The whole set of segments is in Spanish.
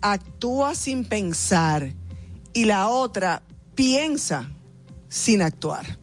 Actúa sin pensar y la otra piensa sin actuar.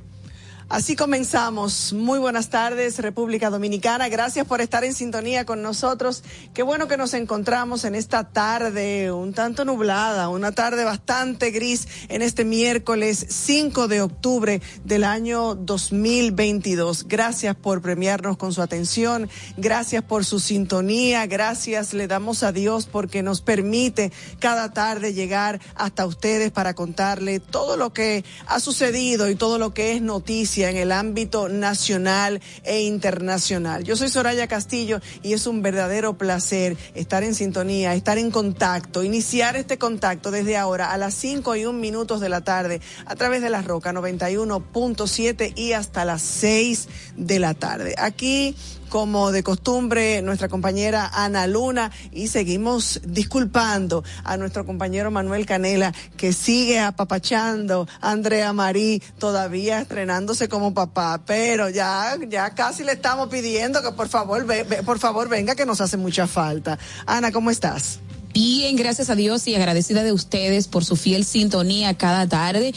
Así comenzamos. Muy buenas tardes, República Dominicana. Gracias por estar en sintonía con nosotros. Qué bueno que nos encontramos en esta tarde un tanto nublada, una tarde bastante gris en este miércoles 5 de octubre del año 2022. Gracias por premiarnos con su atención. Gracias por su sintonía. Gracias le damos a Dios porque nos permite cada tarde llegar hasta ustedes para contarle todo lo que ha sucedido y todo lo que es noticia en el ámbito nacional e internacional. Yo soy Soraya Castillo y es un verdadero placer estar en sintonía, estar en contacto, iniciar este contacto desde ahora a las 5 y un minutos de la tarde a través de la Roca 91.7 y hasta las 6 de la tarde. Aquí como de costumbre, nuestra compañera Ana Luna y seguimos disculpando a nuestro compañero Manuel Canela que sigue apapachando a Andrea Marí todavía estrenándose como papá, pero ya ya casi le estamos pidiendo que por favor por favor venga que nos hace mucha falta. Ana, ¿cómo estás? Bien, gracias a Dios y agradecida de ustedes por su fiel sintonía cada tarde.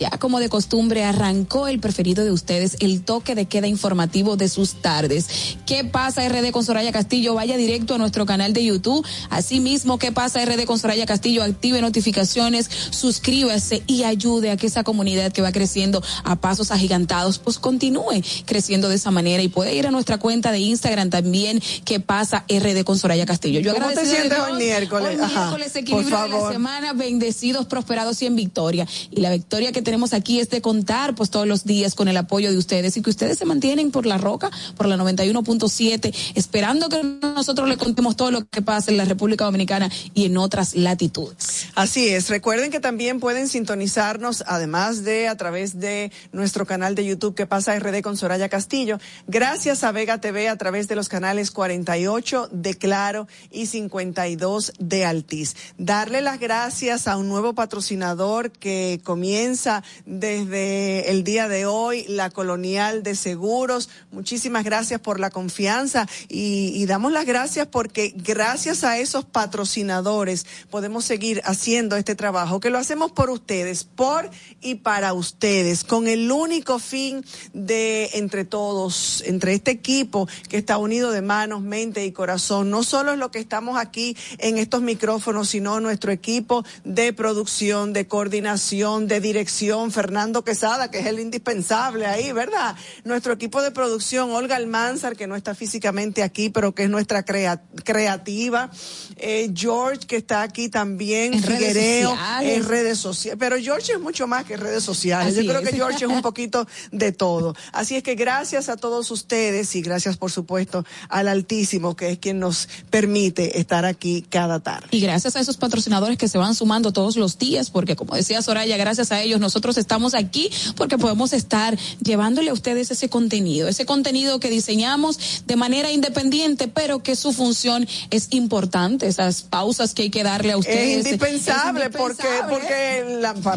Ya como de costumbre arrancó el preferido de ustedes, el toque de queda informativo de sus tardes. ¿Qué pasa RD con Soraya Castillo? Vaya directo a nuestro canal de YouTube. Asimismo, ¿qué pasa RD con Soraya Castillo? Active notificaciones, suscríbase y ayude a que esa comunidad que va creciendo a pasos agigantados, pues continúe creciendo de esa manera y puede ir a nuestra cuenta de Instagram también, ¿qué pasa RD con Soraya Castillo? Yo ¿Cómo te sientes hoy miércoles? miércoles. miércoles equilibrio de la semana, bendecidos, prosperados y en victoria. Y la victoria que tenemos aquí es de contar pues todos los días con el apoyo de ustedes y que ustedes se mantienen por la roca, por la 91.7, esperando que nosotros le contemos todo lo que pasa en la República Dominicana y en otras latitudes. Así es. Recuerden que también pueden sintonizarnos, además de a través de nuestro canal de YouTube que pasa RD con Soraya Castillo, gracias a Vega TV a través de los canales 48 de Claro y 52 de Altiz. Darle las gracias a un nuevo patrocinador que comienza desde el día de hoy, la Colonial de Seguros. Muchísimas gracias por la confianza y, y damos las gracias porque gracias a esos patrocinadores podemos seguir haciendo este trabajo que lo hacemos por ustedes, por y para ustedes, con el único fin de entre todos, entre este equipo que está unido de manos, mente y corazón. No solo es lo que estamos aquí en estos micrófonos, sino nuestro equipo de producción, de coordinación, de dirección, Fernando Quesada, que es el indispensable ahí, ¿verdad? Nuestro equipo de producción, Olga Almanzar, que no está físicamente aquí, pero que es nuestra creativa, eh, George, que está aquí también, en Figuereo, en redes sociales. Pero George es mucho más que redes sociales. Yo creo que George es un poquito de todo. Así es que gracias a todos ustedes y gracias, por supuesto, al Altísimo, que es quien nos permite estar aquí cada tarde. Y gracias a esos patrocinadores que se van sumando todos los días, porque como decía Soraya, gracias a ellos nosotros estamos aquí porque podemos estar llevándole a ustedes ese contenido, ese contenido que diseñamos de manera independiente, pero que su función es importante, esas pausas que hay que darle a ustedes. Es indispensable, porque, porque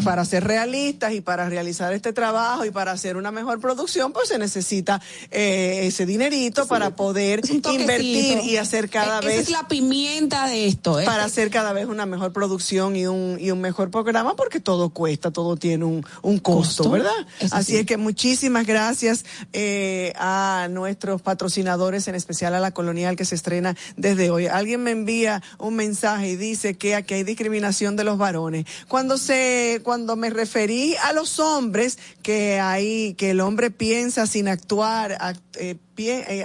para ser realistas y para realizar este trabajo y para hacer una mejor producción, pues se necesita eh, ese dinerito para poder invertir y hacer cada vez. Esa es la pimienta de esto. ¿eh? Para hacer cada vez una mejor producción y un, y un mejor programa, porque todo cuesta, todo tiene un, un costo, ¿verdad? Así es que muchísimas gracias eh, a nuestros patrocinadores, en especial a la colonial que se estrena desde hoy. Alguien me envía un mensaje y dice que aquí hay discriminación de los varones. Cuando se, cuando me referí a los hombres, que hay, que el hombre piensa sin actuar, eh, eh,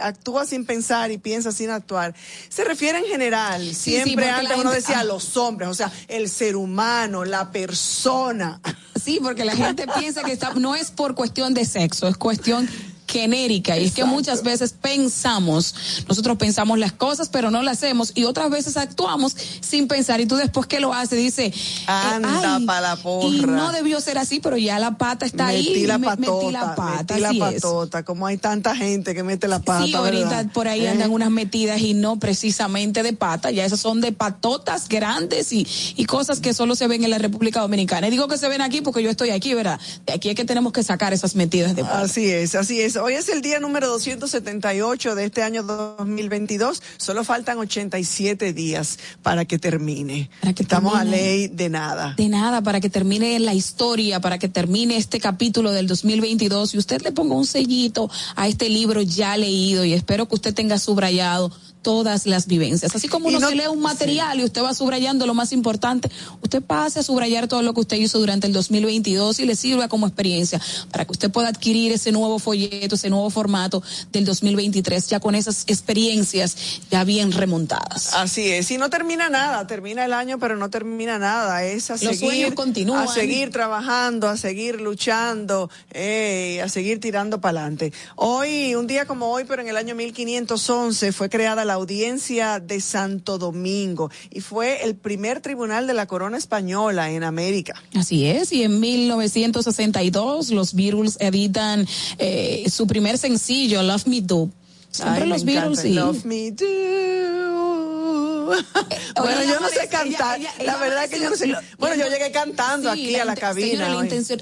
actúa sin pensar y piensa sin actuar. Se refiere en general, siempre antes uno decía ah. los hombres, o sea, el ser humano, la persona. Sí, porque la gente piensa que está, no es por cuestión de sexo, es cuestión genérica. Y es que muchas veces pensamos, nosotros pensamos las cosas pero no las hacemos y otras veces actuamos sin pensar y tú después que lo haces dice eh, anda para la porra y no debió ser así pero ya la pata está ahí la patota, metí la pata metí la patota como hay tanta gente que mete la pata sí ahorita por ahí ¿Eh? andan unas metidas y no precisamente de pata ya esas son de patotas grandes y, y cosas que solo se ven en la República Dominicana. Y digo que se ven aquí porque yo estoy aquí verdad de aquí es que tenemos que sacar esas metidas de pata. Así es así es Hoy es el día número 278 de este año 2022. Solo faltan 87 días para que termine. Para que Estamos a ley de nada. De nada, para que termine la historia, para que termine este capítulo del 2022 y usted le ponga un sellito a este libro ya leído y espero que usted tenga subrayado todas las vivencias. Así como uno se lee un material y usted va subrayando lo más importante, usted pase a subrayar todo lo que usted hizo durante el 2022 y le sirva como experiencia para que usted pueda adquirir ese nuevo folleto, ese nuevo formato del 2023, ya con esas experiencias ya bien remontadas. Así es, y no termina nada, termina el año, pero no termina nada, es a seguir, a seguir trabajando, a seguir luchando, eh, a seguir tirando para adelante. Hoy, un día como hoy, pero en el año 1511 fue creada la audiencia de Santo Domingo y fue el primer tribunal de la corona española en América. Así es, y en 1962 los Beatles editan eh, su primer sencillo, Love Me Do. Siempre los Beatles, sí. Love Me Do. bueno, yo no sé cantar. la verdad es que yo no sé. Bueno, yo llegué cantando aquí a la cabina.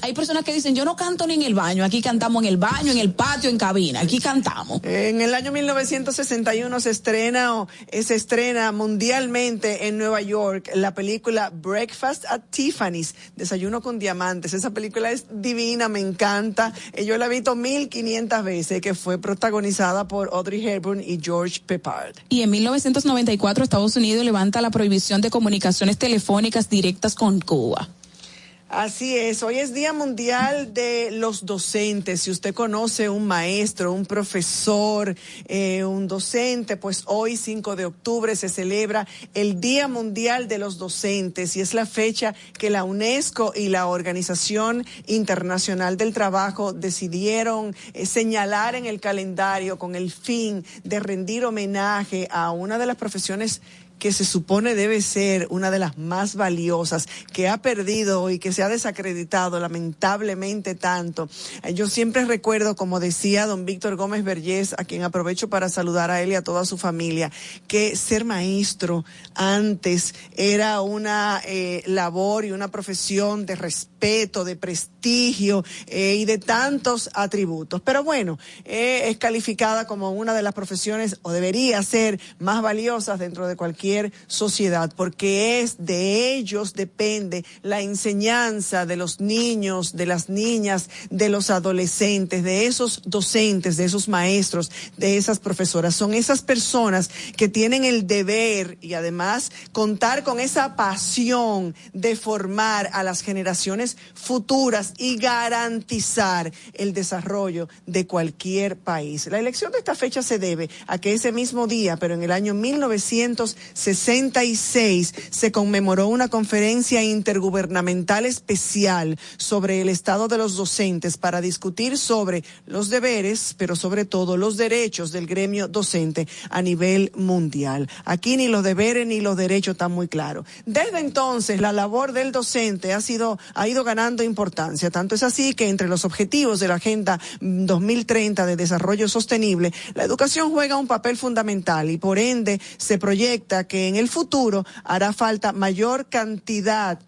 hay personas que dicen, yo no canto ni en el baño. Aquí cantamos en el baño, en el patio, en cabina. Aquí cantamos. En el año 1961 se estrena, se estrena mundialmente en Nueva York la película Breakfast at Tiffany's, Desayuno con Diamantes. Esa película es divina, me encanta. Eh, yo la he visto 1500 veces, que fue protagonizada por Audrey Hepburn y George Peppard. Y en 1994 Estados Unidos levanta la prohibición de comunicaciones telefónicas directas con Cuba. Así es, hoy es Día Mundial de los Docentes. Si usted conoce un maestro, un profesor, eh, un docente, pues hoy 5 de octubre se celebra el Día Mundial de los Docentes y es la fecha que la UNESCO y la Organización Internacional del Trabajo decidieron eh, señalar en el calendario con el fin de rendir homenaje a una de las profesiones que se supone debe ser una de las más valiosas, que ha perdido y que se ha desacreditado lamentablemente tanto. Eh, yo siempre recuerdo, como decía don Víctor Gómez Vergés, a quien aprovecho para saludar a él y a toda su familia, que ser maestro antes era una eh, labor y una profesión de respeto, de prestigio eh, y de tantos atributos. Pero bueno, es calificada como una de las profesiones, o debería ser, más valiosas dentro de cualquier sociedad, porque es de ellos depende la enseñanza de los niños, de las niñas, de los adolescentes, de esos docentes, de esos maestros, de esas profesoras. Son esas personas que tienen el deber y además contar con esa pasión de formar a las generaciones futuras y garantizar el desarrollo de cualquier país. La elección de esta fecha se debe a que ese mismo día, pero en el año 1900 66 se conmemoró una conferencia intergubernamental especial sobre el estado de los docentes para discutir sobre los deberes, pero sobre todo los derechos del gremio docente a nivel mundial. Aquí ni los deberes ni los derechos están muy claros. Desde entonces la labor del docente ha sido ha ido ganando importancia, tanto es así que entre los objetivos de la Agenda 2030 de Desarrollo Sostenible, la educación juega un papel fundamental y por ende se proyecta que en el futuro hará falta mayor cantidad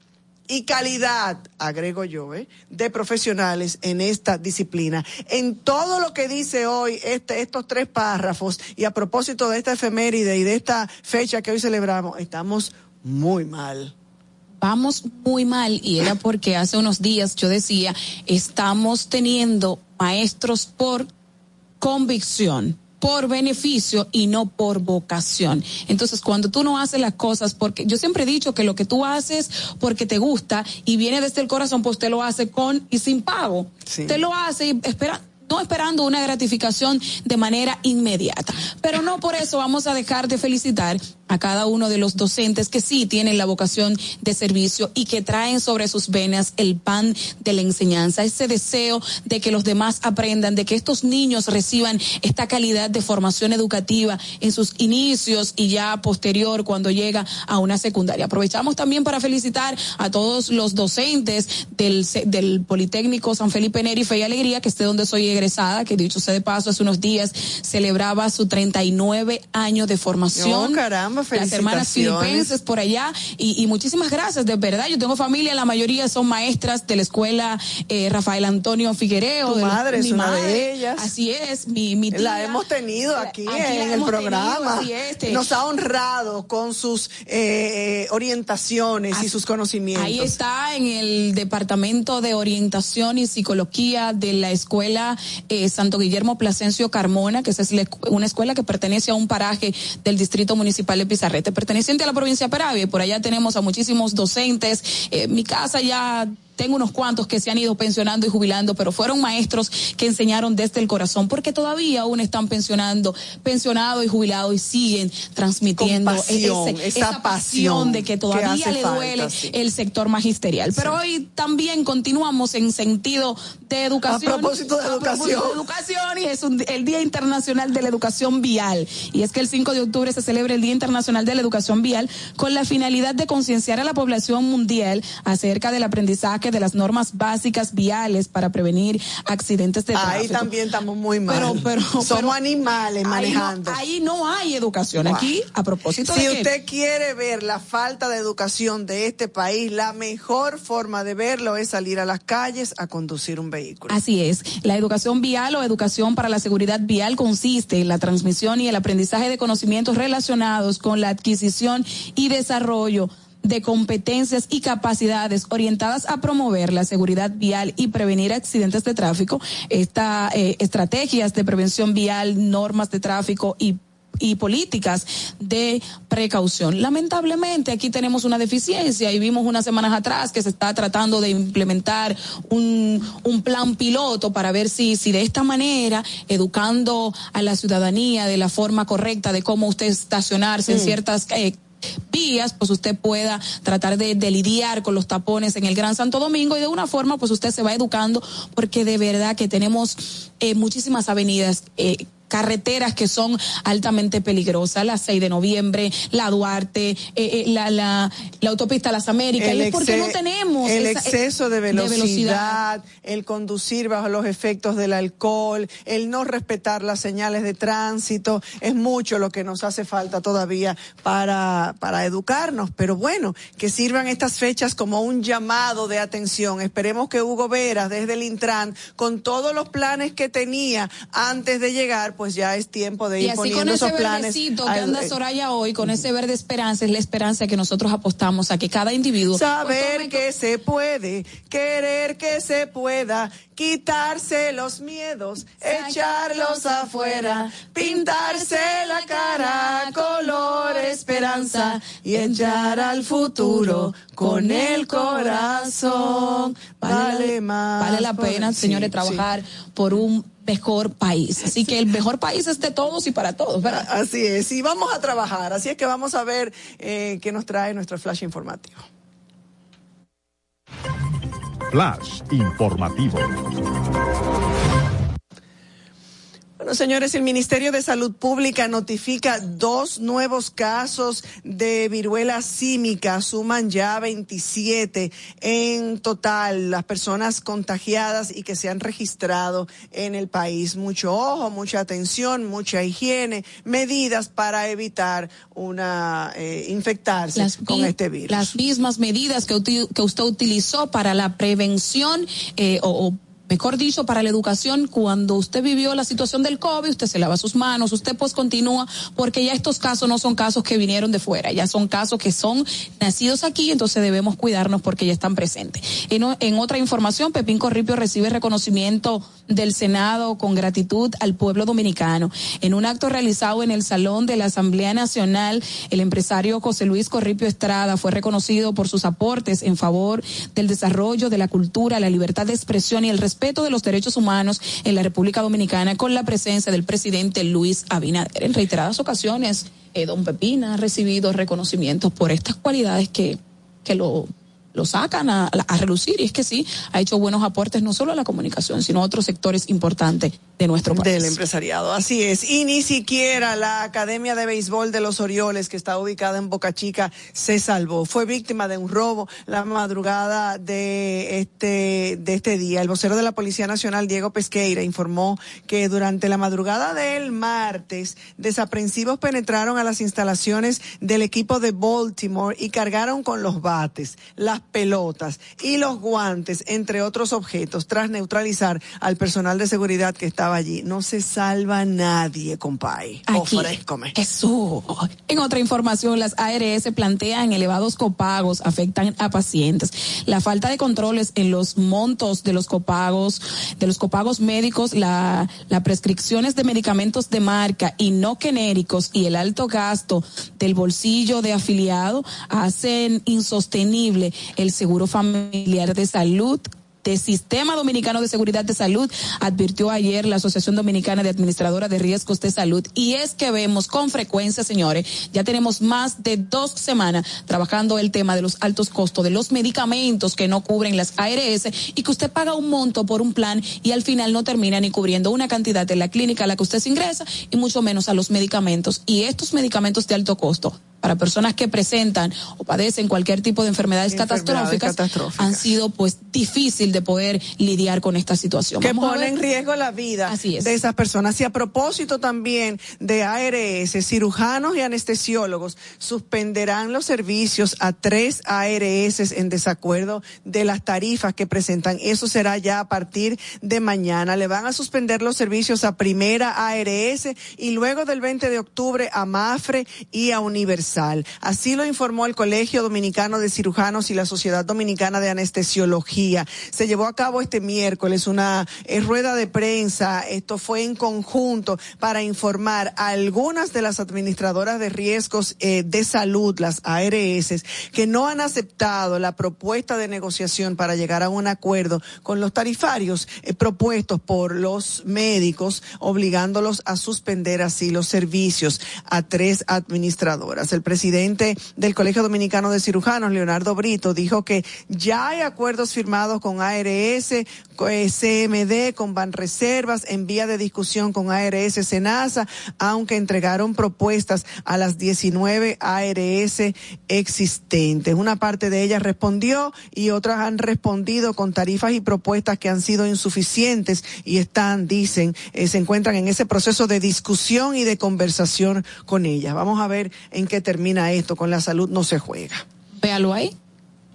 y calidad, agrego yo, ¿eh? de profesionales en esta disciplina. En todo lo que dice hoy este, estos tres párrafos y a propósito de esta efeméride y de esta fecha que hoy celebramos, estamos muy mal vamos muy mal y era porque hace unos días yo decía, estamos teniendo maestros por convicción por beneficio y no por vocación. Entonces, cuando tú no haces las cosas porque yo siempre he dicho que lo que tú haces porque te gusta y viene desde el corazón, pues te lo hace con y sin pago. Te lo hace y espera no esperando una gratificación de manera inmediata. Pero no por eso vamos a dejar de felicitar a cada uno de los docentes que sí tienen la vocación de servicio y que traen sobre sus venas el pan de la enseñanza, ese deseo de que los demás aprendan, de que estos niños reciban esta calidad de formación educativa en sus inicios y ya posterior cuando llega a una secundaria. Aprovechamos también para felicitar a todos los docentes del, del Politécnico San Felipe Neri Fe y Alegría, que esté donde soy egresada, que dicho sea de paso, hace unos días celebraba su 39 años de formación. Oh, caramba las hermanas filipenses por allá y, muchísimas gracias, de verdad. Yo tengo familia, la mayoría son maestras de la escuela eh, Rafael Antonio Figuereo. Tu madre es una de ellas. Así es, mi, mi tía. La hemos tenido aquí, en el programa. Nos ha honrado con sus eh, orientaciones y sus conocimientos. Ahí está en el Departamento de Orientación y Psicología de la Escuela eh, Santo Guillermo Plasencio Carmona, que es una escuela que pertenece a un paraje del Distrito Municipal de Pizarrete, perteneciente a la provincia de Peravia, por allá tenemos a muchísimos docentes. Eh, mi casa ya tengo unos cuantos que se han ido pensionando y jubilando, pero fueron maestros que enseñaron desde el corazón, porque todavía aún están pensionando, pensionados y jubilados y siguen transmitiendo esa pasión de que todavía le duele el sector magisterial. Pero hoy también continuamos en sentido de educación. A propósito de educación. educación y es el Día Internacional de la Educación Vial. Y es que el 5 de octubre se celebra el Día Internacional de la Educación Vial con la finalidad de concienciar a la población mundial acerca del aprendizaje de las normas básicas viales para prevenir accidentes de tráfico. Ahí también estamos muy mal. Pero, Somos animales manejando. Ahí no, hay educación. Aquí, a propósito si de. Si usted quiere ver la falta de educación de este país, la mejor forma de verlo es salir a las calles a conducir un vehículo. Así es. La educación vial o educación para la seguridad vial consiste en la transmisión y el aprendizaje de conocimientos relacionados con la adquisición y desarrollo de competencias y capacidades orientadas a promover la seguridad vial y prevenir accidentes de tráfico, esta, eh, estrategias de prevención vial, normas de tráfico y y políticas de precaución. Lamentablemente aquí tenemos una deficiencia y vimos unas semanas atrás que se está tratando de implementar un, un plan piloto para ver si, si de esta manera, educando a la ciudadanía de la forma correcta de cómo usted estacionarse en mm. ciertas eh, vías, pues usted pueda tratar de, lidiar con los tapones en el Gran Santo Domingo y de una forma pues usted se va educando porque de verdad que tenemos eh, muchísimas avenidas eh, carreteras que son altamente peligrosas, la 6 de noviembre, la Duarte, eh, eh, la, la, la, autopista Las Américas, y es porque no tenemos el exceso de velocidad, el conducir bajo los efectos del alcohol, el no respetar las señales de tránsito, es mucho lo que nos hace falta todavía para, para educarnos, pero bueno, que sirvan estas fechas como un llamado de atención. Esperemos que Hugo Veras desde el Intran, con todos los planes que tenía antes de llegar, pues ya es tiempo de ir esos planes. Y así con ese verdecito que anda Soraya hoy, con ese verde esperanza, es la esperanza que nosotros apostamos a que cada individuo... Saber que se puede, querer que se pueda, quitarse los miedos, echarlos afuera, pintarse la cara color esperanza y echar al futuro con el corazón. Vale, más. Vale la pena, señores, trabajar por un mejor país. Así que el mejor país es de todos y para todos, ¿verdad? Así es, y vamos a trabajar. Así es que vamos a ver eh, qué nos trae nuestro flash informativo. Flash informativo. Bueno, señores, el Ministerio de Salud Pública notifica dos nuevos casos de viruela símica. Suman ya 27 en total las personas contagiadas y que se han registrado en el país. Mucho ojo, mucha atención, mucha higiene, medidas para evitar una eh, infectarse con este virus. Las mismas medidas que, que usted utilizó para la prevención eh, o mejor dicho, para la educación, cuando usted vivió la situación del COVID, usted se lava sus manos, usted pues continúa, porque ya estos casos no son casos que vinieron de fuera, ya son casos que son nacidos aquí, entonces debemos cuidarnos porque ya están presentes. En, otra información, Pepín Corripio recibe reconocimiento del Senado con gratitud al pueblo dominicano. En un acto realizado en el Salón de la Asamblea Nacional, el empresario José Luis Corripio Estrada fue reconocido por sus aportes en favor del desarrollo de la cultura, la libertad de expresión y el respeto de los derechos humanos en la República Dominicana con la presencia del presidente Luis Abinader. En reiteradas ocasiones, eh, don Pepina ha recibido reconocimientos por estas cualidades que, que lo lo sacan a, a, relucir. Y es que sí, ha hecho buenos aportes no solo a la comunicación, sino a otros sectores importantes de nuestro país. Del empresariado, así es. Y ni siquiera la Academia de Béisbol de los Orioles, que está ubicada en Boca Chica, se salvó. Fue víctima de un robo la madrugada de este, de este día. El vocero de la Policía Nacional, Diego Pesqueira, informó que durante la madrugada del martes, desaprensivos penetraron a las instalaciones del equipo de Baltimore y cargaron con los bates, las pelotas y los guantes, entre otros objetos, tras neutralizar al personal de seguridad que estaba allí. No se salva nadie, compay. Aquí, Eso. En otra información, las ARS plantean elevados copagos afectan a pacientes. La falta de controles en los montos de los copagos, de los copagos médicos, la, las prescripciones de medicamentos de marca y no genéricos y el alto gasto del bolsillo de afiliado hacen insostenible el seguro familiar de salud del Sistema Dominicano de Seguridad de Salud, advirtió ayer la Asociación Dominicana de Administradoras de Riesgos de Salud. Y es que vemos con frecuencia, señores, ya tenemos más de dos semanas trabajando el tema de los altos costos de los medicamentos que no cubren las ARS y que usted paga un monto por un plan y al final no termina ni cubriendo una cantidad en la clínica a la que usted se ingresa y mucho menos a los medicamentos. Y estos medicamentos de alto costo para personas que presentan o padecen cualquier tipo de enfermedades, catastróficas, han sido pues difícil de poder lidiar con esta situación. Que pone en riesgo la vida de esas personas. Y a propósito también de ARS, cirujanos y anestesiólogos suspenderán los servicios a tres ARS en desacuerdo de las tarifas que presentan. Eso será ya a partir de mañana. Le van a suspender los servicios a primera ARS y luego del 20 de octubre a MAFRE y a Universidad Así lo informó el Colegio Dominicano de Cirujanos y la Sociedad Dominicana de Anestesiología. Se llevó a cabo este miércoles una eh, rueda de prensa. Esto fue en conjunto para informar a algunas de las administradoras de riesgos eh, de salud, las ARS, que no han aceptado la propuesta de negociación para llegar a un acuerdo con los tarifarios eh, propuestos por los médicos, obligándolos a suspender así los servicios a tres administradoras presidente del Colegio Dominicano de Cirujanos, Leonardo Brito, dijo que ya hay acuerdos firmados con ARS, CMD, con Banreservas, en vía de discusión con ARS Senasa, aunque entregaron propuestas a las 19 ARS existentes. Una parte de ellas respondió y otras han respondido con tarifas y propuestas que han sido insuficientes y están, dicen, eh, se encuentran en ese proceso de discusión y de conversación con ellas. Vamos a ver en qué termina esto. Con la salud no se juega. Véalo ahí.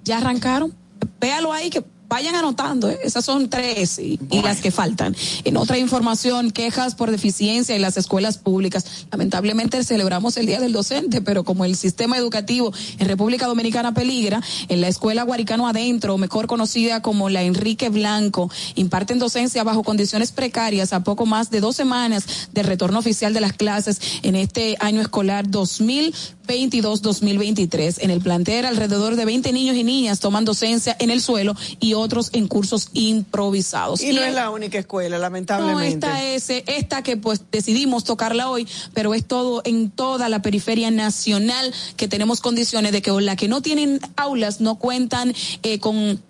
Ya arrancaron. Véalo ahí que vayan anotando, ¿eh? esas son tres y, las que faltan. En otra información, quejas por deficiencia en las escuelas públicas. Lamentablemente celebramos el Día del Docente, pero como el sistema educativo en República Dominicana peligra, en la escuela Guaricano Adentro, mejor conocida como la Enrique Blanco, imparten docencia bajo condiciones precarias a poco más de dos semanas de retorno oficial de las clases en este año escolar 2000 22-2023. En el plantel, alrededor de 20 niños y niñas toman docencia en el suelo y otros en cursos improvisados. Y, no es la única escuela, lamentablemente. No, esta es esta que pues decidimos tocarla hoy, pero es todo en toda la periferia nacional que tenemos condiciones de que la que no tienen aulas no cuentan eh, con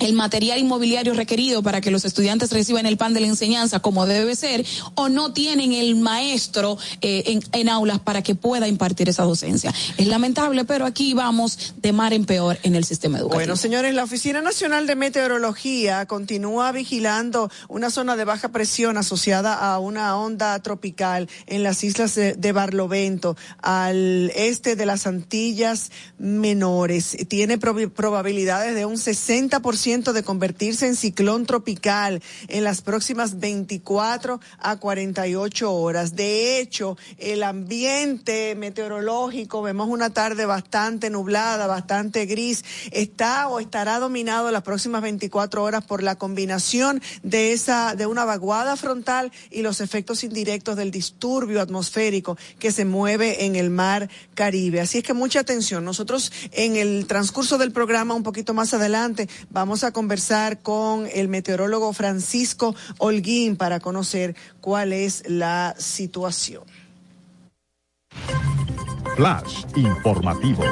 el material inmobiliario requerido para que los estudiantes reciban el pan de la enseñanza como debe ser o no tienen el maestro eh, en, aulas para que pueda impartir esa docencia. Es lamentable, pero aquí vamos de mar en peor en el sistema educativo. Bueno, señores, la Oficina Nacional de Meteorología continúa vigilando una zona de baja presión asociada a una onda tropical en las islas de, de Barlovento, al este de las Antillas Menores. Tiene probabilidades de un 60% 50% de convertirse en ciclón tropical en las próximas 24 a 48 horas. De hecho, el ambiente meteorológico, vemos una tarde bastante nublada, bastante gris, está o estará dominado las próximas 24 horas por la combinación de esa de una vaguada frontal y los efectos indirectos del disturbio atmosférico que se mueve en el mar Caribe. Así es que mucha atención. Nosotros en el transcurso del programa un poquito más adelante vamos a conversar con el meteorólogo Francisco Holguín para conocer cuál es la situación. Flash informativo.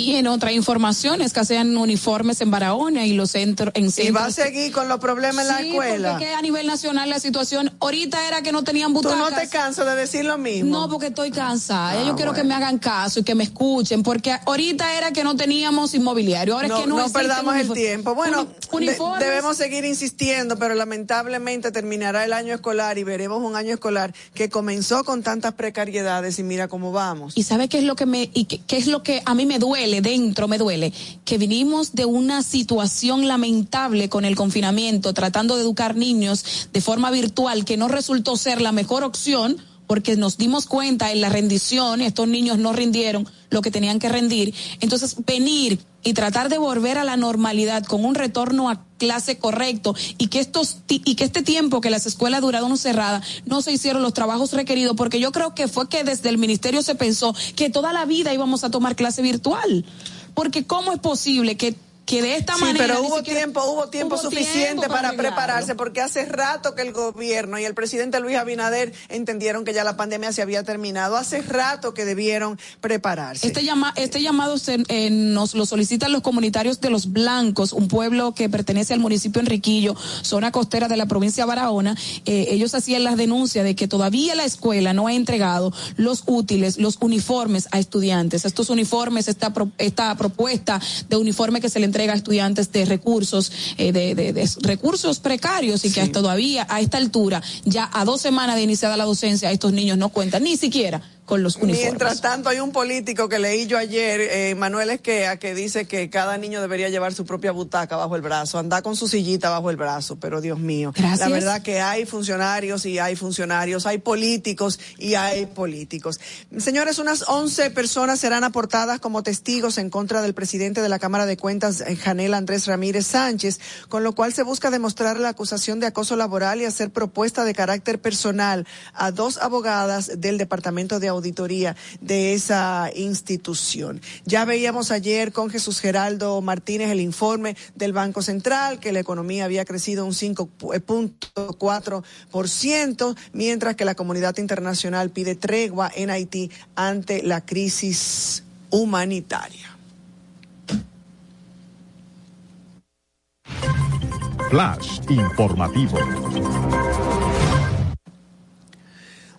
Y en otra información, escasean uniformes en Barahona y los centros en centros. Y va a seguir con los problemas en la escuela. Porque a nivel nacional la situación ahorita era que no tenían butacas. ¿Tú no te cansas de decir lo mismo? No, porque estoy cansada. yo ah, quiero que me hagan caso y que me escuchen, porque ahorita era que no teníamos inmobiliario, ahora es que no No perdamos el tiempo. Bueno, debemos seguir insistiendo, pero lamentablemente terminará el año escolar y veremos un año escolar que comenzó con tantas precariedades y mira cómo vamos. ¿Y sabe qué es lo que me y qué es lo que a mí me duele? Dentro me duele, que vinimos de una situación lamentable con el confinamiento, tratando de educar niños de forma virtual, que no resultó ser la mejor opción, porque nos dimos cuenta en la rendición, estos niños no rindieron lo que tenían que rendir. Entonces, venir y tratar de volver a la normalidad con un retorno a clase correcto y que estos y que este tiempo que las escuelas duraron cerradas no se hicieron los trabajos requeridos porque yo creo que fue que desde el ministerio se pensó que toda la vida íbamos a tomar clase virtual porque cómo es posible que que de esta sí, Pero hubo tiempo, hubo tiempo suficiente para, prepararse, porque hace rato que el gobierno y el presidente Luis Abinader entendieron que ya la pandemia se había terminado. Hace rato que debieron prepararse. Este, llama, este llamado eh, nos lo solicitan los comunitarios de Los Blancos, un pueblo que pertenece al municipio Enriquillo, zona costera de la provincia de Barahona. Eh, ellos hacían las denuncias de que todavía la escuela no ha entregado los útiles, los uniformes a estudiantes. Estos uniformes, esta, esta propuesta de uniforme que se le entrega a estudiantes de recursos, eh, de, recursos precarios y que todavía a esta altura, ya a dos semanas de iniciada la docencia, estos niños no cuentan ni siquiera con los uniformes. Mientras tanto, hay un político que leí yo ayer, eh, Manuel Esquea, que dice que cada niño debería llevar su propia butaca bajo el brazo, anda con su sillita bajo el brazo, pero Dios mío. La verdad que hay funcionarios y hay funcionarios, hay políticos y hay políticos. Señores, unas 11 personas serán aportadas como testigos en contra del presidente de la Cámara de Cuentas, eh, Janel Andrés Ramírez Sánchez, con lo cual se busca demostrar la acusación de acoso laboral y hacer propuesta de carácter personal a dos abogadas del Departamento de Audiencia auditoría de esa institución. Ya veíamos ayer con Jesús Geraldo Martínez el informe del Banco Central que la economía había crecido un 5.4%, mientras que la comunidad internacional pide tregua en Haití ante la crisis humanitaria. Flash informativo.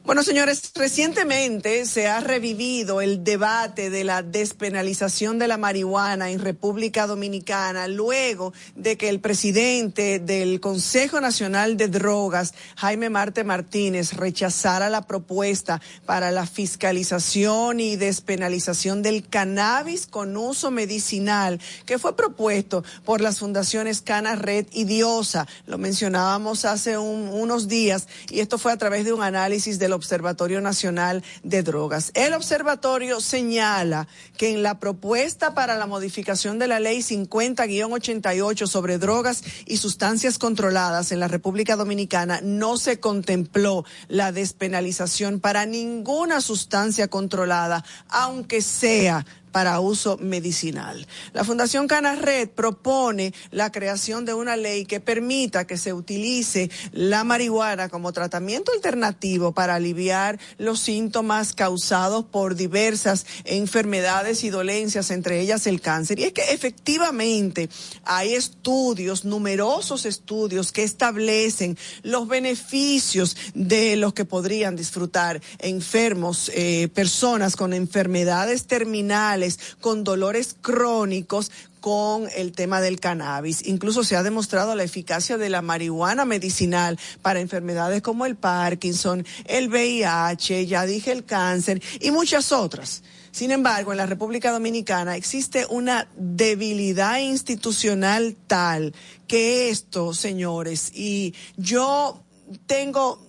Bueno, señores, recientemente se ha revivido el debate de la despenalización de la marihuana en República Dominicana luego de que el presidente del Consejo Nacional de Drogas, Jaime Marte Martínez, rechazara la propuesta para la fiscalización y despenalización del cannabis con uso medicinal que fue propuesto por las fundaciones Cana Red y Diosa. Lo mencionábamos hace unos días y esto fue a través de un análisis de los Observatorio Nacional de Drogas. El observatorio señala que en la propuesta para la modificación de la ley 50-88 sobre drogas y sustancias controladas en la República Dominicana no se contempló la despenalización para ninguna sustancia controlada, aunque sea para uso medicinal. La Fundación Canarred propone la creación de una ley que permita que se utilice la marihuana como tratamiento alternativo para aliviar los síntomas causados por diversas enfermedades y dolencias, entre ellas el cáncer. Y es que efectivamente hay estudios, numerosos estudios que establecen los beneficios de los que podrían disfrutar enfermos, eh, personas con enfermedades terminales con dolores crónicos, con el tema del cannabis. Incluso se ha demostrado la eficacia de la marihuana medicinal para enfermedades como el Parkinson, el VIH, ya dije el cáncer y muchas otras. Sin embargo, en la República Dominicana existe una debilidad institucional tal que esto, señores, y yo tengo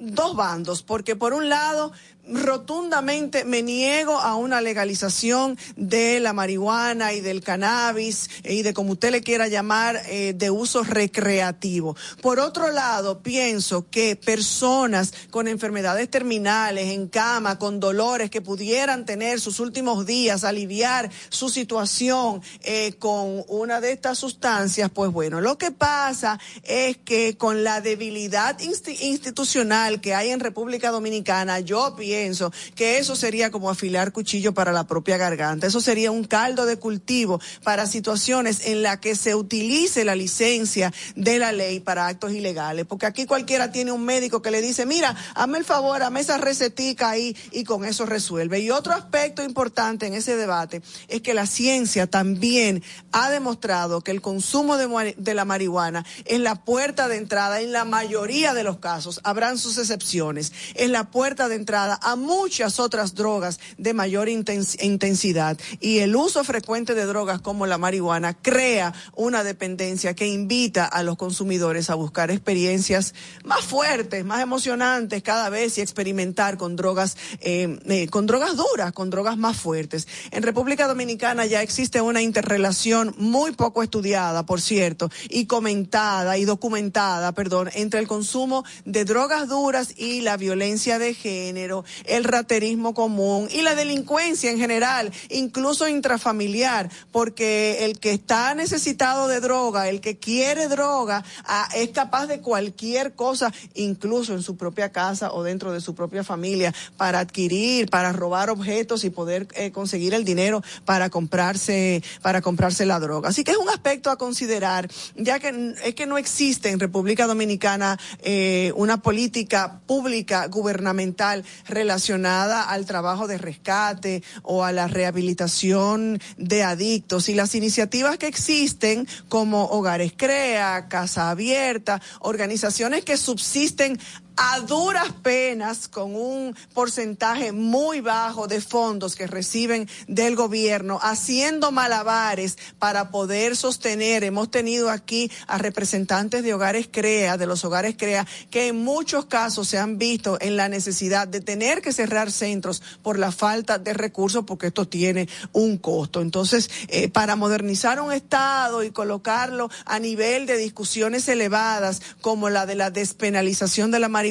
dos bandos, porque por un lado rotundamente me niego a una legalización de la marihuana y del cannabis y de como usted le quiera llamar eh, de uso recreativo. Por otro lado, pienso que personas con enfermedades terminales en cama, con dolores que pudieran tener sus últimos días, aliviar su situación eh, con una de estas sustancias, pues bueno, lo que pasa es que con la debilidad institucional que hay en República Dominicana, yo pienso que eso sería como afilar cuchillo para la propia garganta. Eso sería un caldo de cultivo para situaciones en las que se utilice la licencia de la ley para actos ilegales. Porque aquí cualquiera tiene un médico que le dice, mira, hazme el favor, hazme esa recetica ahí y con eso resuelve. Y otro aspecto importante en ese debate es que la ciencia también ha demostrado que el consumo de, de la marihuana es la puerta de entrada en la mayoría de los casos. Habrán sus excepciones. Es la puerta de entrada a muchas otras drogas de mayor intensidad. Y el uso frecuente de drogas como la marihuana crea una dependencia que invita a los consumidores a buscar experiencias más fuertes, más emocionantes cada vez y experimentar con drogas, eh, eh, con drogas duras, con drogas más fuertes. En República Dominicana ya existe una interrelación muy poco estudiada, por cierto, y comentada y documentada, perdón, entre el consumo de drogas duras y la violencia de género el raterismo común y la delincuencia en general, incluso intrafamiliar, porque el que está necesitado de droga, el que quiere droga, ah, es capaz de cualquier cosa, incluso en su propia casa o dentro de su propia familia, para adquirir, para robar objetos y poder eh, conseguir el dinero para comprarse, para comprarse la droga. Así que es un aspecto a considerar, ya que es que no existe en República Dominicana eh, una política pública gubernamental al trabajo de rescate o a la rehabilitación de adictos. Y las iniciativas que existen como Hogares Crea, Casa Abierta, organizaciones que subsisten a duras penas con un porcentaje muy bajo de fondos que reciben del gobierno, haciendo malabares para poder sostener. Hemos tenido aquí a representantes de hogares CREA, de los hogares CREA, que en muchos casos se han visto en la necesidad de tener que cerrar centros por la falta de recursos, porque esto tiene un costo. Entonces, eh, para modernizar un Estado y colocarlo a nivel de discusiones elevadas como la de la despenalización de la marihuana,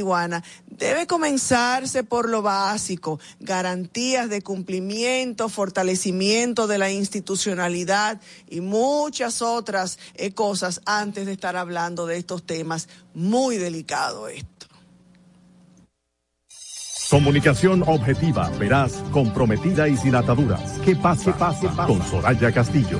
debe comenzarse por lo básico, garantías de cumplimiento, fortalecimiento de la institucionalidad y muchas otras eh, cosas antes de estar hablando de estos temas muy delicados esto. Comunicación objetiva, veraz, comprometida y sin ataduras. Que pase, pase, pase. Con Soraya Castillo.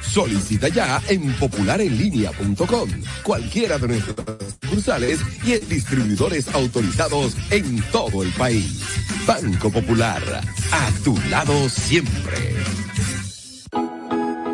Solicita ya en popularenlinea.com cualquiera de nuestras sucursales y en distribuidores autorizados en todo el país. Banco Popular, a tu lado siempre.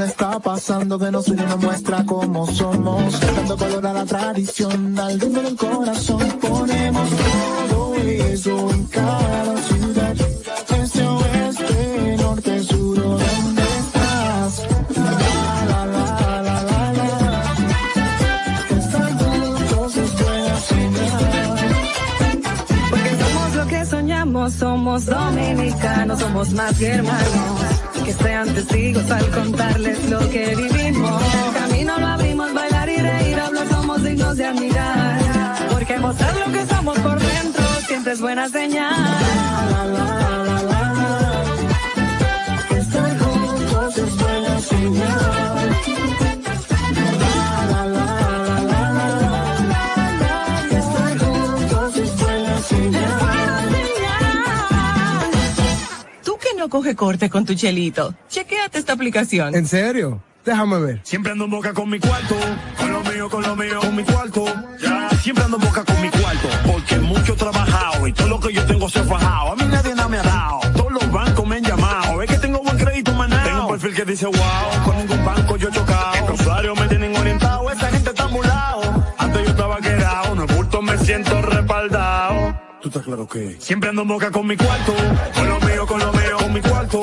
está pasando que nos une nos muestra cómo somos. Dando color a la tradición, al ritmo del corazón ponemos todo eso en cada ciudad. Este oeste, norte, sur, ¿dónde estás? La, la, la, la, la, la. Están juntos es buena señal. Porque somos lo que soñamos, somos dominicanos, somos más que hermanos. Que sean testigos al contarles lo que vivimos. El camino lo abrimos, bailar y reír, hablo, somos dignos de admirar. Porque mostrar lo que somos por dentro siempre es buena señal. Coge corte con tu chelito. Chequéate esta aplicación. ¿En serio? Déjame ver. Siempre ando en boca con mi cuarto, con lo mío, con lo mío, con mi cuarto. Ya, siempre ando en boca con mi cuarto, porque mucho he trabajado y todo lo que yo tengo se ha fajado. A mí nadie nada me ha dado, todos los bancos me han llamado. Es que tengo buen crédito manado. Tengo un perfil que dice wow, con ningún banco yo he chocado. Los usuarios me tienen orientado, esta gente está mulado. Antes yo estaba quedado, no bulto me siento respaldado. Tú estás claro que siempre ando en boca con mi cuarto, con lo mío, con lo mío mi cuarto.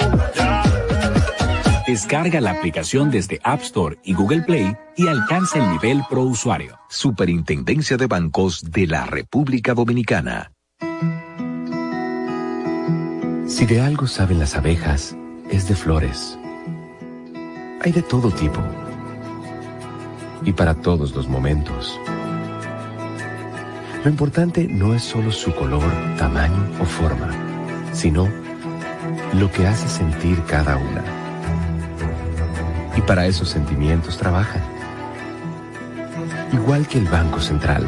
Descarga la aplicación desde App Store y Google Play y alcanza el nivel pro usuario. Superintendencia de Bancos de la República Dominicana. Si de algo saben las abejas, es de flores. Hay de todo tipo. Y para todos los momentos. Lo importante no es solo su color, tamaño o forma, sino lo que hace sentir cada una. Y para esos sentimientos trabajan. Igual que el Banco Central,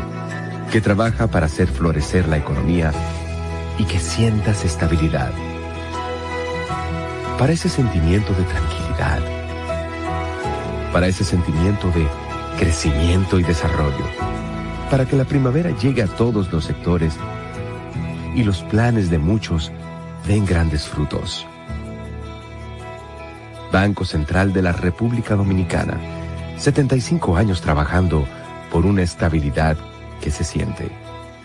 que trabaja para hacer florecer la economía y que sientas estabilidad. Para ese sentimiento de tranquilidad. Para ese sentimiento de crecimiento y desarrollo. Para que la primavera llegue a todos los sectores y los planes de muchos den grandes frutos. Banco Central de la República Dominicana, 75 años trabajando por una estabilidad que se siente.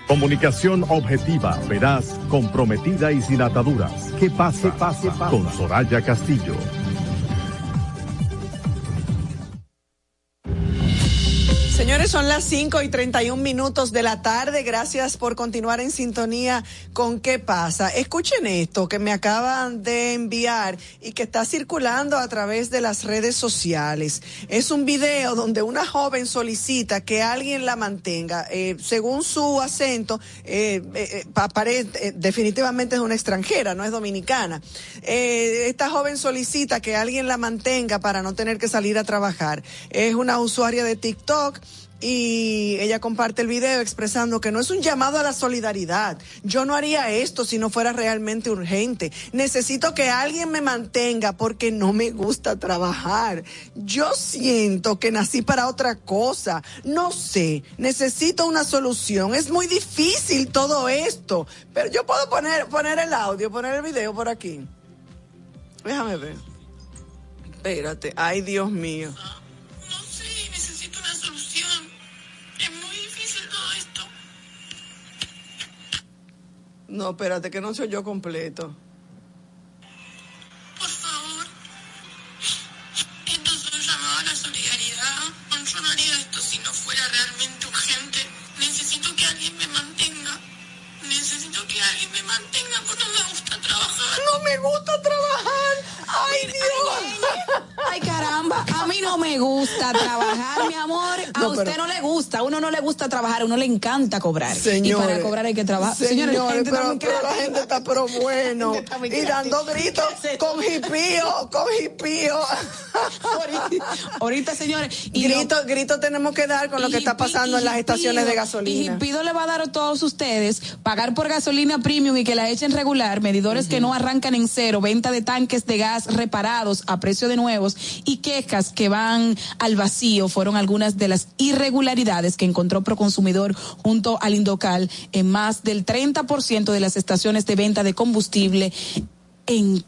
Comunicación objetiva, veraz, comprometida y sin ataduras. ¿Qué pasa? pase, pase. Con Soraya Castillo. Son las 5 y 31 minutos de la tarde. Gracias por continuar en sintonía con ¿Qué pasa? Escuchen esto que me acaban de enviar y que está circulando a través de las redes sociales. Es un video donde una joven solicita que alguien la mantenga. Eh, según su acento, eh, eh, eh definitivamente es una extranjera, no es dominicana. esta joven solicita que alguien la mantenga para no tener que salir a trabajar. Es una usuaria de TikTok y ella comparte el video expresando que no es un llamado a la solidaridad. Yo no haría esto si no fuera realmente urgente. Necesito que alguien me mantenga porque no me gusta trabajar. Yo siento que nací para otra cosa. No sé, necesito una solución. Es muy difícil todo esto. Pero yo puedo poner, poner el audio, poner el video por aquí. Déjame ver. Espérate. Ay, Dios mío. No, espérate, que no soy yo completo. Por favor. Esto es un llamado a la solidaridad. Yo no haría esto si no fuera realmente urgente. Necesito que alguien me mantenga. Necesito que alguien me mantenga porque no me gusta trabajar. No me gusta trabajar. Ay, Dios. Ay, caramba, a mí no me gusta trabajar, mi amor. A usted no le gusta, a uno no le gusta trabajar, a uno le encanta cobrar. y para cobrar hay que trabajar. Señores, pero, la gente está pero bueno. y dando gritos con hipío, con hipío. Ahorita, señores. Y grito, grito tenemos que dar con lo que está pasando en las estaciones de gasolina. Y pido le va a dar a todos ustedes pagar por gasolina premium y que la echen regular, medidores que no arrancan en cero, venta de tanques de gas reparados a precio de nuevos y que van al vacío fueron algunas de las irregularidades que encontró Proconsumidor junto al Indocal en más del 30% de las estaciones de venta de combustible en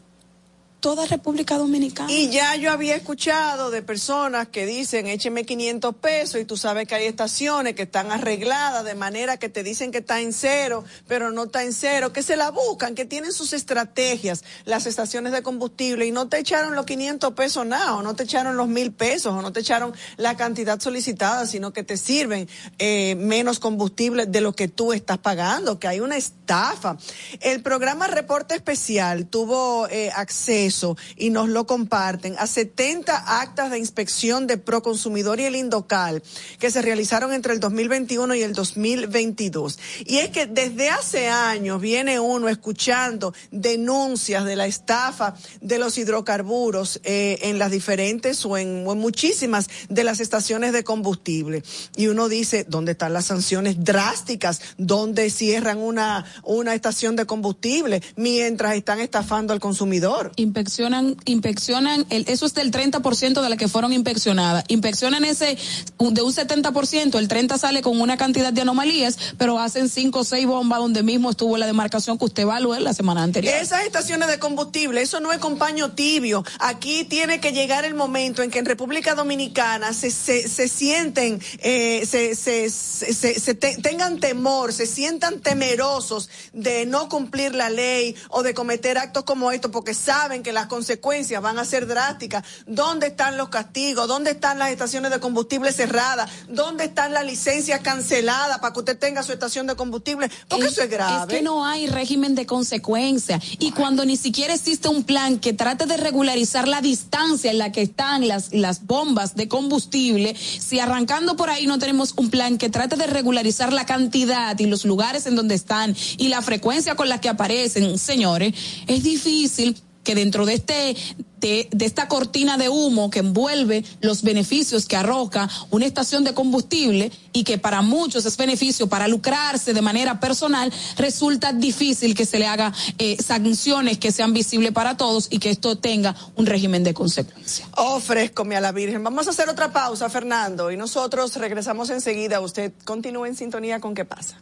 toda República Dominicana. Y ya yo había escuchado de personas que dicen, écheme 500 pesos y tú sabes que hay estaciones que están arregladas de manera que te dicen que está en cero, pero no está en cero, que se la buscan, que tienen sus estrategias, las estaciones de combustible y no te echaron los 500 pesos nada, o no te echaron los mil pesos, o no te echaron la cantidad solicitada, sino que te sirven eh, menos combustible de lo que tú estás pagando, que hay una estafa. El programa Reporte Especial tuvo eh, acceso y nos lo comparten a 70 actas de inspección de Proconsumidor y el Indocal que se realizaron entre el 2021 y el 2022. Y es que desde hace años viene uno escuchando denuncias de la estafa de los hidrocarburos eh, en las diferentes o en, muchísimas de las estaciones de combustible. Y uno dice, ¿dónde están las sanciones drásticas? ¿Dónde cierran una, una estación de combustible mientras están estafando al consumidor? Inspeccionan, inspeccionan, el, eso es del 30% de las que fueron inspeccionadas. Inspeccionan ese, de un 70%, el 30% sale con una cantidad de anomalías, pero hacen 5 o 6 bombas donde mismo estuvo la demarcación que usted evaluó la semana anterior. Esas estaciones de combustible, eso no es compaño tibio. Aquí tiene que llegar el momento en que en República Dominicana se, se, sienten, eh, se, se, se, se te, tengan temor, se sientan temerosos de no cumplir la ley o de cometer actos como estos porque saben que las consecuencias van a ser drásticas. ¿Dónde están los castigos? ¿Dónde están las estaciones de combustible cerradas? ¿Dónde están las licencias canceladas para que usted tenga su estación de combustible? Porque es, eso es grave. Es que no hay régimen de consecuencia. Y cuando ni siquiera existe un plan que trate de regularizar la distancia en la que están las, las bombas de combustible, si arrancando por ahí no tenemos un plan que trate de regularizar la cantidad y los lugares en donde están y la frecuencia con la que aparecen, señores, es difícil que dentro de este de, de, esta cortina de humo que envuelve los beneficios que arroja una estación de combustible y que para muchos es beneficio para lucrarse de manera personal, resulta difícil que se le haga eh, sanciones que sean visibles para todos y que esto tenga un régimen de consecuencia. Ofrezcome a la Virgen. Vamos a hacer otra pausa, Fernando, y nosotros regresamos enseguida. Usted continúe en sintonía con qué pasa.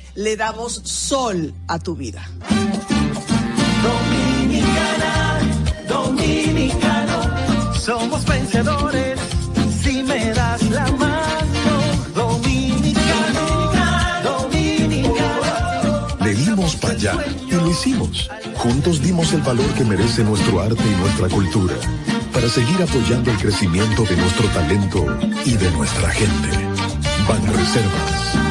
le damos sol a tu vida. Dominicana, dominicano, somos vencedores si me das la mano. Dominicano, dominicano. Le dimos para allá y lo hicimos. Juntos dimos el valor que merece nuestro arte y nuestra cultura para seguir apoyando el crecimiento de nuestro talento y de nuestra gente. Banreservas,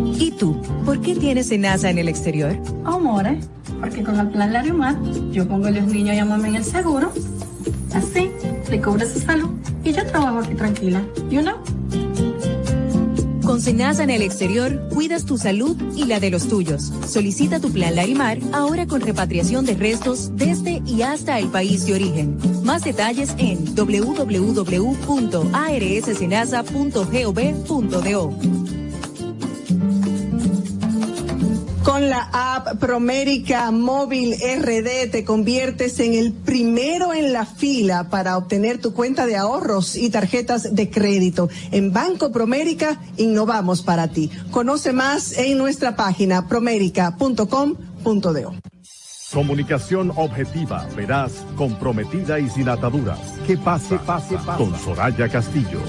¿Y tú? ¿Por qué tienes NASA en el exterior? Amore, porque con el plan Larimar yo pongo a los niños y a mamá en el seguro. Así, le cubro su salud y yo trabajo aquí tranquila. You know? Con Senasa en el exterior, cuidas tu salud y la de los tuyos. Solicita tu plan Larimar ahora con repatriación de restos desde y hasta el país de origen. Más detalles en www.arssenasa.gov.do. Con la app Promérica Móvil RD te conviertes en el primero en la fila para obtener tu cuenta de ahorros y tarjetas de crédito. En Banco Promérica innovamos para ti. Conoce más en nuestra página promérica.com.do. Comunicación objetiva, veraz, comprometida y sin ataduras. Que pase, pase, pase. Con Soraya Castillo.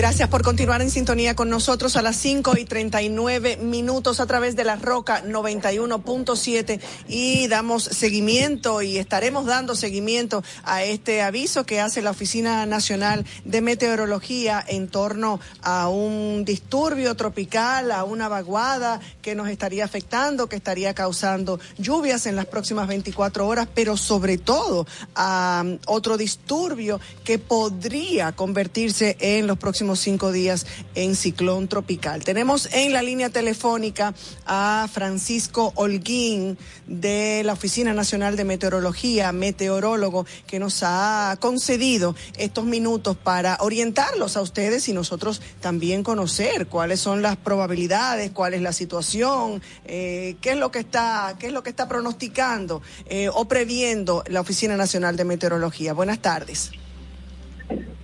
Gracias por continuar en sintonía con nosotros a las 5 y 39 minutos a través de la Roca 91.7 y damos seguimiento y estaremos dando seguimiento a este aviso que hace la Oficina Nacional de Meteorología en torno a un disturbio tropical, a una vaguada que nos estaría afectando, que estaría causando lluvias en las próximas 24 horas, pero sobre todo a otro disturbio que podría convertirse en los próximos cinco días en ciclón tropical. Tenemos en la línea telefónica a Francisco Holguín de la Oficina Nacional de Meteorología, meteorólogo, que nos ha concedido estos minutos para orientarlos a ustedes y nosotros también conocer cuáles son las probabilidades, cuál es la situación, eh, qué es lo que está, qué es lo que está pronosticando eh, o previendo la Oficina Nacional de Meteorología. Buenas tardes.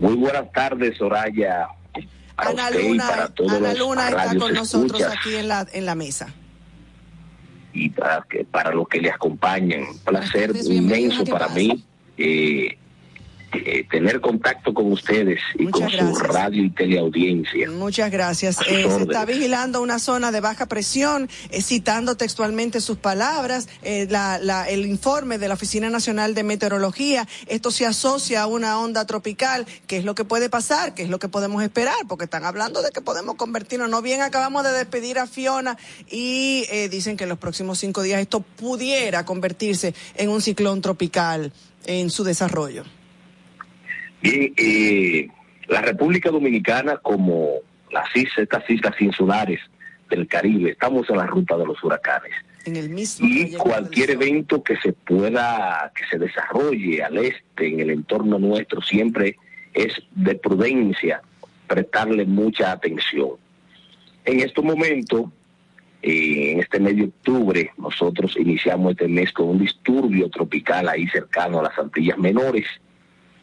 Muy buenas tardes, Soraya. Para Ana usted y Luna, para todos Ana los Luna está con nosotros escuchas aquí en la, en la mesa. y para, que, para los que le acompañan. Un placer inmenso ¿Qué para mí eh, eh, tener contacto con ustedes y Muchas con su radio y teleaudiencia. Muchas gracias. Eh, se está vigilando una zona de baja presión, eh, citando textualmente sus palabras, eh, la- la- el informe de la Oficina Nacional de Meteorología. Esto se asocia a una onda tropical. ¿Qué es lo que puede pasar? ¿Qué es lo que podemos esperar? Porque están hablando de que podemos convertirnos. No bien acabamos de despedir a Fiona y eh, dicen que en los próximos cinco días esto pudiera convertirse en un ciclón tropical en su desarrollo. Bien, eh, la República Dominicana, como las islas, estas islas insulares del Caribe, estamos en la ruta de los huracanes. En el mismo y cualquier evento que se pueda, que se desarrolle al este, en el entorno nuestro, siempre es de prudencia prestarle mucha atención. En estos momentos, eh, en este mes de octubre, nosotros iniciamos este mes con un disturbio tropical ahí cercano a las Antillas Menores.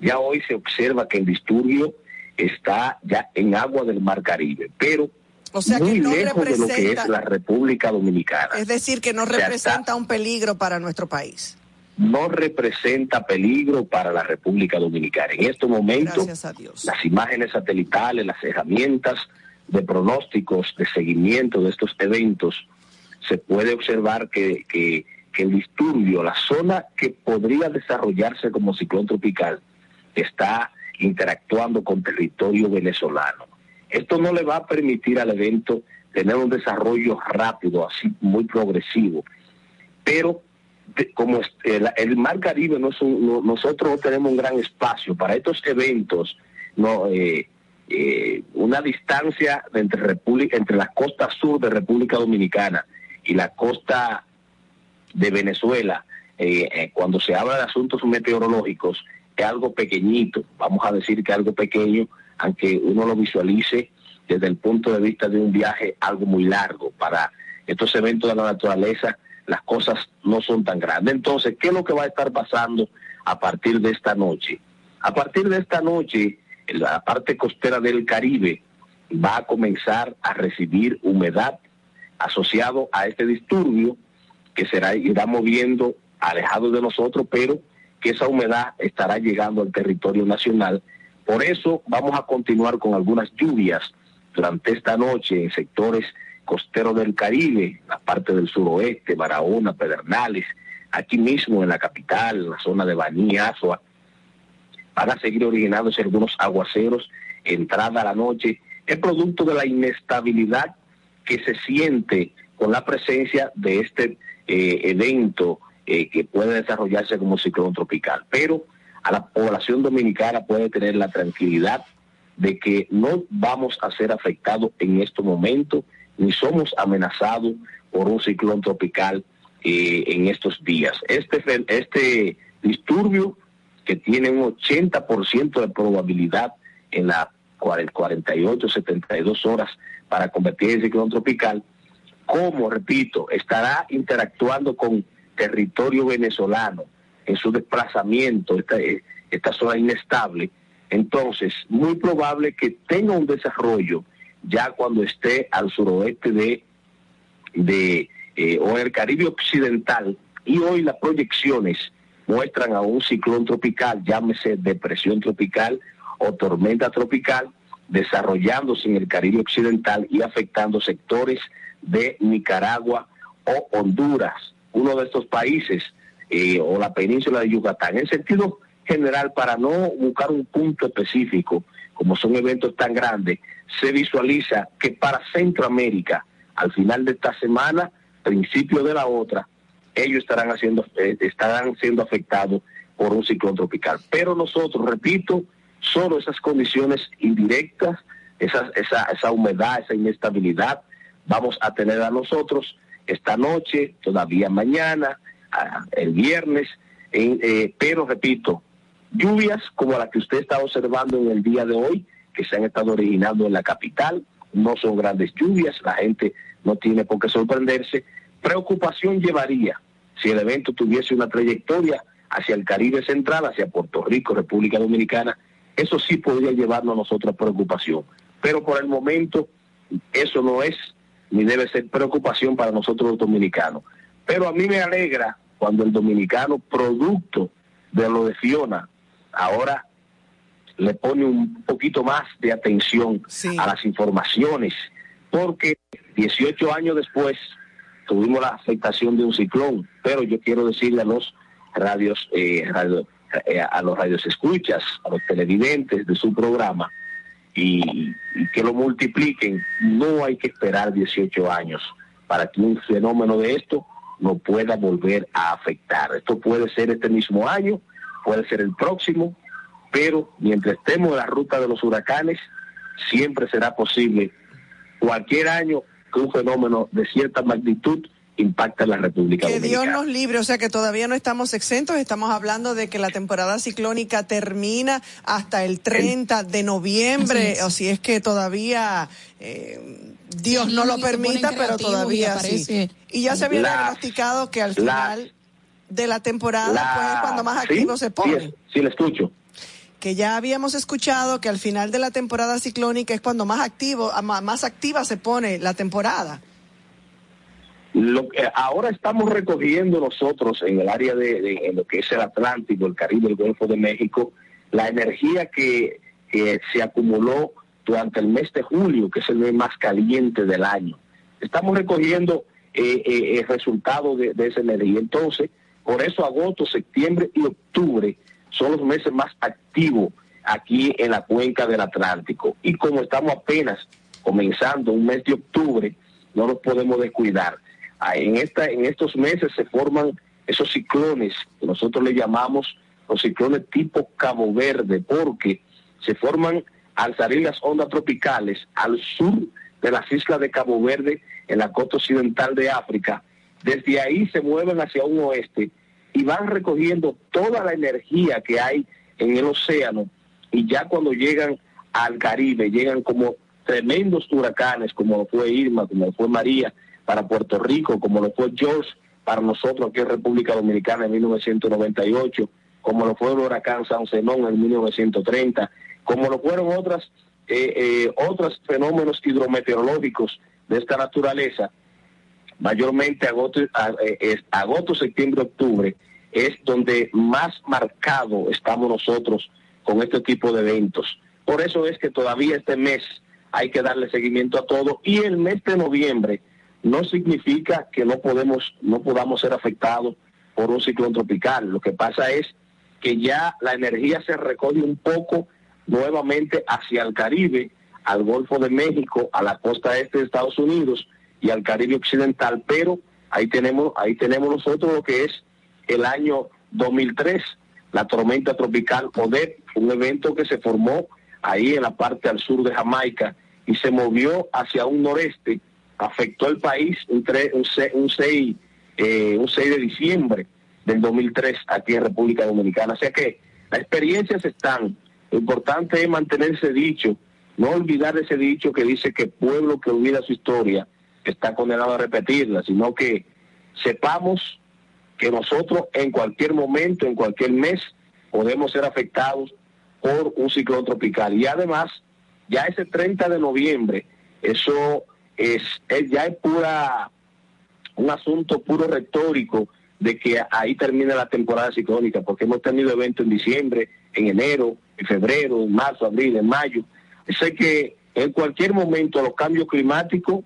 Ya hoy se observa que el disturbio está ya en agua del Mar Caribe, pero O sea que muy no lejos de lo que es la República Dominicana. Es decir, que no representa un peligro para nuestro país. no representa peligro para la República Dominicana. En estos momentos, las imágenes satelitales, las herramientas de pronósticos, de seguimiento de estos eventos, se puede observar que, que, que el disturbio, la zona que podría desarrollarse como ciclón tropical, está interactuando con territorio venezolano. Esto no le va a permitir al evento tener un desarrollo rápido, así muy progresivo, pero como el, el mar Caribe no un- no- nosotros no tenemos un gran espacio para estos eventos no eh, eh, una distancia entre entre la costa sur de República Dominicana y la costa de Venezuela eh, eh, cuando se habla de asuntos meteorológicos es algo pequeñito vamos a decir que algo pequeño aunque uno lo visualice desde el punto de vista de un viaje algo muy largo para estos eventos de la naturaleza las cosas no son tan grandes. Entonces, ¿qué es lo que va a estar pasando a partir de esta noche? A partir de esta noche, la parte costera del Caribe va a comenzar a recibir humedad asociado a este disturbio que será irá moviendo alejado de nosotros, pero que esa humedad estará llegando al territorio nacional. Por eso vamos a continuar con algunas lluvias durante esta noche en sectores costeros del Caribe, la parte del suroeste, Barahona, Pedernales, aquí mismo en la capital, en la zona de Baní, Azua, van a seguir originándose algunos aguaceros, entrada a la noche, es producto de la inestabilidad que se siente con la presencia de este eh, evento eh, que puede desarrollarse como ciclón tropical. Pero a la población dominicana puede tener la tranquilidad de que no vamos a ser afectados en estos momentos, ni somos amenazados por un ciclón tropical eh, en estos días. Este, este disturbio que tiene un 80% de probabilidad en las 48, 72 horas para convertirse en ciclón tropical, como, repito, estará interactuando con territorio venezolano en su desplazamiento, esta, eh, esta zona inestable, entonces muy probable que tenga un desarrollo ya cuando esté al suroeste de, de eh, o en el Caribe Occidental. Y hoy las proyecciones muestran a un ciclón tropical, llámese depresión tropical o tormenta tropical, desarrollándose en el Caribe Occidental y afectando sectores de Nicaragua o Honduras, uno de estos países, eh, o la península de Yucatán. En sentido general, para no buscar un punto específico, como son eventos tan grandes, se visualiza que para Centroamérica, al final de esta semana, principio de la otra, ellos estarán haciendo, eh, estarán siendo afectados por un ciclón tropical. Pero nosotros, repito, solo esas condiciones indirectas, esa, esa, esa humedad, esa inestabilidad, vamos a tener a nosotros esta noche, todavía mañana, el viernes, eh, pero repito, lluvias como la que usted está observando en el día de hoy, que se han estado originando en la capital, no son grandes lluvias, la gente no tiene por qué sorprenderse. Preocupación llevaría si el evento tuviese una trayectoria hacia el Caribe Central, hacia Puerto Rico, República Dominicana, eso sí podría llevarnos a nosotros preocupación. Pero por el momento eso no es ni debe ser preocupación para nosotros los dominicanos. Pero a mí me alegra cuando el dominicano, producto de lo de Fiona, ahora le pone un poquito más de atención a las informaciones, porque 18 años después tuvimos la afectación de un ciclón, pero yo quiero decirle a los radios, eh, radio- eh, a los radios escuchas, a los televidentes de su programa, y, que lo multipliquen, no hay que esperar 18 años para que un fenómeno de esto no pueda volver a afectar. Esto puede ser este mismo año, puede ser el próximo, pero mientras estemos en la ruta de los huracanes, siempre será posible cualquier año que un fenómeno de cierta magnitud impacte en la República Que Dios Dominicana. nos libre, o sea que todavía no estamos exentos, estamos hablando de que la temporada ciclónica termina hasta el 30 de noviembre, Así es. o si es que todavía eh, Dios Sí, no lo permita, pero y todavía sí. Y ya se había diagnosticado que al final de la temporada La- pues es cuando más ¿Sí? activo se pone. Sí, sí, le escucho. que ya habíamos escuchado que al final de la temporada ciclónica es cuando más activo, más activa se pone la temporada. Lo que ahora estamos recogiendo nosotros en el área de, lo que es el Atlántico, el Caribe, el Golfo de México, la energía que, que se acumuló durante el mes de julio, que es el mes más caliente del año. Estamos recogiendo eh, eh, el resultado de, de esa energía. Entonces, por eso agosto, septiembre y octubre son los meses más activos aquí en la cuenca del Atlántico. Y como estamos apenas comenzando un mes de octubre, no nos podemos descuidar. En, esta, en estos meses se forman esos ciclones que nosotros le llamamos los ciclones tipo Cabo Verde, porque se forman al salir las ondas tropicales al sur de las islas de Cabo Verde, en la costa occidental de África. Desde ahí se mueven hacia un oeste y van recogiendo toda la energía que hay en el océano y ya cuando llegan al Caribe, llegan como tremendos huracanes, como fue Irma, como fue María para Puerto Rico, como lo fue George para nosotros aquí en República Dominicana en 1998, como lo fue el huracán San Zenón en 1930, como lo fueron otras eh, eh, otros fenómenos hidrometeorológicos de esta naturaleza, mayormente agosto, eh, agosto, septiembre, octubre, es donde más marcado estamos nosotros con este tipo de eventos. Por eso es que todavía este mes hay que darle seguimiento a todo y el mes de noviembre no significa que no podemos no podamos ser afectados por un ciclón tropical. Lo que pasa es que ya la energía se recoge un poco nuevamente hacia el Caribe, al Golfo de México, a la costa este de Estados Unidos y al Caribe occidental, pero ahí tenemos ahí tenemos nosotros lo que es el año 2003, la tormenta tropical Odette, un evento que se formó ahí en la parte al sur de Jamaica y se movió hacia un noreste, afectó el país un, tre- un, se- un 6, eh, un 6 de diciembre del 2003 aquí en República Dominicana. O sea que las experiencias están. Lo importante es mantener ese dicho, no olvidar ese dicho que dice que pueblo que olvida su historia está condenado a repetirla, sino que sepamos que nosotros en cualquier momento, en cualquier mes, podemos ser afectados por un ciclón tropical. Y además, ya ese 30 de noviembre Eso es, es- ya es pura un asunto puro retórico de que ahí termina la temporada ciclónica, porque hemos tenido eventos en diciembre, en enero, en febrero, en marzo, abril, en mayo. Sé que en cualquier momento los cambios climáticos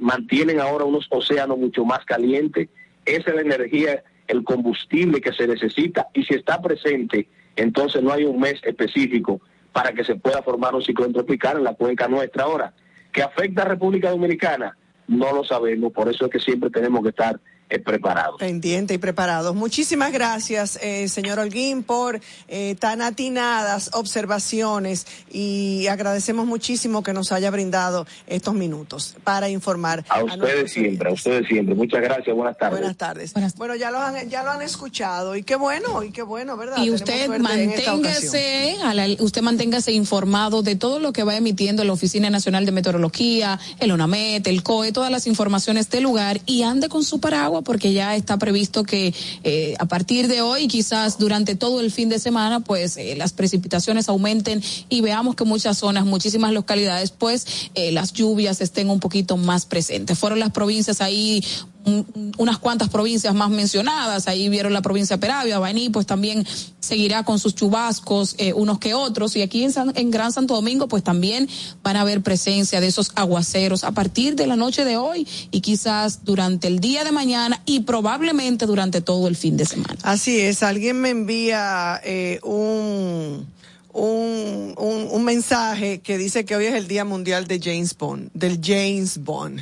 mantienen ahora unos océanos mucho más calientes. Esa es la energía, el combustible que se necesita y si está presente, entonces no hay un mes específico para que se pueda formar un ciclón tropical en la cuenca nuestra ahora. ¿Que afecta a República Dominicana? No lo sabemos, por eso es que siempre tenemos que estar preparados. Pendiente y preparados. Muchísimas gracias, eh, señor Holguín, por eh, tan atinadas observaciones y agradecemos muchísimo que nos haya brindado estos minutos para informar A nuestros ustedes siempre, a ustedes siempre. Muchas gracias, buenas tardes. Buenas tardes. Bueno, ya lo han, ya lo han escuchado y qué bueno, y qué bueno, ¿verdad? Y usted manténgase, a la- usted manténgase informado de todo lo que va emitiendo la Oficina Nacional de Meteorología, el ONAMET, el COE, todas las informaciones del lugar y ande con su paraguas porque ya está previsto que eh, a partir de hoy, quizás durante todo el fin de semana, pues eh, las precipitaciones aumenten y veamos que muchas zonas, muchísimas localidades, pues eh, las lluvias estén un poquito más presentes. Fueron las provincias ahí un- unas cuantas provincias más mencionadas, ahí vieron la provincia de Peravia, Baní, pues también seguirá con sus chubascos, eh, unos que otros, y aquí en, San- en Gran Santo Domingo, pues también van a haber presencia de esos aguaceros a partir de la noche de hoy y quizás durante el día de mañana y probablemente durante todo el fin de semana. Así es, alguien me envía eh, un, un, un, un mensaje que dice que hoy es el Día Mundial de James Bond, del James Bond.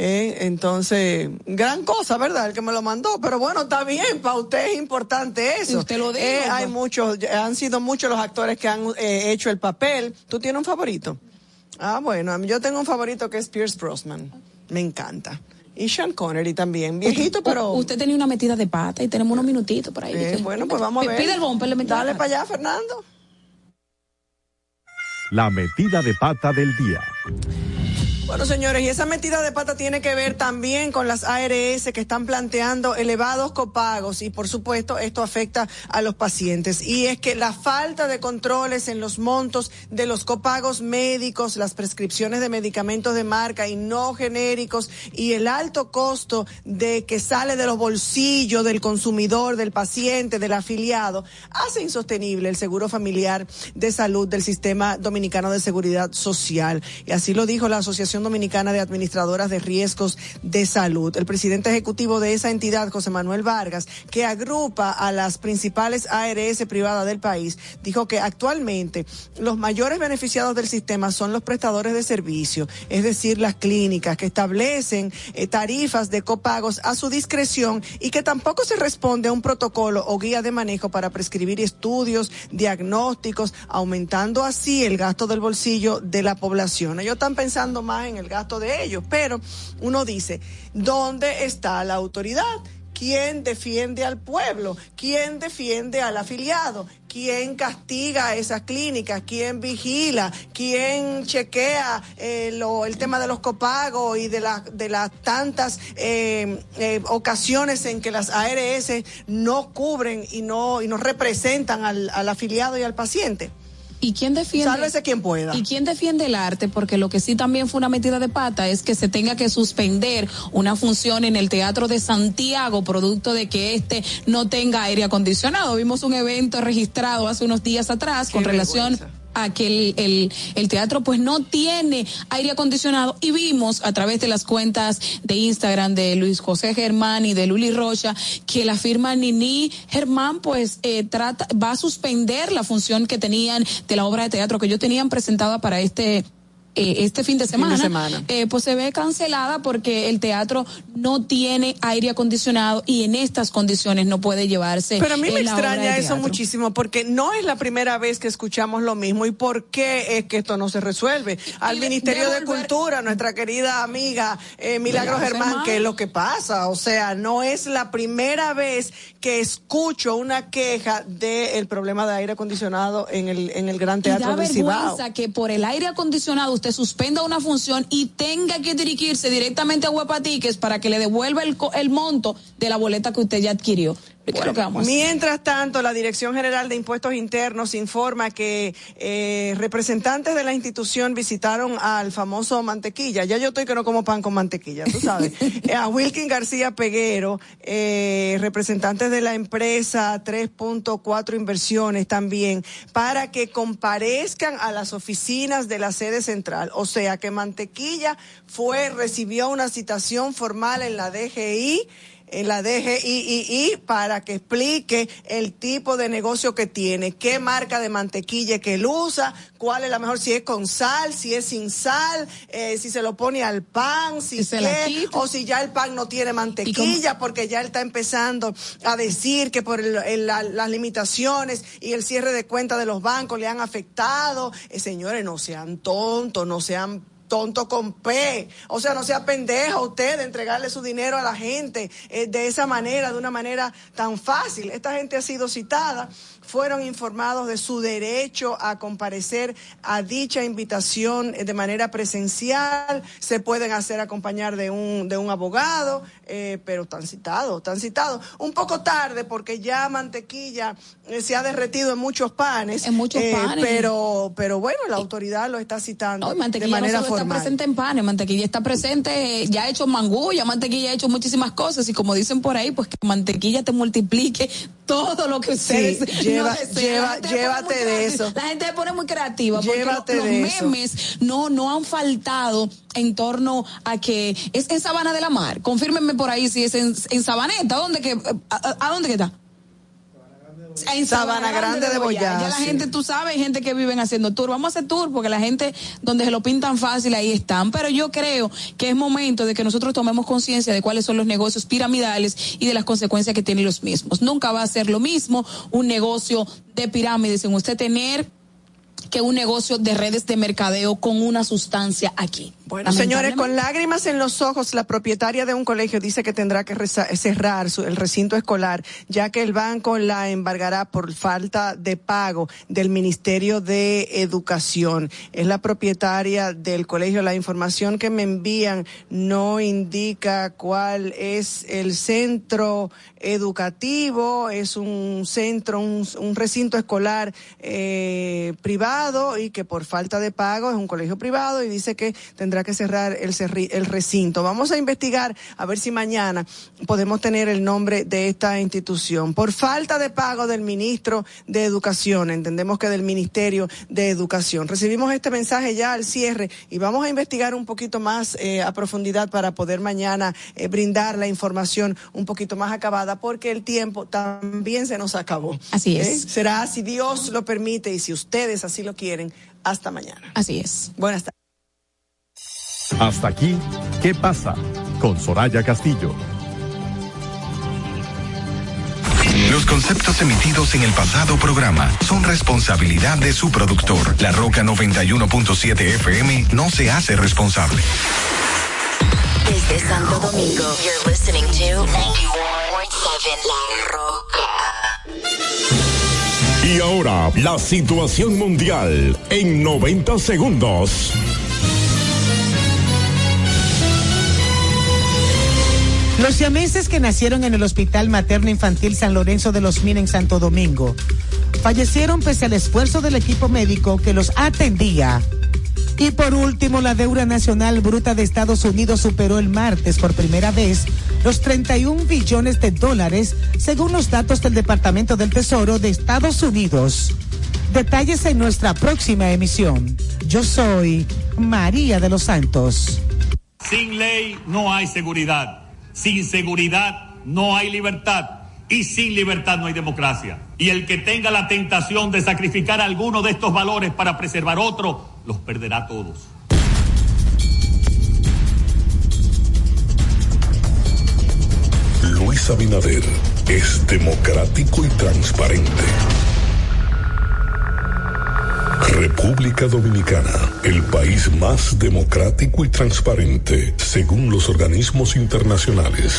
Eh, entonces, gran cosa, ¿verdad? El que me lo mandó, pero bueno, está bien, para usted es importante eso. Usted lo dijo, Eh, hay pues. muchos, han sido muchos los actores que han eh, hecho el papel. ¿Tú tienes un favorito? Ah, bueno, yo tengo un favorito que es Pierce Brosnan. Me encanta. Y Sean Connery también, viejito, pero... Usted tenía una metida de pata y tenemos unos minutitos por ahí. Eh, bueno, pues vamos a ver. Pide el bumper, le Dale para allá, Fernando. La metida de pata del día. Bueno, señores, y esa metida de pata tiene que ver también con las ARS que están planteando elevados copagos y por supuesto esto afecta a los pacientes. Y es que la falta de controles en los montos de los copagos médicos, las prescripciones de medicamentos de marca y no genéricos y el alto costo de que sale de los bolsillos del consumidor, del paciente, del afiliado, hace insostenible el seguro familiar de salud del sistema dominicano de seguridad social. Y así lo dijo la Asociación Dominicana de Administradoras de Riesgos de Salud. El presidente ejecutivo de esa entidad, José Manuel Vargas, que agrupa a las principales ARS privadas del país, dijo que actualmente los mayores beneficiados del sistema son los prestadores de servicio, es decir, las clínicas que establecen eh, tarifas de copagos a su discreción y que tampoco se responde a un protocolo o guía de manejo para prescribir estudios, diagnósticos, aumentando así el gasto del bolsillo de la población. Ellos están pensando más en el gasto de ellos, pero uno dice, ¿dónde está la autoridad? ¿Quién defiende al pueblo? ¿Quién defiende al afiliado? ¿Quién castiga esas clínicas? ¿Quién vigila? ¿Quién chequea eh, el tema de los copagos y de, de las tantas eh, eh, ocasiones en que las ARS no cubren y no, y no representan al afiliado y al paciente? ¿Y quién defiende? Sálvese quien pueda. ¿Y quién defiende el arte? Porque lo que sí también fue una metida de pata es que se tenga que suspender una función en el Teatro de Santiago, producto de que este no tenga aire acondicionado. Vimos un evento registrado hace unos días atrás con relación a que el, el, el teatro pues no tiene aire acondicionado. Y vimos a través de las cuentas de Instagram de Luis José Germán y de Luli Rocha que la firma Nini Germán pues eh, trata va a suspender la función que tenían de la obra de teatro que ellos tenían presentada para este eh, este fin de Fin de semana, eh, pues se ve cancelada porque el teatro no tiene aire acondicionado y en estas condiciones no puede llevarse. Pero a mí me de extraña eso muchísimo porque no es la primera vez que escuchamos lo mismo y por qué es que esto no se resuelve. Al Ministerio de Cultura, nuestra querida amiga eh, Milagro Germán, Germán. ¿qué es lo que pasa? O sea, no es la primera vez que escucho una queja del problema de aire acondicionado en el, en el Gran Y da Teatro Cibao. vergüenza que por el aire acondicionado usted suspenda una función y tenga que dirigirse directamente a Huepatiques para que le devuelva el monto de la boleta que usted ya adquirió. ¿Qué es lo que vamos a hacer? Mientras tanto, la Dirección General de Impuestos Internos informa que eh, representantes de la institución visitaron al famoso mantequilla. Ya yo estoy que no como pan con mantequilla, tú sabes. Eh, a Wilkin García Peguero, eh, representantes de la empresa 3.4 Inversiones también, para que comparezcan a las oficinas de la sede central. O sea que Mantequilla fue, recibió una citación formal en la DGI en la DGII para que explique el tipo de negocio que tiene, qué marca de mantequilla que él usa, cuál es la mejor, si es con sal, si es sin sal, eh, si se lo pone al pan, si se qué, o si ya el pan no tiene mantequilla, porque ya él está empezando a decir que por el- el- la- las limitaciones y el cierre de cuentas de los bancos le han afectado. Eh, señores, no sean tontos, no sean tonto con P. O sea, no sea pendejo usted de entregarle su dinero a la gente eh, de esa manera, de una manera tan fácil. Esta gente ha sido citada, fueron informados de su derecho a comparecer a dicha invitación eh, de manera presencial, se pueden hacer acompañar de un, de un abogado, eh, pero están citados, están citados. Un poco tarde porque ya mantequilla se ha derretido en muchos panes. En muchos panes. Pero, pero bueno, la autoridad lo está citando No, de manera no. Está presente en panes, mantequilla está presente, ya ha hecho mangú, ya mantequilla ha hecho muchísimas cosas y como dicen por ahí, pues que mantequilla te multiplique todo lo que ustedes lleva- no desean. lleva- pone llévate de eso. La gente se pone muy creativa porque Llévate los eso. memes no, no han faltado en torno a que es en Sabana de la Mar. Confírmenme por ahí si es en, en Sabaneta, ¿dónde que, a- a dónde que está? En Sabana Grande de Boyá, Ya la gente, tú sabes, hay gente que viven haciendo tour. Vamos a hacer tour porque la gente donde se lo pintan fácil ahí están. Pero yo creo que es momento de que nosotros tomemos conciencia de cuáles son los negocios piramidales y de las consecuencias que tienen los mismos. Nunca va a ser lo mismo un negocio de pirámides en usted tener que un negocio de redes de mercadeo con una sustancia aquí. Bueno, señores, con lágrimas en los ojos, la propietaria de un colegio dice que tendrá que cerrar su- el recinto escolar, ya que el banco la embargará por falta de pago del Ministerio de Educación. Es la propietaria del colegio. La información que me envían no indica cuál es el centro educativo, es un centro, un, un recinto escolar eh, privado y que por falta de pago es un colegio privado y dice que tendrá que cerrar el, recinto. Vamos a investigar a ver si mañana podemos tener el nombre de esta institución. Por falta de pago del ministro de Educación, entendemos que del Ministerio de Educación. Recibimos este mensaje ya al cierre y vamos a investigar un poquito más eh, a profundidad para poder mañana eh, brindar la información un poquito más acabada porque el tiempo también se nos acabó. Así es. ¿Eh? Será si Dios lo permite y si ustedes así lo quieren, hasta mañana. Así es. Buenas tardes. Hasta aquí, ¿qué pasa? Con Soraya Castillo. Los conceptos emitidos en el pasado programa son responsabilidad de su productor. La Roca 91.7 FM no se hace responsable. Desde Santo Domingo, you're listening to 91.7 La Roca. Y ahora, la situación mundial en 90 segundos. Los siameses que nacieron en el Hospital Materno Infantil San Lorenzo de los Mina en Santo Domingo fallecieron pese al esfuerzo del equipo médico que los atendía. Y por último, la deuda nacional bruta de Estados Unidos superó el martes por primera vez los 31 billones de dólares, según los datos del Departamento del Tesoro de Estados Unidos. Detalles en nuestra próxima emisión. Yo soy María de los Santos. Sin ley no hay seguridad. Sin seguridad no hay libertad. Y sin libertad no hay democracia. Y el que tenga la tentación de sacrificar alguno de estos valores para preservar otro, los perderá todos. Luis Abinader es democrático y transparente. República Dominicana, el país más democrático y transparente, según los organismos internacionales.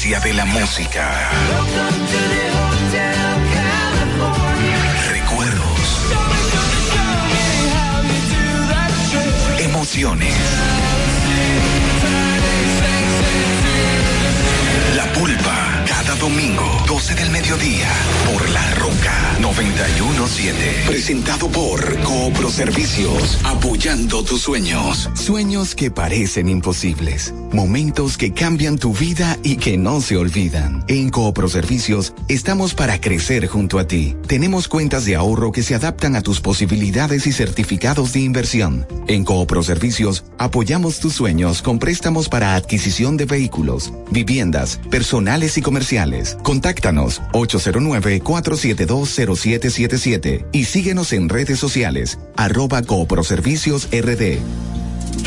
de la música. Recuerdos. Emociones. La pulpa, domingo, 12 del mediodía, por La Roca 917. Presentado por Coopro Servicios, apoyando tus sueños. Sueños que parecen imposibles. Momentos que cambian tu vida y que no se olvidan. En Coopro Servicios estamos para crecer junto a ti. Tenemos cuentas de ahorro que se adaptan a tus posibilidades y certificados de inversión. En Coopro Servicios apoyamos tus sueños con préstamos para adquisición de vehículos, viviendas, personales y comerciales. Contáctanos 809-4720777 y síguenos en redes sociales arroba Cooproservicios RD.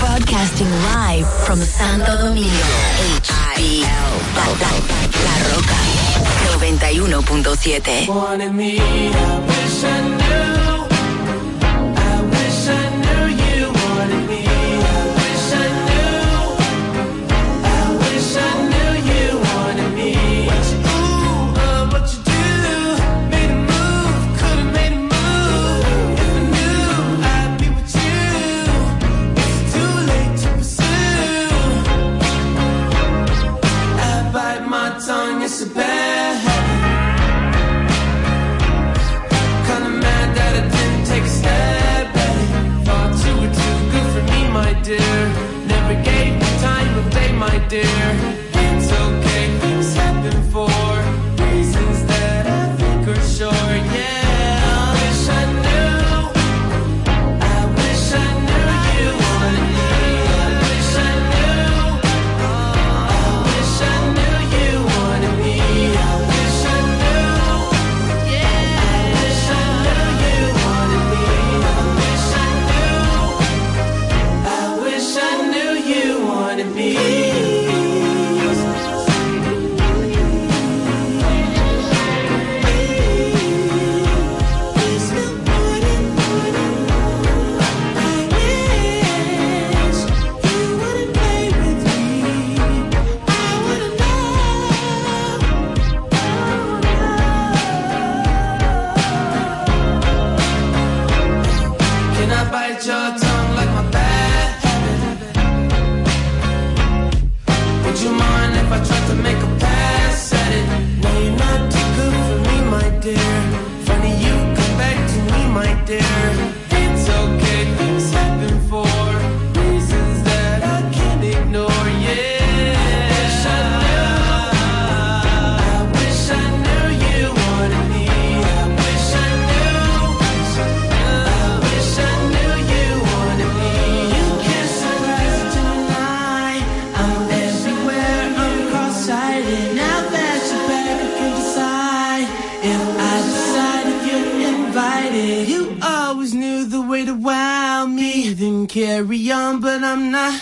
Broadcasting live from Santo Domingo. HIL. La, la, la Roca 91.7.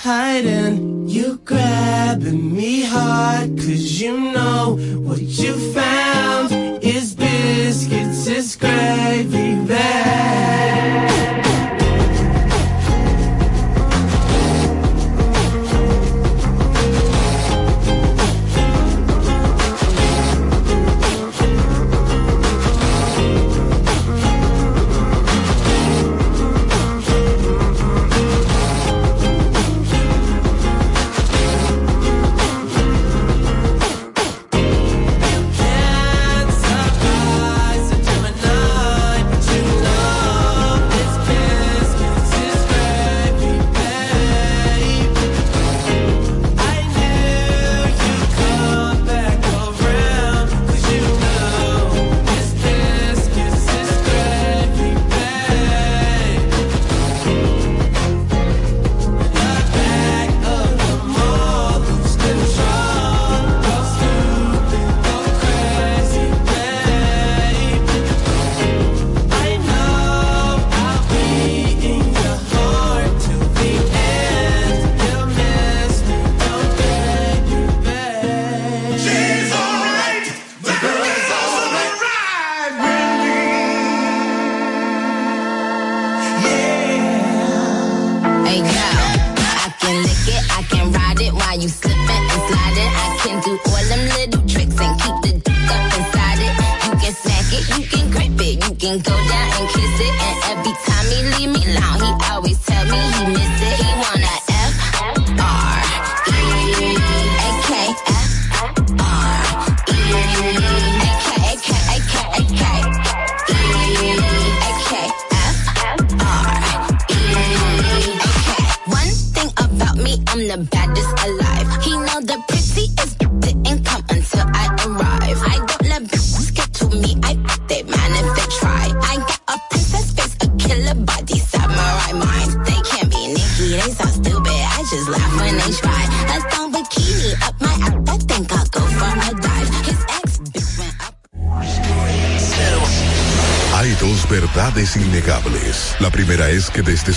hiding. You grabbing me hard, cause you know what you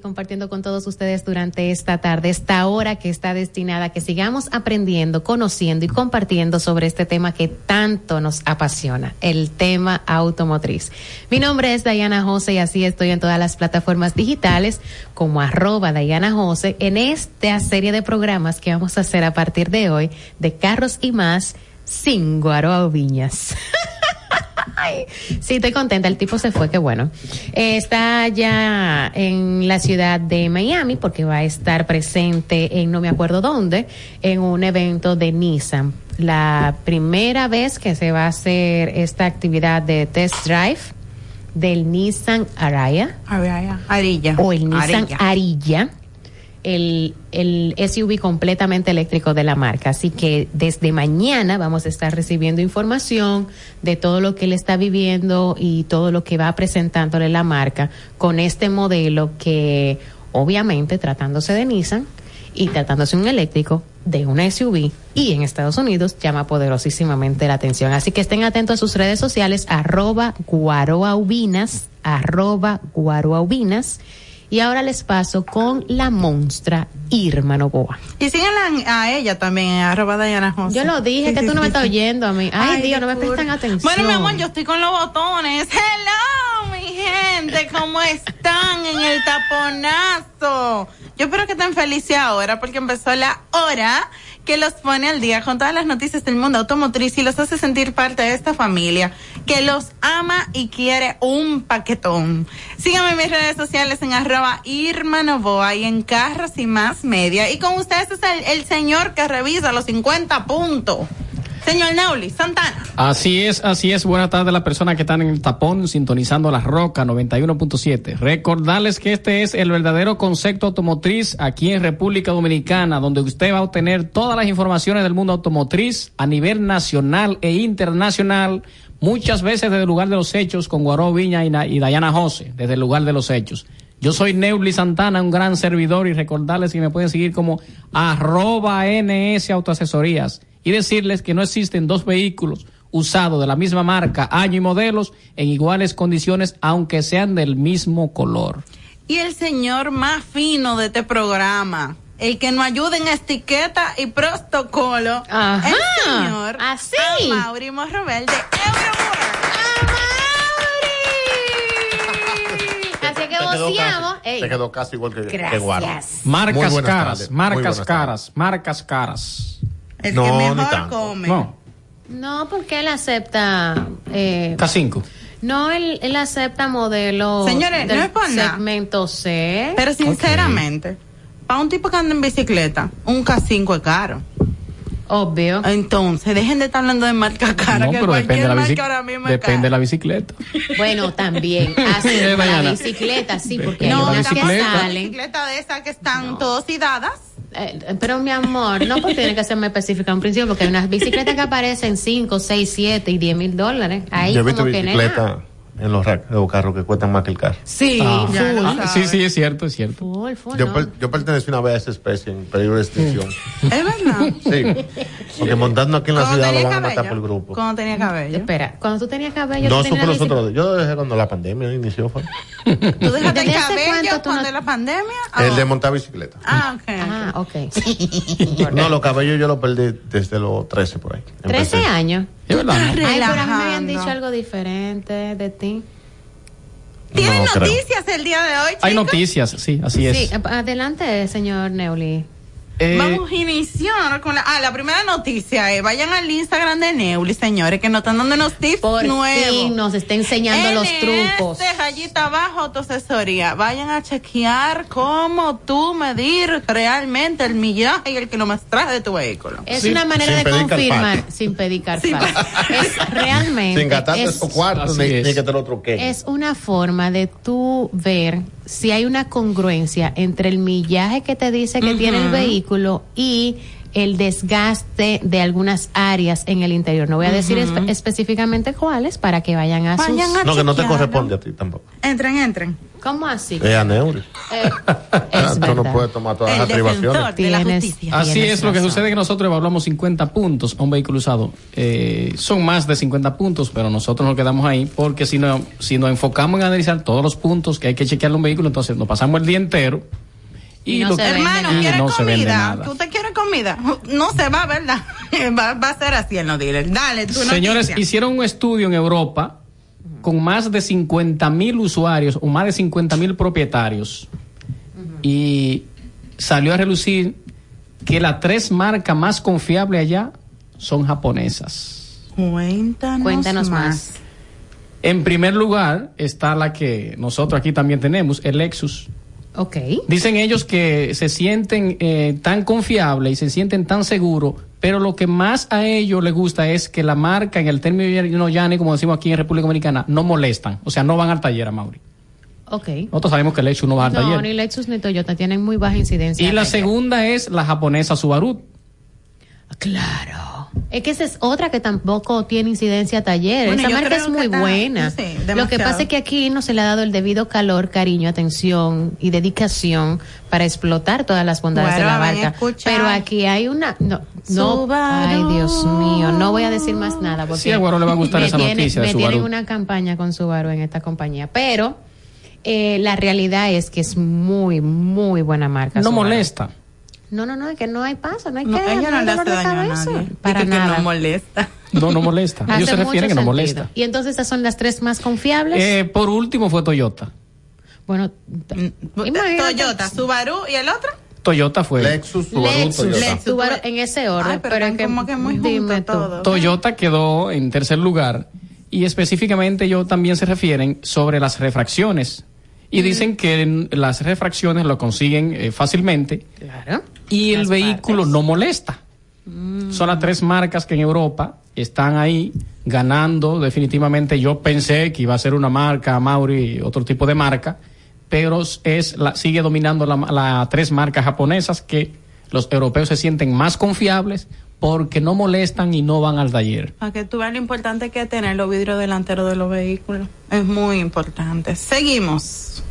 Compartiendo con todos ustedes durante esta tarde, esta hora que está destinada a que sigamos aprendiendo, conociendo y compartiendo sobre este tema que tanto nos apasiona, el tema automotriz. Mi nombre es Diana Jose y así estoy en todas las plataformas digitales como arroba Jose en esta serie de programas que vamos a hacer a partir de hoy de carros y más sin Guaroa Viñas. Ay, sí, estoy contenta. El tipo se fue, qué bueno. Eh, está ya en la ciudad de Miami porque va a estar presente en no me acuerdo dónde, en un evento de Nissan. La primera vez que se va a hacer esta actividad de test drive del Nissan Araya. Arilla. O el Nissan Arilla. Arilla. El, SUV completamente eléctrico de la marca. Así que desde mañana vamos a estar recibiendo información de todo lo que él está viviendo y todo lo que va presentándole la marca con este modelo que obviamente tratándose de Nissan y tratándose un eléctrico de una SUV y en Estados Unidos llama poderosísimamente la atención. Así que estén atentos a sus redes sociales arroba guaroaubinas, arroba guaroaubinas. Y ahora les paso con la monstra Irma Novoa. Y síganla a ella también, arroba Diana Jose. Yo lo dije, que tú no me estás oyendo a mí. Ay, Dios, no me prestan atención. Bueno, mi amor, yo estoy con los botones. Hello, mi gente, ¿cómo están en el taponazo? Yo espero que estén felices ahora porque empezó la hora que los pone al día con todas las noticias del mundo automotriz y los hace sentir parte de esta familia que los ama y quiere un paquetón. Síganme en mis redes sociales en arroba Irma Novoa y en Carros y Más Media. Y con ustedes es el, el señor que revisa los 50 puntos. Señor Nauli, Santana. Así es, así es. Buenas tardes a las personas que están en el tapón sintonizando la Roca 91.7. Recordarles que este es el verdadero concepto automotriz aquí en República Dominicana, donde usted va a obtener todas las informaciones del mundo automotriz a nivel nacional e internacional, muchas veces desde el lugar de los hechos con Guaró Viña y, Na- y Dayana Jose, desde el lugar de los hechos. Yo soy Neuli Santana, un gran servidor, y recordarles que me pueden seguir como arroba NS Autoasesorías y decirles que no existen dos vehículos usados de la misma marca, año y modelos en iguales condiciones, aunque sean del mismo color. Y el señor más fino de este programa, el que nos ayuda en etiqueta y protocolo, Ajá, el señor así. Amaury Morrobel de Así que Te quedó voceamos. Te quedó casi igual que, Gracias. Marcas caras, tardes, marcas caras, marcas caras. El No, que mejor come. No, No, porque él acepta. Eh, K5. no, él, él acepta modelo. Señores, del no es por nada. Segmento C. Pero sinceramente, para un tipo que anda en bicicleta, un K5 es caro. Obvio. Entonces, dejen de estar hablando de marca cara, No, que pero depende de cualquier la marca bicicleta. ahora mismo es Depende de la bicicleta. Bueno, también. Así la bicicleta, sí, porque hay No, unas que bicicleta. salen. bicicleta de esas que están todas oxidadas. Eh, pero mi amor, no porque tiene que ser más específica en un principio, porque hay unas bicicletas que aparecen 5, 6, 7 y 10 mil dólares. Ahí Yo como que nena. En los, los carros que cuestan más que el carro. Sí, Ah, ya ah, sí, sí, es cierto, es cierto. Yo, per- yo pertenecí una vez a esa especie en peligro de extinción. Es verdad. Sí. Porque montando aquí en la ciudad lo van a matar cabello. por grupo. Cuando tenía cabello. Espera, cuando tú tenías cabello. No, tú eso fue los otros. Yo dejé cuando la pandemia inició. Fue. ¿Tú dejaste el ¿Desde hace cabello cuando no- la pandemia? El de montar bicicleta. Ah, ok. Ah, ok. No, los cabellos yo los perdí desde los 13 por ahí. 13 años. Es verdad. Ay, pero a mí me habían dicho algo diferente de ti. ¿Tienen No, creo. noticias el día de hoy, Hay chicos? noticias, sí, así es. Sí, adelante, señor Neuli. Eh, Vamos a iniciar con la... Ah, la primera noticia es, vayan al Instagram de Neuli, señores, que nos están dando unos tips Por nuevos. fin nos está enseñando En los trucos. Este rayita abajo, autoasesoría. Vayan a chequear cómo tú medir realmente el millaje y el kilometraje de tu vehículo. Es Sin- una manera de confirmar, sin pedir. Es realmente. Sin esos cuartos ni, es. ni que te lo truquen. Es una forma de tú ver si hay una congruencia entre el millaje que te dice que tiene el vehículo y el desgaste de algunas áreas en el interior. No voy a decir espe- específicamente cuáles para que vayan a Vayan sus... a No, que no te corresponde a ti tampoco. Entren, entren. ¿Cómo así? Es a Neuri. Eh, es Tú no puedes tomar todas las defensor atribuciones. de la Tienes- justicia. Así es, lo que sucede es que nosotros evaluamos 50 puntos a un vehículo usado. Eh, son más de 50 puntos, pero nosotros nos quedamos ahí porque si, no, si nos enfocamos en analizar todos los puntos que hay que chequearle a un vehículo, entonces nos pasamos el día entero y, Y no lo se Hermano, nada. y ¿quiere no se vende comida? nada. ¿Que ¿Usted quiere comida? No se va, ¿verdad? Va, va a ser así en los dealers. Dale, tú Señores, hicieron un estudio en Europa con más de 50 mil usuarios o más de 50 mil propietarios y salió a relucir que las tres marcas más confiables allá son japonesas. Cuéntanos, Cuéntanos más. En primer lugar está la que nosotros aquí también tenemos, el Lexus. Ok. Dicen ellos que se sienten eh, tan confiables y se sienten tan seguros, pero lo que más a ellos les gusta es que la marca, en el término llano, como decimos aquí en República Dominicana, no molestan. O sea, no van al taller, a Mauri. Ok. Nosotros sabemos que el Lexus no va al No, taller. ni Lexus ni Toyota tienen muy baja incidencia. Y la taller. segunda es la japonesa Subaru. Claro. Es que esa es otra que tampoco tiene incidencia a taller. Bueno, esa marca es muy está- buena. sí, Lo que pasa es que aquí no se le ha dado el debido calor, cariño, atención y dedicación para explotar todas las bondades Bueno, de la marca. Pero aquí hay una no no Subaru. ay Dios mío, no voy a decir más nada porque Sí, a Guaro le va a gustar esa tiene- noticia de Me tienen una campaña con Subaru en esta compañía, pero eh, la realidad es que es muy muy buena marca. No Subaru. molesta. No, no, no, es que no hay paso, no hay No, que ella no hay le hace daño a nadie. Para Dice que nada. no molesta. No, no molesta. Ellos Hace se refieren que no molesta. Y entonces esas son las tres más confiables. Eh, por último fue Toyota. bueno, imagínate. Toyota, Subaru y el otro. Toyota fue. Lexus, Subaru, Lexus, Toyota. Lexus, Subaru, en ese orden. Ay, pero, pero es que, como que muy dime todo. Toyota quedó en tercer lugar y específicamente ellos también se refieren sobre las refracciones y dicen que las refracciones lo consiguen eh, fácilmente Claro. Y el vehículo partes. no molesta. Son las tres marcas que en Europa están ahí ganando definitivamente. Yo pensé que iba a ser una marca, Mauri, otro tipo de marca, pero es la, sigue dominando las la tres marcas japonesas que los europeos se sienten más confiables porque no molestan y no van al taller. Para que tú veas lo importante que es tener los vidrios delanteros de los vehículos. Es muy importante. Seguimos.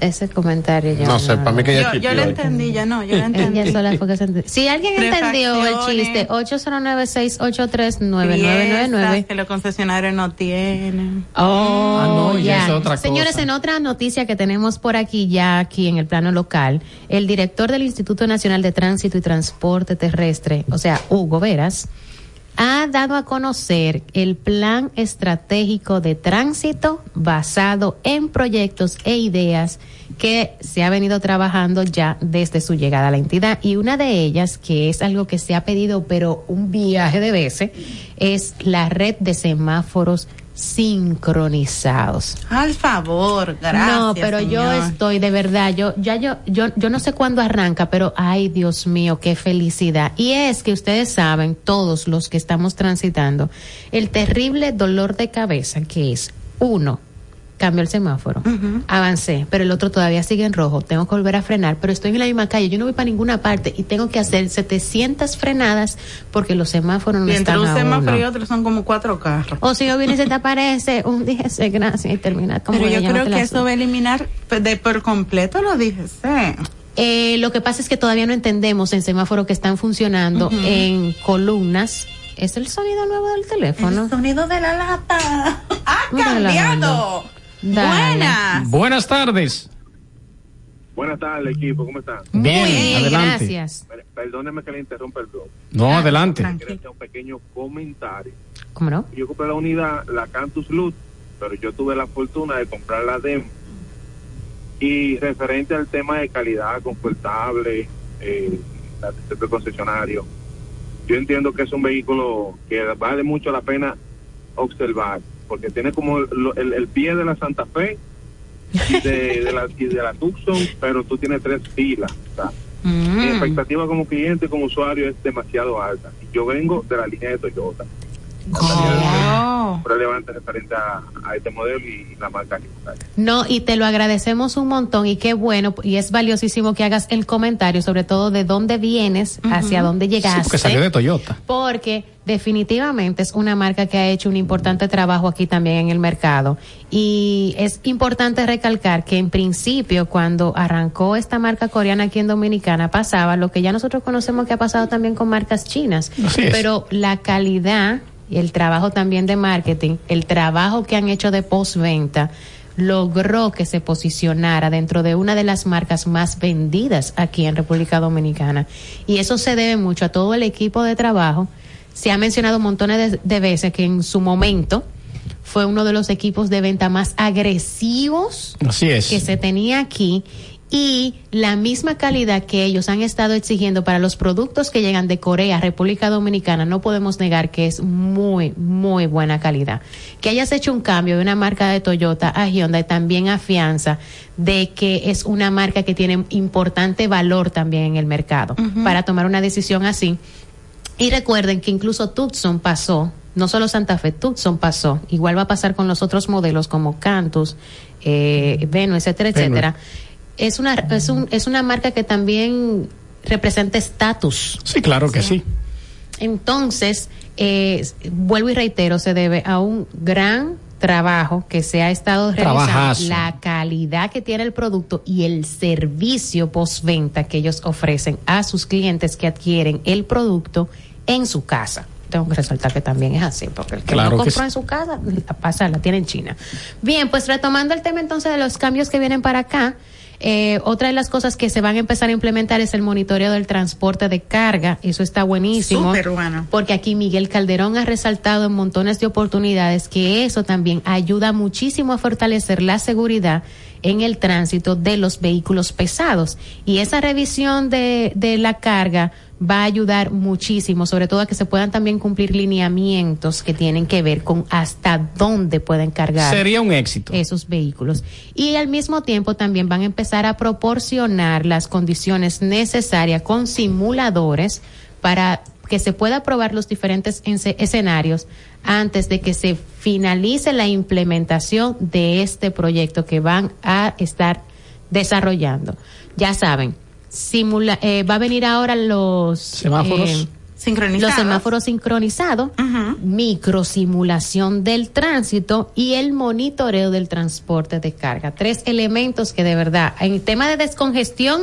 Ese comentario ya. No sé, para mí que ella Yo, yo lo entendí, ya no, yo lo entendí. Ella sola fue que se entendió. Si alguien entendió el chiste, 809-683-9999. Piezas que los concesionarios no tienen. Oh, Ah, no, ya es otra Señores, cosa. en otra noticia que tenemos por aquí, ya aquí en el plano local, el director del Instituto Nacional de Tránsito y Transporte Terrestre, o sea, Hugo Veras, ha dado a conocer el plan estratégico de tránsito basado en proyectos e ideas que se ha venido trabajando ya desde su llegada a la entidad. Y una de ellas, que es algo que se ha pedido, pero un viaje de veces, es la red de semáforos sincronizados. Al favor, gracias. no, pero yo estoy de verdad, yo ya yo yo yo no sé cuándo arranca, pero ay, Dios mío, qué felicidad. Y es que ustedes saben, todos los que estamos transitando, el terrible dolor de cabeza que es uno cambio el semáforo, avancé, pero el otro todavía sigue en rojo, tengo que volver a frenar, pero estoy en la misma calle, yo no voy para ninguna parte y tengo que hacer 700 frenadas porque los semáforos no Y entre están un a semáforo y otro son como cuatro carros. O si yo viene y se te aparece un DGC, gracias, y termina como Pero yo creo que eso va a eliminar de por completo lo dije, sí. Eh, lo que pasa es que todavía no entendemos en semáforos que están funcionando en columnas. ¿Es el sonido nuevo del teléfono? El sonido de la lata. ¡Ha cambiado! Dale. Buenas. Buenas tardes. Buenas tardes, equipo. ¿Cómo están? Bien, bien, adelante. gracias. Per- Perdóneme que le interrumpa el blog. No, adelante. Quería hacer un pequeño comentario. ¿Cómo no? Yo compré la unidad, la Cantus Luz, pero yo tuve la fortuna de comprar la DEM. Y referente al tema de calidad, confortable, eh, la del concesionario, yo entiendo que es un vehículo que vale mucho la pena observar, porque tiene como el, el- el pie de la Santa Fe y de, de la, y de la Tucson, pero tú tienes tres filas. o sea, mi expectativa como cliente, como usuario, es demasiado alta. Yo vengo de la línea de Toyota. Oh. Relevante referente a, a este modelo y la marca Hyundai. No, y te lo agradecemos un montón y qué bueno, y es valiosísimo que hagas el comentario, sobre todo de dónde vienes, hacia dónde Sí, llegaste. porque salió de Toyota. porque definitivamente es una marca que ha hecho un importante trabajo aquí también en el mercado. Y es importante recalcar que en principio cuando arrancó esta marca coreana aquí en Dominicana pasaba lo que ya nosotros conocemos que ha pasado también con marcas chinas. Así es. Pero la calidad y el trabajo también de marketing, el trabajo que han hecho de postventa, logró que se posicionara dentro de una de las marcas más vendidas aquí en República Dominicana. Y eso se debe mucho a todo el equipo de trabajo. Se ha mencionado montones de, de veces que en su momento fue uno de los equipos de venta más agresivos Así es. que se tenía aquí y la misma calidad que ellos han estado exigiendo para los productos que llegan de Corea, República Dominicana, no podemos negar que es muy, muy buena calidad. Que hayas hecho un cambio de una marca de Toyota a Hyundai también afianza de que es una marca que tiene importante valor también en el mercado para tomar una decisión así. Y recuerden que incluso Tucson pasó, no solo Santa Fe, Tucson pasó. Igual va a pasar con los otros modelos como Cantus, eh, Venue, etcétera, Venue. etcétera. Es una, es, un, es una marca que también representa estatus. Sí, claro que sí. Entonces, eh, vuelvo y reitero, se debe a un gran trabajo que se ha estado realizando, Trabajazo. la calidad que tiene el producto y el servicio postventa que ellos ofrecen a sus clientes que adquieren el producto en su casa. Tengo que resaltar que también es así, porque el que Claro no compró en su casa, la pasa, la tiene en China. Bien, pues retomando el tema entonces de los cambios que vienen para acá, eh, otra de las cosas que se van a empezar a implementar es el monitoreo del transporte de carga. Eso está buenísimo. Súper bueno. Porque aquí Miguel Calderón ha resaltado en montones de oportunidades que eso también ayuda muchísimo a fortalecer la seguridad en el tránsito de los vehículos pesados. Y esa revisión de, de la carga va a ayudar muchísimo, sobre todo a que se puedan también cumplir lineamientos que tienen que ver con hasta dónde pueden cargar Sería un éxito. esos vehículos. Y al mismo tiempo también van a empezar a proporcionar las condiciones necesarias con simuladores para que se pueda probar los diferentes escenarios antes de que se finalice la implementación de este proyecto que van a estar desarrollando. Ya saben, simula eh, va a venir ahora los Semáforos. eh, Sincronizados. los semáforos sincronizados, microsimulación del tránsito y el monitoreo del transporte de carga. Tres elementos que de verdad, en tema de descongestión,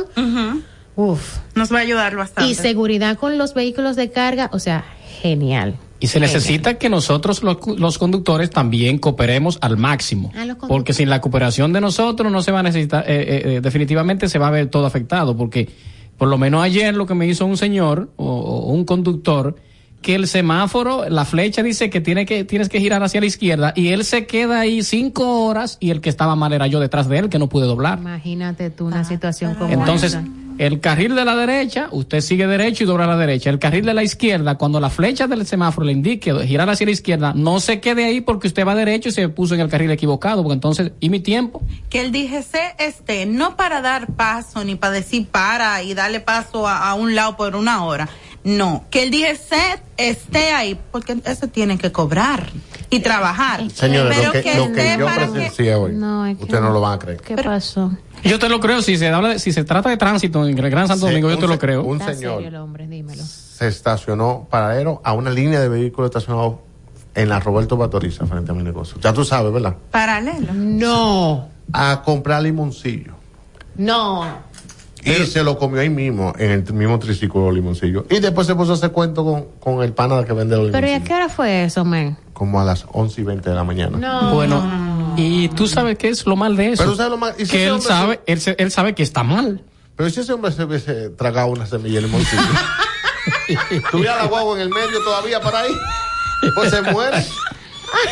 uff, Nos va a ayudar bastante. y seguridad con los vehículos de carga, o sea, genial. Y se necesita que nosotros los, los conductores también cooperemos al máximo. Porque sin la cooperación de nosotros no se va a necesitar, eh, eh, eh, definitivamente se va a ver todo afectado. Porque por lo menos ayer lo que me hizo un señor o, o un conductor, que el semáforo, la flecha dice que, tiene que tienes que girar hacia la izquierda y él se queda ahí cinco horas y el que estaba mal era yo detrás de él que no pude doblar. Imagínate tú una situación como Entonces, esa. El carril de la derecha, usted sigue derecho y dobla a la derecha. El carril de la izquierda, cuando la flecha del semáforo le indique girar hacia la izquierda, no se quede ahí porque usted va derecho y se puso en el carril equivocado. Porque entonces, ¿y mi tiempo? Que el DGC esté no para dar paso ni para decir para y darle paso a, a un lado por una hora. No, que el DGC esté ahí porque eso tiene que cobrar. y trabajar. Señores, Pero lo que, que lo que esté yo que- presencié hoy, No, es que ustedes no lo van a creer. ¿Qué pasó? Yo te lo creo, si se habla de- si se trata de tránsito en el Gran Santo Sí, Domingo, yo te lo creo. un señor serio el hombre, dímelo. se estacionó paralelo a una línea de vehículos estacionados en la Roberto Batoriza frente a mi negocio. Ya tú sabes, ¿verdad? Paralelo. No, A comprar limoncillo. no. Y se lo comió ahí mismo, en el mismo triciclo de limoncillo. Y después se puso a hacer cuento con, con el pana que vende los Pero ¿y limoncillos. a qué hora fue eso, men? Como a las 11 y 20 de la mañana. No. Bueno, y tú sabes qué es lo mal de eso. Pero ¿sabes lo mal? ¿Y si que él sabe, él, se- él sabe que está mal. Pero si ese hombre se hubiese tragado una semilla de limoncillo. Tuviera la guagua en el medio todavía para ahí. Pues se muere.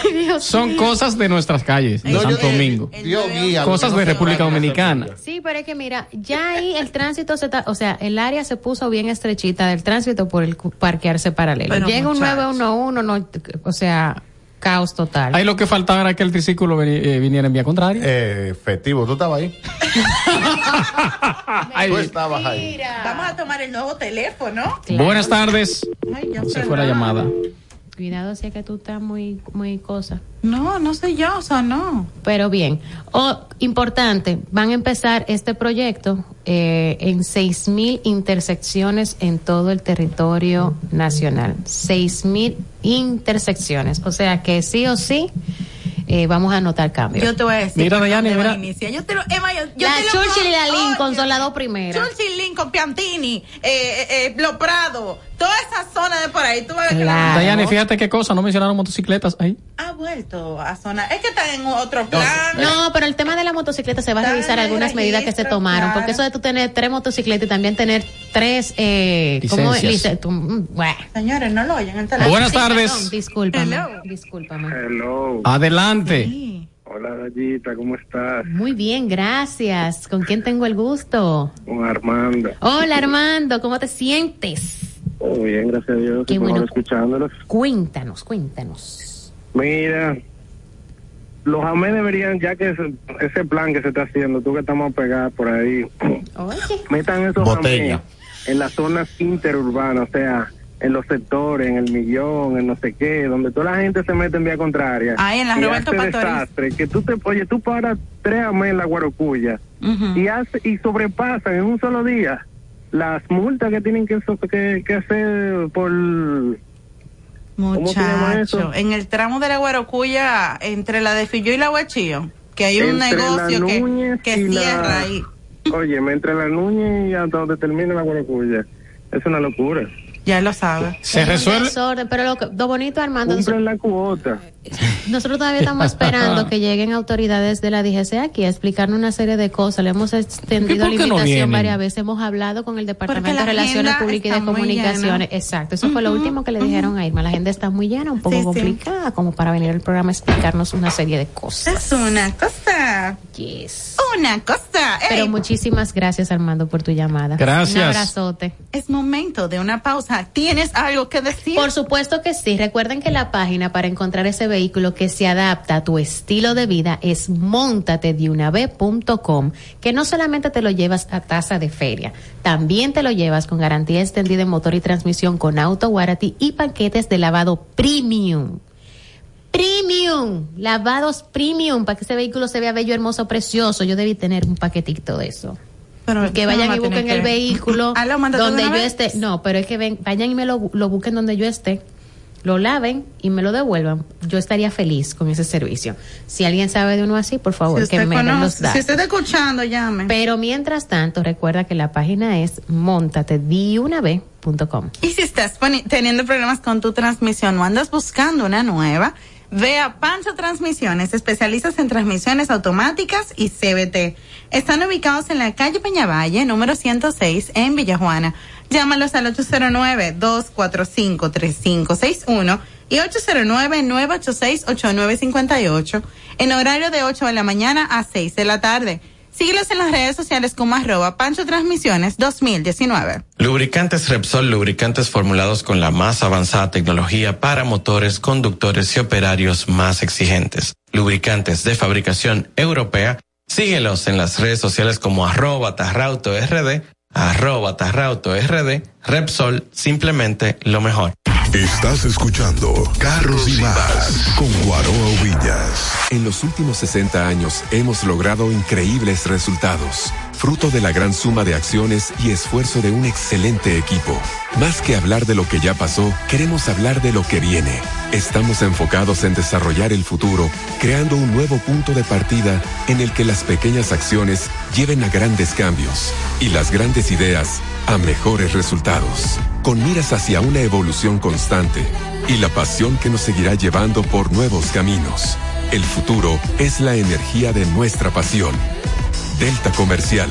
Ay, Dios Son cosas de nuestras calles, de No, yo Santo dije, Domingo. Dios guía, Cosas de República Dominicana. Sí, pero es que mira, ya ahí el tránsito se está, o sea, el área se puso bien estrechita del tránsito por el parquearse paralelo. Llega un muchachos. 911, no, o sea, caos total. Ahí lo que faltaba era que el triciclo eh, viniera en vía contraria. Eh, efectivo, tú estabas ahí. Tú estabas ahí. Vamos a tomar el nuevo teléfono. Buenas tardes. Ay, ya Se fue la llamada. Cuidado si es que tú estás muy, muy cosa. No, no soy yo, o sea, no. Pero bien, oh, importante, van a empezar este proyecto eh, en 6.000 intersecciones en todo el territorio nacional. 6.000 intersecciones. O sea que sí o sí eh, vamos a notar cambios. Yo te voy a decir. Mira, Dayane, mira. Yo te lo, Emma, yo, yo la te lo Churchill y la Lincoln son las dos primeras. Churchill, Lincoln, Piantini, eh, eh, eh, Lo Prado, toda esa zona de por ahí. Tú vas a ver que la- Claro. Dayane, fíjate qué cosa, no mencionaron motocicletas ahí. ha vuelto a sonar. Es que está en otro plan. No, pero el tema de la motocicleta se va a revisar algunas medidas que se tomaron, claro. porque eso de tú tener tres motocicletas y también tener tres, eh, ¿cómo es? Lice- tú, mm. Señores, no lo oyen en el teléfono. Buenas Sí, tardes. perdón, discúlpame, Hello. discúlpame. Hello. Adelante. Sí. Hola, Dayita, ¿cómo estás? Muy bien, gracias. ¿Con quién tengo el gusto? Con Armando. Hola Armando, ¿cómo te sientes? Todo bien, gracias a Dios. Qué por bueno. escuchándolos. Cuéntanos, cuéntanos. Mira, los AME deberían, ya que ese, ese plan que se está haciendo, tú que estamos a pegar por ahí, Oye, metan esos Botella. AME en las zonas interurbanas, o sea, en los sectores, en el millón, en no sé qué, donde toda la gente se mete en vía contraria. Ahí en la y Roberto hace desastre, que tú te, oye, tú paras tres AME en la Guarocuya y hace y sobrepasan en un solo día las multas que tienen que, que, que hacer por ¿Cómo se llama Muchacho, en el tramo de la Guarocuya, entre la de Filló y la Huachío, que hay un Entre negocio que, que la- cierra ahí. Oye, entre la Núñez y hasta donde termina la Guaracuya. Es una locura. Ya lo sabe. Se resuelve. desorden, pero lo, bonito Armando, Cumplen la cuota. nosotros todavía estamos esperando que lleguen autoridades de la DGC aquí a explicarnos una serie de cosas. Le hemos extendido ¿Y la no invitación varias veces. Hemos hablado con el Departamento de Relaciones Públicas y de Comunicaciones. llena. Exacto. Eso fue lo último que le dijeron a Irma. La agenda está muy llena, un poco Sí, sí. complicada, como para venir al programa a explicarnos una serie de cosas. Es una cosa. Yes. Una cosa. Ey, Pero muchísimas gracias, Armando, por tu llamada. Gracias. Un abrazote. es momento de una pausa. ¿Tienes algo que decir? Por supuesto que sí. Recuerden que la página para encontrar ese vehículo que se adapta a tu estilo de vida es montatedunavez.com, que no solamente te lo llevas a tasa de feria, también te lo llevas con garantía extendida en motor y transmisión con auto warranty y paquetes de lavado premium. Premium, lavados premium, para que ese vehículo se vea bello, hermoso, precioso. Yo debí tener un paquetito de eso. Pero Que vayan no y busquen el vehículo donde de yo vez. esté. No, pero es que ven, vayan y me lo, lo busquen donde yo esté, lo laven y me lo devuelvan. Yo estaría feliz con ese servicio. Si alguien sabe de uno así, por favor, Si que me den los conoce, si datos. usted está escuchando, llame. Pero mientras tanto, recuerda que la página es montatediunavez.com. Y si estás teniendo problemas con tu transmisión o andas buscando una nueva, ve a Pancho Transmisiones, especialistas en transmisiones automáticas y CBT. Están ubicados en la calle Peñavalle, número 106, en Villajuana. Llámalos al 809-245-3561 y 809-986-8958 en horario de 8 de la mañana a 6 de la tarde. Síguelos en las redes sociales como arroba Pancho Transmisiones 2019. Lubricantes Repsol, lubricantes formulados con la más avanzada tecnología para motores, conductores y operarios más exigentes. Lubricantes de fabricación europea. Síguelos en las redes sociales como arroba tarrauto rd, arroba tarrauto rd, Repsol, simplemente lo mejor. Estás escuchando Carros y Más con Guaroa Villas. En los últimos 60 años hemos logrado increíbles resultados, fruto de la gran suma de acciones y esfuerzo de un excelente equipo. Más que hablar de lo que ya pasó, queremos hablar de lo que viene. Estamos enfocados en desarrollar el futuro, creando un nuevo punto de partida en el que las pequeñas acciones lleven a grandes cambios y las grandes ideas a mejores resultados, con miras hacia una evolución constante y la pasión que nos seguirá llevando por nuevos caminos. El futuro es la energía de nuestra pasión. Delta Comercial,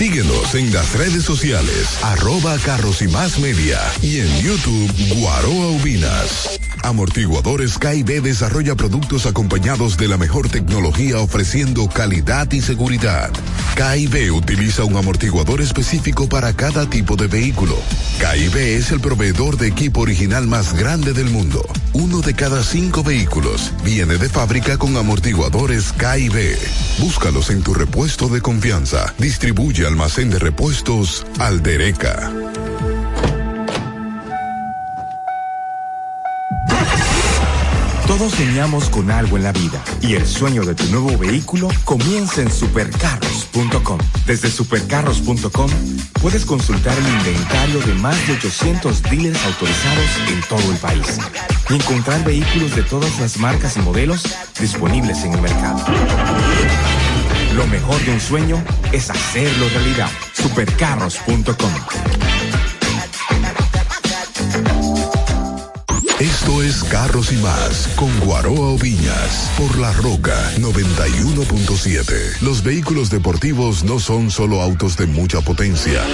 Síguenos en las redes sociales, arroba carros y más media y en YouTube Guaroa Ubinas. Amortiguadores KIB desarrolla productos acompañados de la mejor tecnología ofreciendo calidad y seguridad. KIB utiliza un amortiguador específico para cada tipo de vehículo. KIB es el proveedor de equipo original más grande del mundo. Uno de cada cinco vehículos viene de fábrica con amortiguadores KIB. Búscalos en tu repuesto de confianza. Distribuye almacén de repuestos Aldereca. Todos soñamos con algo en la vida y el sueño de tu nuevo vehículo comienza en supercarros.com. Desde supercarros.com puedes consultar el inventario de más de 800 dealers autorizados en todo el país y encontrar vehículos de todas las marcas y modelos disponibles en el mercado. Lo mejor de un sueño es hacerlo realidad. Supercarros.com. Esto es Carros y Más con Guaroa Oviñas por La Roca 91.7. Los vehículos deportivos no son solo autos de mucha potencia,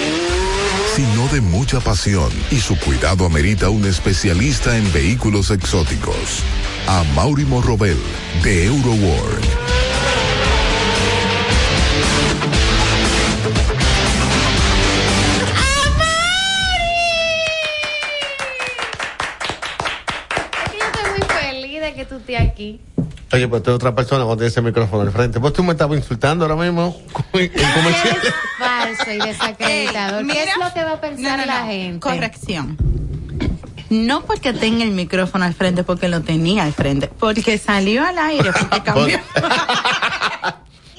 sino de mucha pasión y su cuidado amerita un especialista en vehículos exóticos. A Maurimo Robel de Euroworld. Aquí. Oye, pues tú otra persona cuando tienes el micrófono al frente. Pues tú me estabas insultando ahora mismo en comercial. Eres falso y desacreditador. ¿Qué es lo que va a pensar No, no, la no. gente? Corrección. No porque tenga el micrófono al frente, porque lo tenía al frente, porque salió al aire, porque cambió.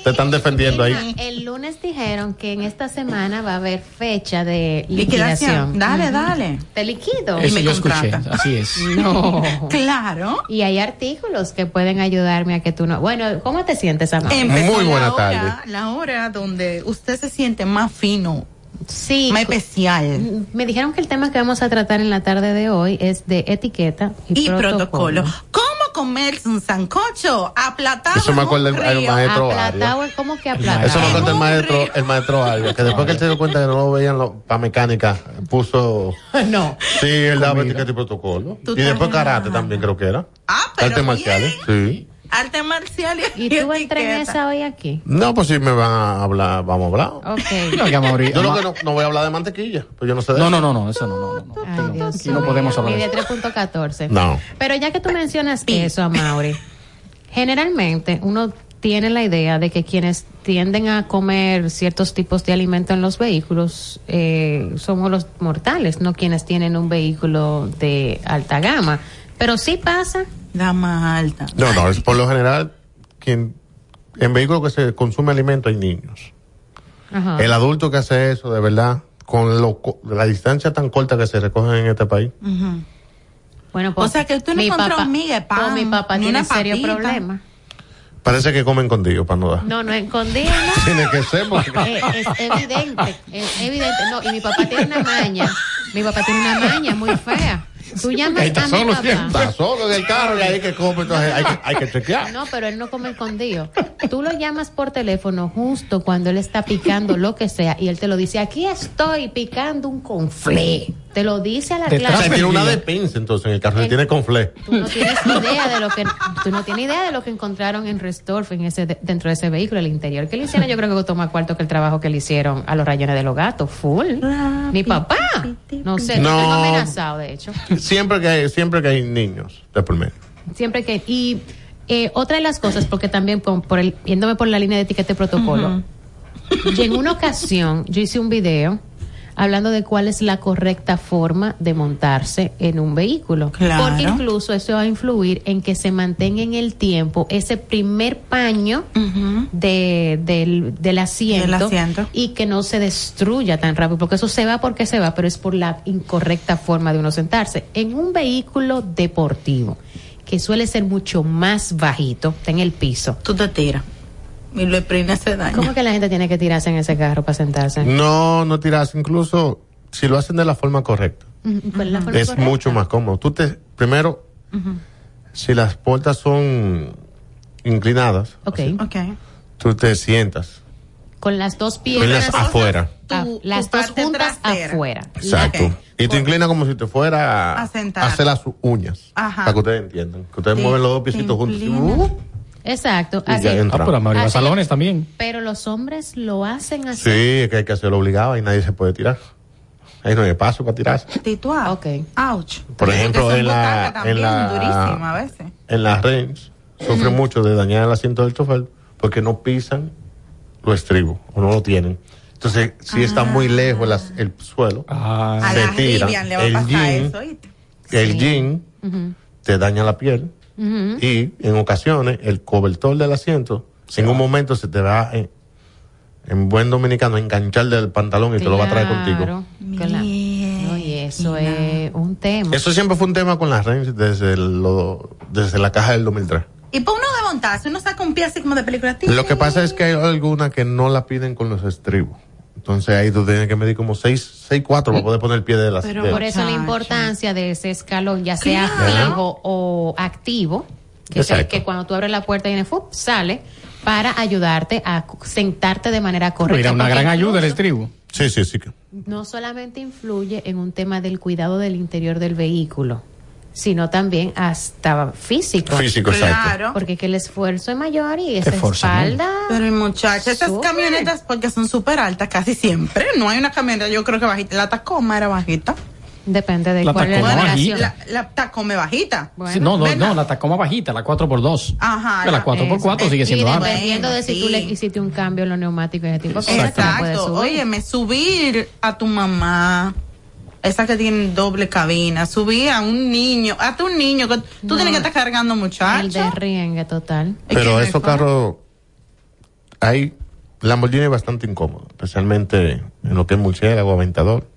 Te están defendiendo ahí. El lunes dijeron que en esta semana va a haber fecha de Liquidación. liquidación. Dale, dale. Te liquido. Eso yo escuché, así es. No. Claro. Y hay artículos que pueden ayudarme a que tú no. Bueno, ¿cómo te sientes, Amanda? Empezó la hora, La hora donde usted se siente más fino. Sí. Más especial. Me dijeron que el tema que vamos a tratar en la tarde de hoy es de etiqueta y, Y protocolo. ¿Cómo comerse un sancocho aplatado? Eso me acuerda el- en un el río? maestro Aplatado es como que aplatado. Eso me contó el maestro, el maestro Arias, que después que él se dio cuenta que no lo veían para mecánica, puso. No. Sí, él daba etiqueta y protocolo. Y después te- karate también creo que era. Ah, pero Artes marciales, sí. Arte marcial y, ¿Y tú hoy aquí? No, pues si me van a hablar, vamos a hablar. Ok. No, Yo lo Ma- que no, no voy a hablar de mantequilla, pues yo no sé de No, eso. no, no, no, eso no, no, no. Ay, Dios Aquí no podemos hablar Ni de de eso. 3.14. No. Pero ya que tú mencionas eso, Amaury, generalmente uno tiene la idea de que quienes tienden a comer ciertos tipos de alimentos en los vehículos eh, somos los mortales, no quienes tienen un vehículo de alta gama. Pero sí pasa. Gama alta. No, no, es por lo general quien en vehículos que se consume alimento hay niños. Ajá. El adulto que hace eso, de verdad, con lo, co- la distancia tan corta que se recogen en este país. Ujú. Bueno, O sea que tú no mi encontró papá- miga de pan, pues mi papá ni tiene serio problema. Parece que comen con Dios para no dar. No, no escondido, ¿no? Tiene que ser porque... Eh, es evidente, es evidente. No, y mi papá tiene una maña. Mi papá tiene una maña muy fea. Tú llamas Ahí está a mi solo papá. siempre. Está solo en el carro y ahí que come, entonces hay que, hay que chequear. No, pero él no come escondido. Tú lo llamas por teléfono justo cuando él está picando lo que sea y él te lo dice, aquí estoy picando un conflé. Te lo dice a la clara. tiene una despensa entonces en el carro, El- tiene conflé. Tú no tienes idea de lo que tú no tienes idea de lo que encontraron en Restorf en ese de- dentro de ese vehículo el interior que le hicieron yo creo que costó más cuarto que el trabajo que le hicieron a los rayones de los gatos full mi papá no sé No. amenazado de hecho Siempre que hay, siempre que hay niños de por medio. siempre que y eh, otra de las cosas porque también con- por el yéndome por la línea de etiqueta y protocolo y en una ocasión yo hice un video hablando de cuál es la correcta forma de montarse en un vehículo. Claro. Porque incluso eso va a influir en que se mantenga en el tiempo ese primer paño de, del, del asiento, Del asiento. y que no se destruya tan rápido, porque eso se va porque se va, pero es por la incorrecta forma de uno sentarse. En un vehículo deportivo, que suele ser mucho más bajito, está en el piso. Tú te tiras. Y lo exprimes se daña. ¿Cómo que la gente tiene que tirarse en ese carro para sentarse? No, no tiras, incluso si lo hacen de la forma correcta, ¿cuál es la forma es correcta? mucho más cómodo. Tú te, primero, si las puertas son inclinadas, Ok. tú te sientas. Con las dos piernas afuera. Ah, las dos juntas afuera. Exacto. Y te inclinas como si te fuera A a, sentar. hacer las uñas. Ajá. Para que ustedes entiendan. Que ustedes Te- mueven los dos piecitos te juntos. uh, Exacto. Y así. ya entra. Ah, pero María Así. Salones también. Pero los hombres lo hacen así. sí, es que hay que hacerlo obligado y nadie se puede tirar. Ahí no hay espacio para tirarse. Tituá. Ok. Ouch. Por ejemplo, en la, también en la, durísimas a veces. en la range sufre Ujú. mucho de dañar el asiento del chofer porque no pisan los estribos o no lo tienen. Entonces, si está muy lejos las- el suelo, A se la tira. Rivian le va a el pasar jean, el Sí. jean te daña la piel Y en ocasiones el cobertor del asiento en un momento se te va en, en buen dominicano a enganchar del pantalón y te lo va a traer contigo. Claro. Claro. No, y eso es un tema. Eso siempre fue un tema con las Range desde, lo- desde la caja del 2003. Y para uno de montarse, uno saca un pie así como de película. Lo que pasa es que hay algunas que no la piden con los estribos. Entonces ahí tú tienes que medir como 6, 6 4 para poder poner el pie de las Pero de- por eso la importancia de ese escalón, ya sea Claro. fijo o activo, que, que cuando tú abres la puerta y viene, ¡fup! sale, para ayudarte a sentarte de manera correcta. Mira, una gran ayuda el estribo. Sí, sí, sí. No solamente influye en un tema del cuidado del interior del vehículo, sino también hasta físico. Físico, exacto. Claro. Porque que el esfuerzo es mayor y esa Esforzamiento. espalda. Pero estas Sube. camionetas, porque son súper altas casi siempre. No hay una camioneta, yo creo que bajita. La Tacoma era bajita. Depende de La cuál es la Tacoma generación. La, la Tacoma es bajita. Sí, no, no, no, la Tacoma bajita, la 4x2. Ajá. Que la 4x4 sigue siendo alta. dependiendo de si tú sí. le hiciste un cambio en los neumáticos y ese tipo de cosas, tú Exacto. subir. Óyeme, subir a tu mamá, esa que tiene doble cabina, subir a un niño, a tu niño, que tú No. tienes que estar cargando El muchachos. de riengue total. Pero esos carros, hay Lamborghini es bastante incómodo, especialmente en lo que es murciélago, aventador.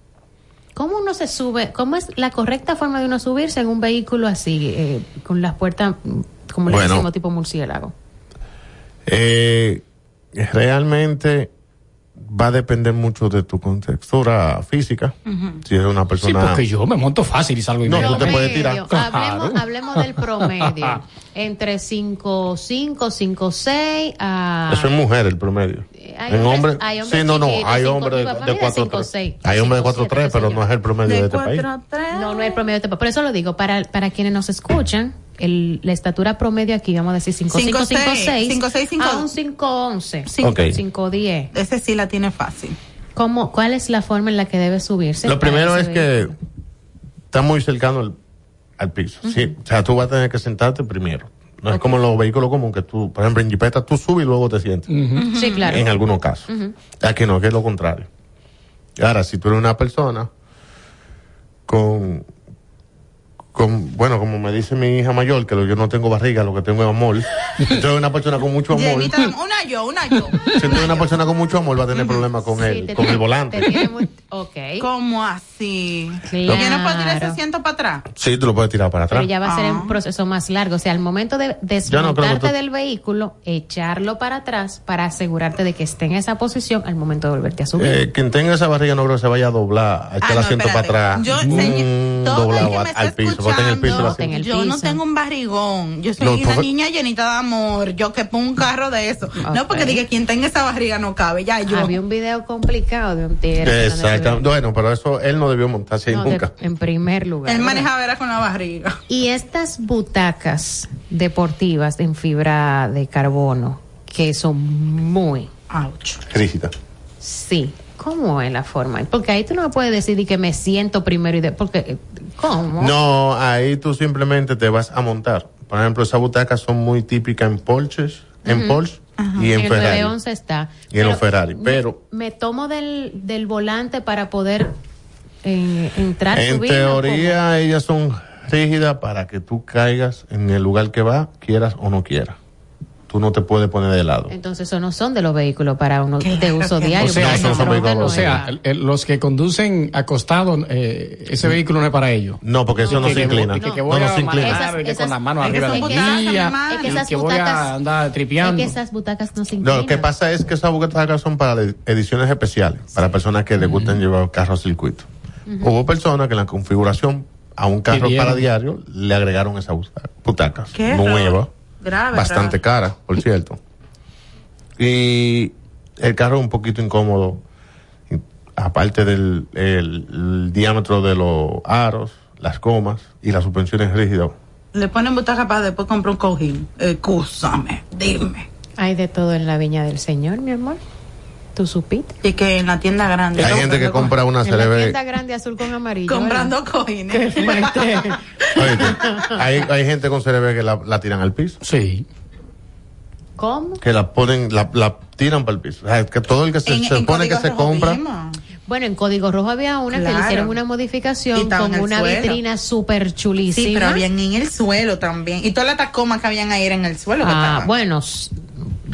¿Cómo uno se sube? ¿Cómo es la correcta forma de uno subirse en un vehículo así, eh, con las puertas, como le Bueno. decimos, tipo murciélago? Eh, realmente va a depender mucho de tu contextura física. Si eres una Sí, persona... porque yo me monto fácil y salgo No, inmediato. tú te puedes tirar. Promedio. Hablemos, hablemos del promedio. Entre 5, 5, 5, 6 a... Eso es mujer el promedio. hay en hombres- hombres sí, no, no, hay hombres de, papá de mide 4 cinco, seis, Hay hombres de cinco, 4 3 siete, pero no es el promedio de, este país. No, no es promedio de este Por eso lo digo, para, para quienes nos escuchan, el, la estatura promedio aquí, vamos a decir 5, 5, 5, 5, 6, 5, 6, 5. a un 5, 11, Ok. 5, 10. Ese sí la tiene fácil. ¿Cómo, ¿Cuál es la forma en la que debe subirse? Lo primero es que está muy cercano al, al piso. Sí, o sea, tú vas a tener que sentarte primero. No es como en los vehículos comunes que tú, por ejemplo, en jipeta tú subes y luego te sientes. Sí, claro. En algunos casos. Aquí no, que es lo contrario. Ahora, si tú eres una persona con, con, bueno, como me dice mi hija mayor, que lo- yo no tengo barriga, lo que tengo es amor. Si eres una persona con mucho amor, Llenita una yo, una yo. si tú eres una persona con mucho amor, va a tener problemas con el, te con tiene- el volante. Ok. ¿Cómo así? Claro. ¿Yo no puedo tirar ese asiento para atrás? Sí, tú lo puedes tirar para atrás. Pero ya va a ser Ah. un proceso más largo. O sea, al momento de no desmontarte tú- del vehículo, echarlo para atrás para asegurarte de que esté en esa posición al momento de volverte a subir. Eh, quien tenga esa barriga no creo que se vaya a doblar, a echar Ah, el no, asiento para atrás. Yo, mm, señor, todo el doblado que me al piso, en el piso. Yo no tengo un barrigón. Yo soy No, una niña llenita de amor. Yo que pongo un carro de eso. No, porque diga quien tenga esa barriga no cabe. Ya yo. Había un video complicado de un tigre. Exacto. Bueno, pero eso él no debió montarse ahí No, de- nunca. en primer lugar. Él manejaba era con la barriga. Y estas butacas deportivas en fibra de carbono, que son muy... Rígida. Sí. ¿Cómo es la forma? Porque ahí tú no me puedes decidir que me siento primero y de... Porque, ¿cómo? No, ahí tú simplemente te vas a montar. Por ejemplo, esas butacas son muy típicas en Porsches, en Ujú. Porsche y en el Ferrari. 911 está. Y en los Ferrari. Pero Me tomo del, del volante para poder eh, entrar, en subir. ¿no? teoría ellas son rígidas para que tú caigas en el lugar que va, quieras o no quieras. Tú no te puedes poner de lado. Entonces, eso no son de los vehículos para uno de uso diario. O sea, porque no, no, son no, vehículos- no, o sea, el- el- los que conducen acostados, eh, ese vehículo no es para ellos. No, porque eso no se inclina. No, no se inclina. con esas- la mano es que arriba de la Es que esas que voy a butacas- andar Es tripeando. que esas butacas no se inclinan. Lo que pasa es que esas butacas son para ed- ediciones especiales, para personas que les gustan llevar carros a circuito. Hubo personas que en la configuración a un carro para diario le agregaron esas buta- butacas Qué nuevas, Grave. bastante caras, por cierto. Y el carro es un poquito incómodo, aparte del el- el diámetro de los aros, las comas y las suspensiones rígidas. Le ponen butaca para después comprar un cojín. Excúsame, dime. Hay de todo en la viña del Señor, mi amor. ¿Tú supiste? Y que en la tienda grande. Hay gente que compra una En la CLB. tienda grande azul con amarillo. Comprando. Oíste, hay, hay gente con CRB que la, la tiran al piso. Sí. ¿Cómo? Que la ponen, la, la tiran para el piso. O sea, que todo el que se, En- se en supone que se compra. Bueno, en Código Rojo había una que le hicieron una modificación con una suelo. vitrina súper chulísima. Sí, pero habían en el suelo también. Y todas las tacomas que habían ahí eran en el suelo. que Ah, estaban. bueno,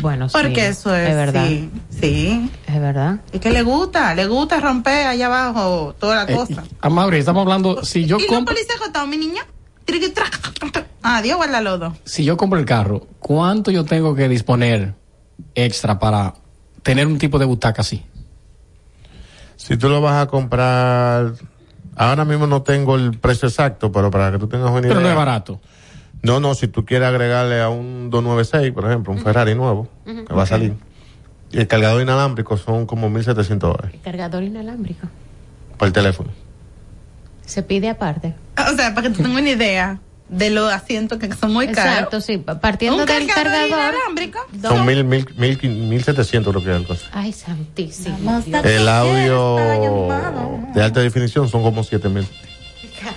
bueno, sí. Porque eso es, verdad. sí, sí. Es verdad. Es que le gusta, le gusta romper allá abajo toda la Eh, cosa. A Mauri, estamos hablando, si yo ¿Y los compro, policías acostados, mi niña? Dios guarda lodo. si yo compro el carro, ¿cuánto yo tengo que disponer extra para tener un tipo de butaca así? Si tú lo vas a comprar, ahora mismo no tengo el precio exacto, pero para que tú tengas una idea. Pero no es barato. No, no, si tú quieres agregarle a un 296, por ejemplo, un Ferrari nuevo, que va a salir, y el cargador inalámbrico son como 1.700 dólares Cargador inalámbrico. por el teléfono. Se pide aparte. O sea, para que tú tengas una idea de los asientos que son muy caros. Exacto, sí. Partiendo Un del cargador cargador. inalámbrico. Son mil, mil, mil, mil setecientos creo que es el costo. Ay, santísimo. El audio de alta definición son como siete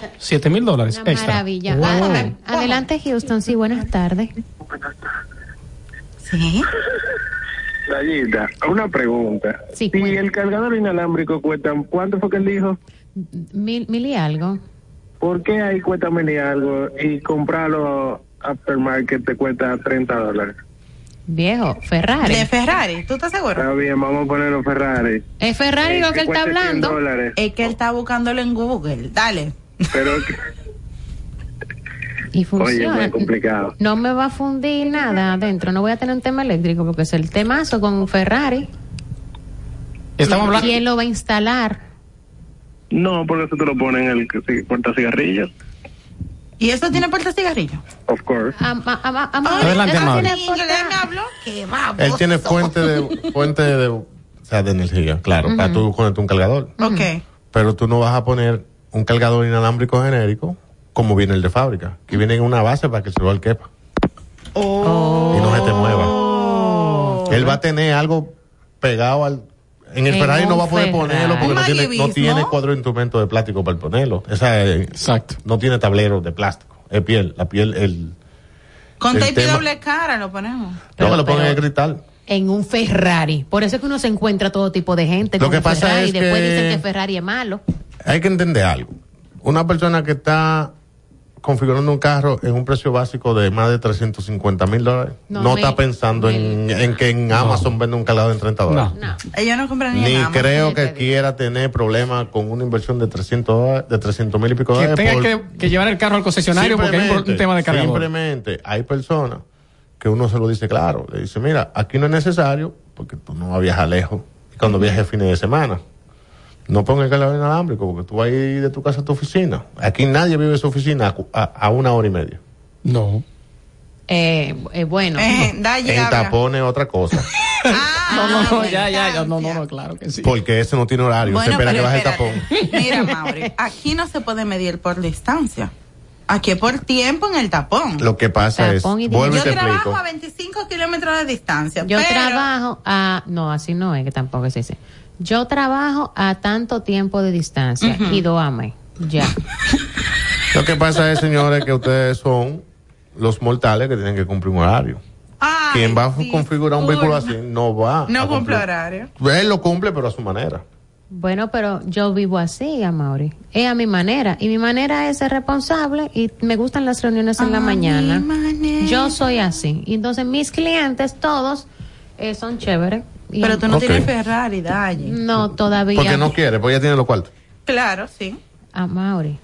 mil. Siete mil dólares Una extra. maravilla. Wow. Ad- Adelante, Houston. Sí, buenas tardes. Sí. Rayita, una pregunta. Sí, si el cargador inalámbrico cuesta, ¿cuánto fue que él dijo? Mil, mil y algo. ¿Por qué ahí cuesta mil y algo y comprarlo aftermarket te cuesta 30 dólares? Viejo, Ferrari. De Ferrari, ¿tú estás seguro? Está bien, vamos a ponerlo Ferrari. Es Ferrari Eh, lo que él está cueste 100 hablando. Es que él está buscándolo en Google. Dale. Pero, Y oye, funciona. muy complicado. No me va a fundir nada adentro. No voy a tener un tema eléctrico porque es el temazo con Ferrari. Estamos hablando. ¿Quién lo va a instalar? No, porque eso te lo ponen en el que sí, porta cigarrillos. ¿Y eso tiene puerta cigarrillo? Of course. Am- am- am- am- Adelante, puerta-. Él tiene fuente de, fuente de, o sea, de energía, claro, para tú conectar un cargador. Ok. Pero tú no vas a poner un cargador inalámbrico genérico como viene el de fábrica, que viene en una base para que el celular quepa. Y no se te mueva. Él va a tener algo pegado al... En el En Ferrari no va a poder Ferrari. ponerlo porque no tiene, no tiene cuadro de instrumento de plástico para ponerlo. Esa, eh, Exacto. No tiene tablero de plástico. Es piel. La piel, el... Con El tape tema- doble cara lo ponemos. no, lo ponen en el cristal. En un Ferrari. Por eso es que uno se encuentra todo tipo de gente Lo con que un pasa Ferrari es y después que- dicen que Ferrari es malo. Hay que entender algo. Una persona que está configurando un carro en un precio básico de más de 350 mil dólares, No, no, me- está pensando en, en que en Amazon vende un cargador en 30 dólares. Ellos no compran ni, Ni en Amazon. creo que quiera tener problemas con una inversión de 300 dólares, de 300 mil y pico Que dólares. tenga por- que, que llevar el carro al concesionario porque hay un tema de cargador. Simplemente hay personas que uno se lo dice claro. Le dice, mira, aquí no es necesario porque tú no vas a viajar lejos. Y cuando viajes fines de semana. No ponga el cargador inalámbrico porque tú vas a ir de tu casa a tu oficina. Aquí nadie vive en su oficina a a, a una hora y media. No. Eh, eh, bueno. En tapones otra cosa. no, no, no, ya, ya, ya, no, no, no, claro que sí. Porque ese no tiene horario. Bueno, se espera que baje el tapón. Mira, Mauri, aquí no se puede medir por distancia. Aquí es por tiempo en el tapón. Lo que pasa es, vuelvo y Yo te trabajo explico. a 25 kilómetros de distancia. Yo pero- trabajo a, no, así no es que tampoco es ese. Yo trabajo a tanto tiempo de distancia y doame. Ya. Lo que pasa es, señores, que ustedes son los mortales que tienen que cumplir un horario. Ay, Quien va a configurar un vehículo así no va. No a cumple horario. Él lo cumple, pero a su manera. Bueno, pero yo vivo así, Amaury. Es a mi manera. Y mi manera es ser responsable y me gustan las reuniones en la mañana. Yo soy así. Y entonces mis clientes, todos, eh, son chéveres. Y- Pero tú no tienes Ferrari, Dalle. No, todavía. Porque no quiere, porque ya tiene los cuartos. Claro, sí. Amaury.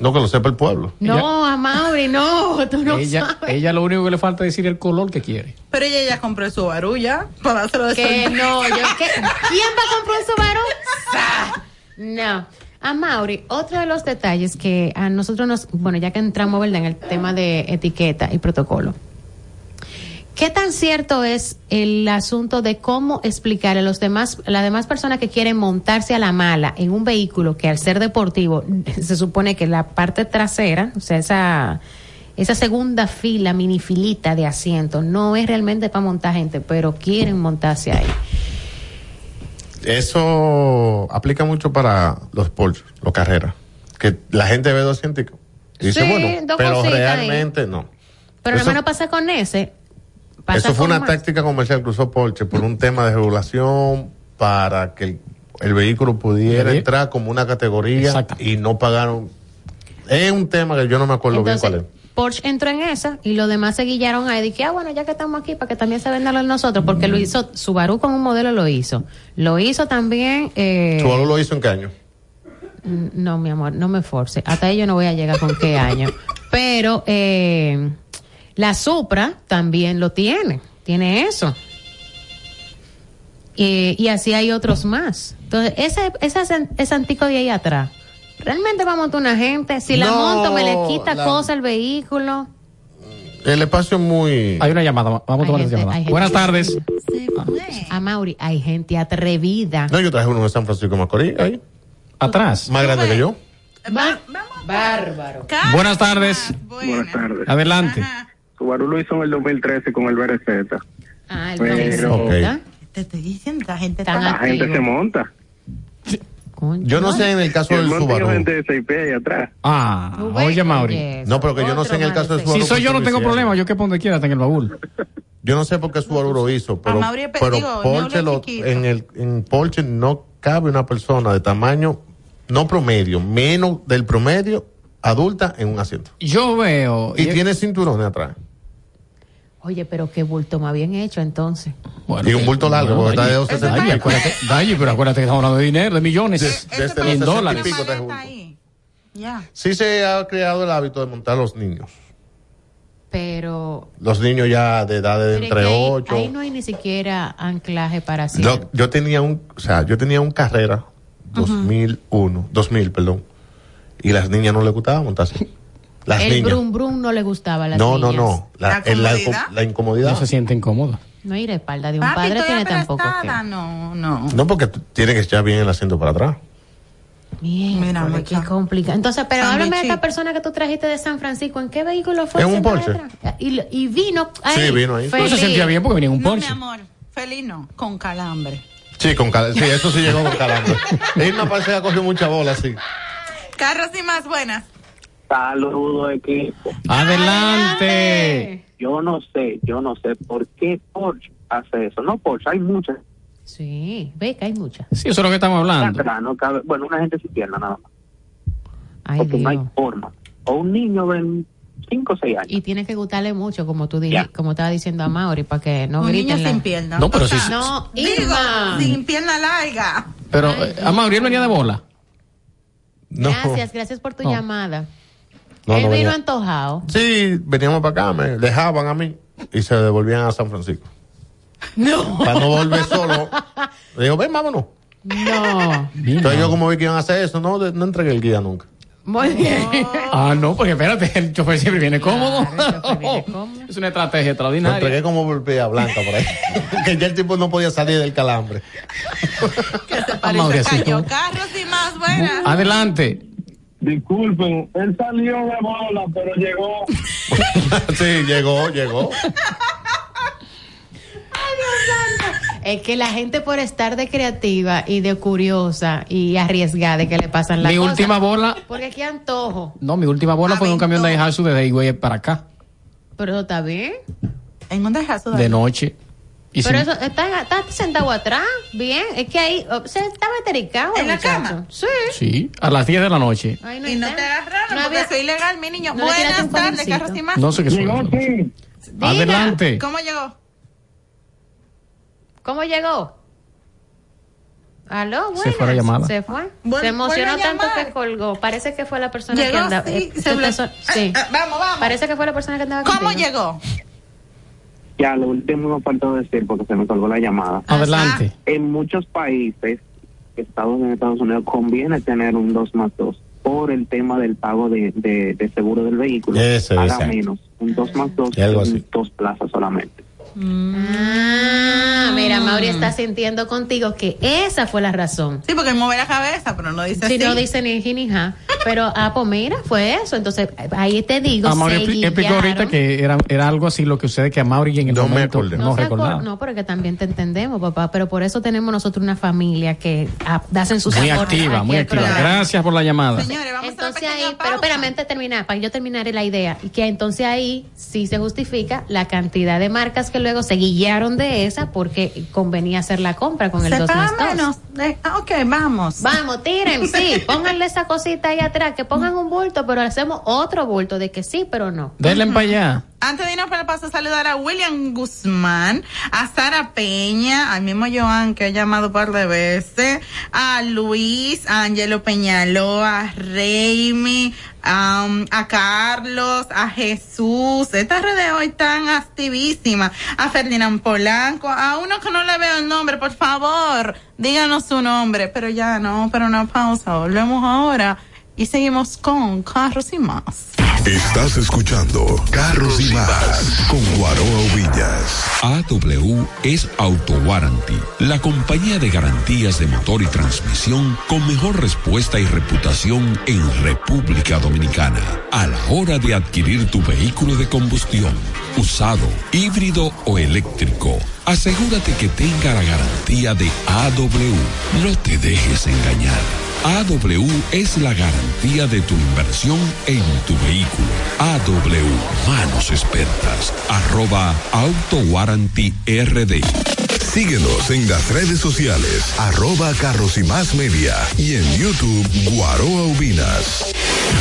No que lo sepa el pueblo. No, Amaury, no. Tú no ella, sabes. ella lo único que le falta es decir el color que quiere. Pero ella ya compró su barulla para de Que no, yo, ¿qué? ¿quién va a comprar su varón? No. A Mauri, otro de los detalles que a nosotros nos, bueno, ya que entramos ¿verdad? en el tema de etiqueta y protocolo, ¿qué tan cierto es el asunto de cómo explicar a los demás, las demás personas que quieren montarse a la mala en un vehículo que al ser deportivo se supone que la parte trasera, o sea, esa, esa segunda fila, mini filita de asientos, no es realmente para montar gente, pero quieren montarse ahí. Eso aplica mucho para los Porsche, los carreras. Que la gente ve dos científicos. Y dice, Sí, bueno, pero ahí. realmente no. Pero Eso- no menos pasa con ese. Pasa Eso fue una más. táctica comercial que usó Porsche por un tema de regulación para que el, el vehículo pudiera entrar como una categoría y no pagaron. Es un tema que yo no me acuerdo bien cuál es. Porsche entró en esa y los demás se guillaron ahí. Dije, ah, bueno, ya que estamos aquí, para que también se venda lo de nosotros, porque lo hizo, Subaru con un modelo lo hizo. Lo hizo también. Eh, ¿Subaru lo hizo en qué año? Mm, No, mi amor, no me force. Hasta ahí yo no voy a llegar con qué año. Pero eh, la Supra también lo tiene. Tiene eso. Y, y así hay otros más. Entonces, ese, ese, ese antico de ahí atrás. ¿Realmente va a montar una gente? Si la No, monto, me le quita la- cosa el vehículo. El espacio es muy. Hay una llamada, vamos a tomar esa llamada. Buenas tardes. A Mauri, hay gente atrevida. No, yo traje uno de San Francisco de Macorís ahí. Atrás. Más grande que yo. Bárbaro. Buenas tardes. Buenas tardes. Adelante. Subaru lo hizo en el 2013 con el BRZ. Ah, el Pero Bronzita. Te estoy diciendo, la gente está la gente se monta. Yo no sé en el caso Yo del Subaru. gente de 6 pies ahí atrás. Ah, oye, Mauri. No, pero que yo no sé en el caso del Subaru. Si soy yo, no tengo problema. Yo que donde quiera, está en el baúl. Yo no sé por qué Subaru lo hizo, pero, Mauri pero digo, Porsche no lo en el en Porsche no cabe una persona de tamaño no promedio, menos del promedio adulta en un asiento. Yo veo. Y tiene cinturones atrás. Oye, pero qué bulto más bien hecho entonces. y un bulto largo, porque está de 260 Dayi, acuérdate, Dayi, pero acuérdate que estamos hablando de dinero, de millones. Desde los en 60 y dólares. pico está junto. Ya. Sí se ha creado el hábito de montar a los niños. Pero, Los niños ya de edad de entre ahí, 8. ahí no hay ni siquiera anclaje para sí. Yo, yo tenía un, o sea, yo tenía un carrera 2001, 2000, perdón. Y las niñas no les gustaba montarse. Las el niñas. brum brum no le gustaba a las No, no, niñas. no. La, el- la, la incomodidad. No se siente incómoda. No ir a espalda de un Papi, padre tiene tampoco aplastada. No, no. No, porque tú tienes que echar bien el asiento para atrás. Bien, Mira, Mira, qué complicado. Entonces, pero háblame de esta persona que tú trajiste de San Francisco. ¿En qué vehículo fue? En un Porsche. Y, y vino ahí. Sí, vino ahí. No se sentía bien porque venía en un No, mi Porsche. amor. Feliz no, con calambre. Sí, con cal- sí, eso sí llegó con calambre. Irma parece que ha cogido mucha bola, sí. Carros y más buenas. Saludos, equipo. Adelante. Yo no sé, yo no sé por qué Porsche hace eso. No Porsche, hay muchas. Sí, ve que hay muchas. Sí, eso es lo que estamos hablando. Atrás no cabe- bueno, una gente sin pierna nada más. Ay, porque no hay Dios. forma. O un niño de 5 o 6 años. Y tiene que gustarle mucho, como tú di- Ya. como estaba diciendo a Mauri, para que no un griten. niño la- sin pierna. No, pero O sea, sí- No, Digo, Irma. sin pierna larga. Pero, eh, a Mauri, él venía de bola. No. Gracias, gracias por tu No. llamada. No, Él no vino antojado. Sí, veníamos para acá, me dejaban a mí y se devolvían a San Francisco. No. Para no volver solo. Le digo, ven, vámonos. No. Entonces yo como vi que iban a hacer eso, no, no entregué el guía nunca. Muy bien. Ah, no, porque espérate, el chofer siempre viene cómodo. es una estrategia Lo extraordinaria. entregué como volpea blanca por ahí. que ya el tipo no podía salir del calambre. Ah, Mauricio. Cayó carros y más buenas. Adelante. Disculpen, él salió de bola, pero llegó. sí, llegó, llegó. Es que la gente por estar de creativa y de curiosa y arriesgada de que le pasan las Mi cosas. última bola- Porque qué antojo. No, mi última bola fue en un camión de Daihatsu desde Higüey para acá, Pero está bien. En un dejazo de noche. Y Pero eso, está, está sentado atrás. Bien. Es que ahí se estaba estericado. ¿En la muchacho. cama? Sí. Sí, a las 10 de la noche. Ay, no y no te agarraron No porque había- soy ilegal, mi niño. No Buenas tardes, cojincito. carros y más. No sé qué son. Adelante. ¿Cómo llegó? ¿Cómo llegó? Aló, Se fue la buenas. llamada. Se fue. Se emocionó tanto que colgó. Parece que fue la persona Llegó, que andaba. sí, eh, se son- sí. Ah, ah, vamos, vamos. Parece que fue la persona que andaba ¿Cómo contigo. llegó? Ya, lo último me faltó decir porque se me colgó la llamada. Adelante. En muchos países, Estados en Estados Unidos, conviene tener un 2 más 2 por el tema del pago de, de, de seguro del vehículo. Ese, Paga exacto. menos. Un 2 más 2 Y algo es así. dos plazas solamente. Ah, mira, Mauri está sintiendo contigo que esa fue la razón. Sí, porque él mueve la cabeza, pero no dice Si así. no dice ni ji ni ja. Pero, ah, pues mira, fue eso. Entonces, ahí te digo, A Mauri se expli- explicó ahorita que era, era algo así lo que ustedes que a Mauri en el No me momento acordé. no, recordaba. No, pero que también te entendemos, papá. Pero por eso tenemos nosotros una familia que ah, hacen sus Muy activa, muy activa. Gracias por la llamada. Señores, vamos Entonces ahí, pero espérame antes de terminar, para que yo terminaré la idea, y que entonces ahí sí se justifica la cantidad de marcas que luego se guiaron de esa porque convenía hacer la compra con el Se 2 paga más 2. menos. Eh, ah, ok, vamos. Vamos, tiren, sí, pónganle esa cosita ahí atrás, que pongan un bulto, pero hacemos otro bulto de que sí, pero no. Denle para allá. Antes de irnos para el paso, saludar a William Guzmán, a Sara Peña, al mismo Joan que ha llamado un par de veces, a Luis, a Angelo Peñaloa, a Reimi, um, a Carlos, a Jesús. Estas redes hoy están activísimas. A Ferdinand Polanco, a uno que no le veo el nombre, por favor, díganos su nombre. Pero ya no, pero una pausa, volvemos ahora y seguimos con Carros y más. Estás escuchando Carros y Más con Guaroa Villas. AW es Auto Warranty, la compañía de garantías de motor y transmisión con mejor respuesta y reputación en República Dominicana. A la hora de adquirir tu vehículo de combustión, usado, híbrido o eléctrico, asegúrate que tenga la garantía de AW. No te dejes engañar. AW es la garantía de tu inversión en tu vehículo. AW, manos expertas. Arroba Auto Warranty RD. Síguenos en las redes sociales, arroba Carros y Más Media y en YouTube Guaroa Ubinas.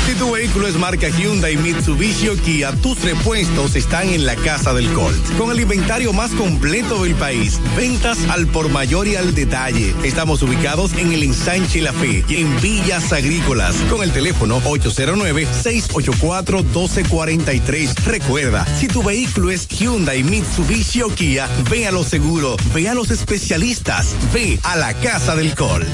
Si tu vehículo es marca Hyundai, Mitsubishi o Kia, tus repuestos están en la Casa del Colt. Con el inventario más completo del país, ventas al por mayor y al detalle. Estamos ubicados en el ensanche La Fe y en Villas Agrícolas con el teléfono 809-684-1243. Recuerda, si tu vehículo es Hyundai, Mitsubishi o Kia, ve a lo seguro, a los especialistas, ve a la Casa del Colt.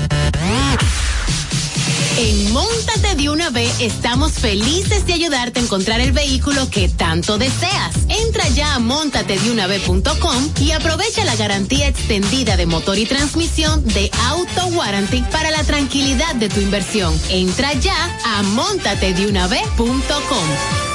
En Móntate de una vez estamos felices de ayudarte a encontrar el vehículo que tanto deseas. Entra ya a montatedeunav.com y aprovecha la garantía extendida de motor y transmisión de Auto Warranty para la tranquilidad de tu inversión. Entra ya a montatedeunav.com.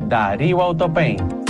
Darío Autopaint.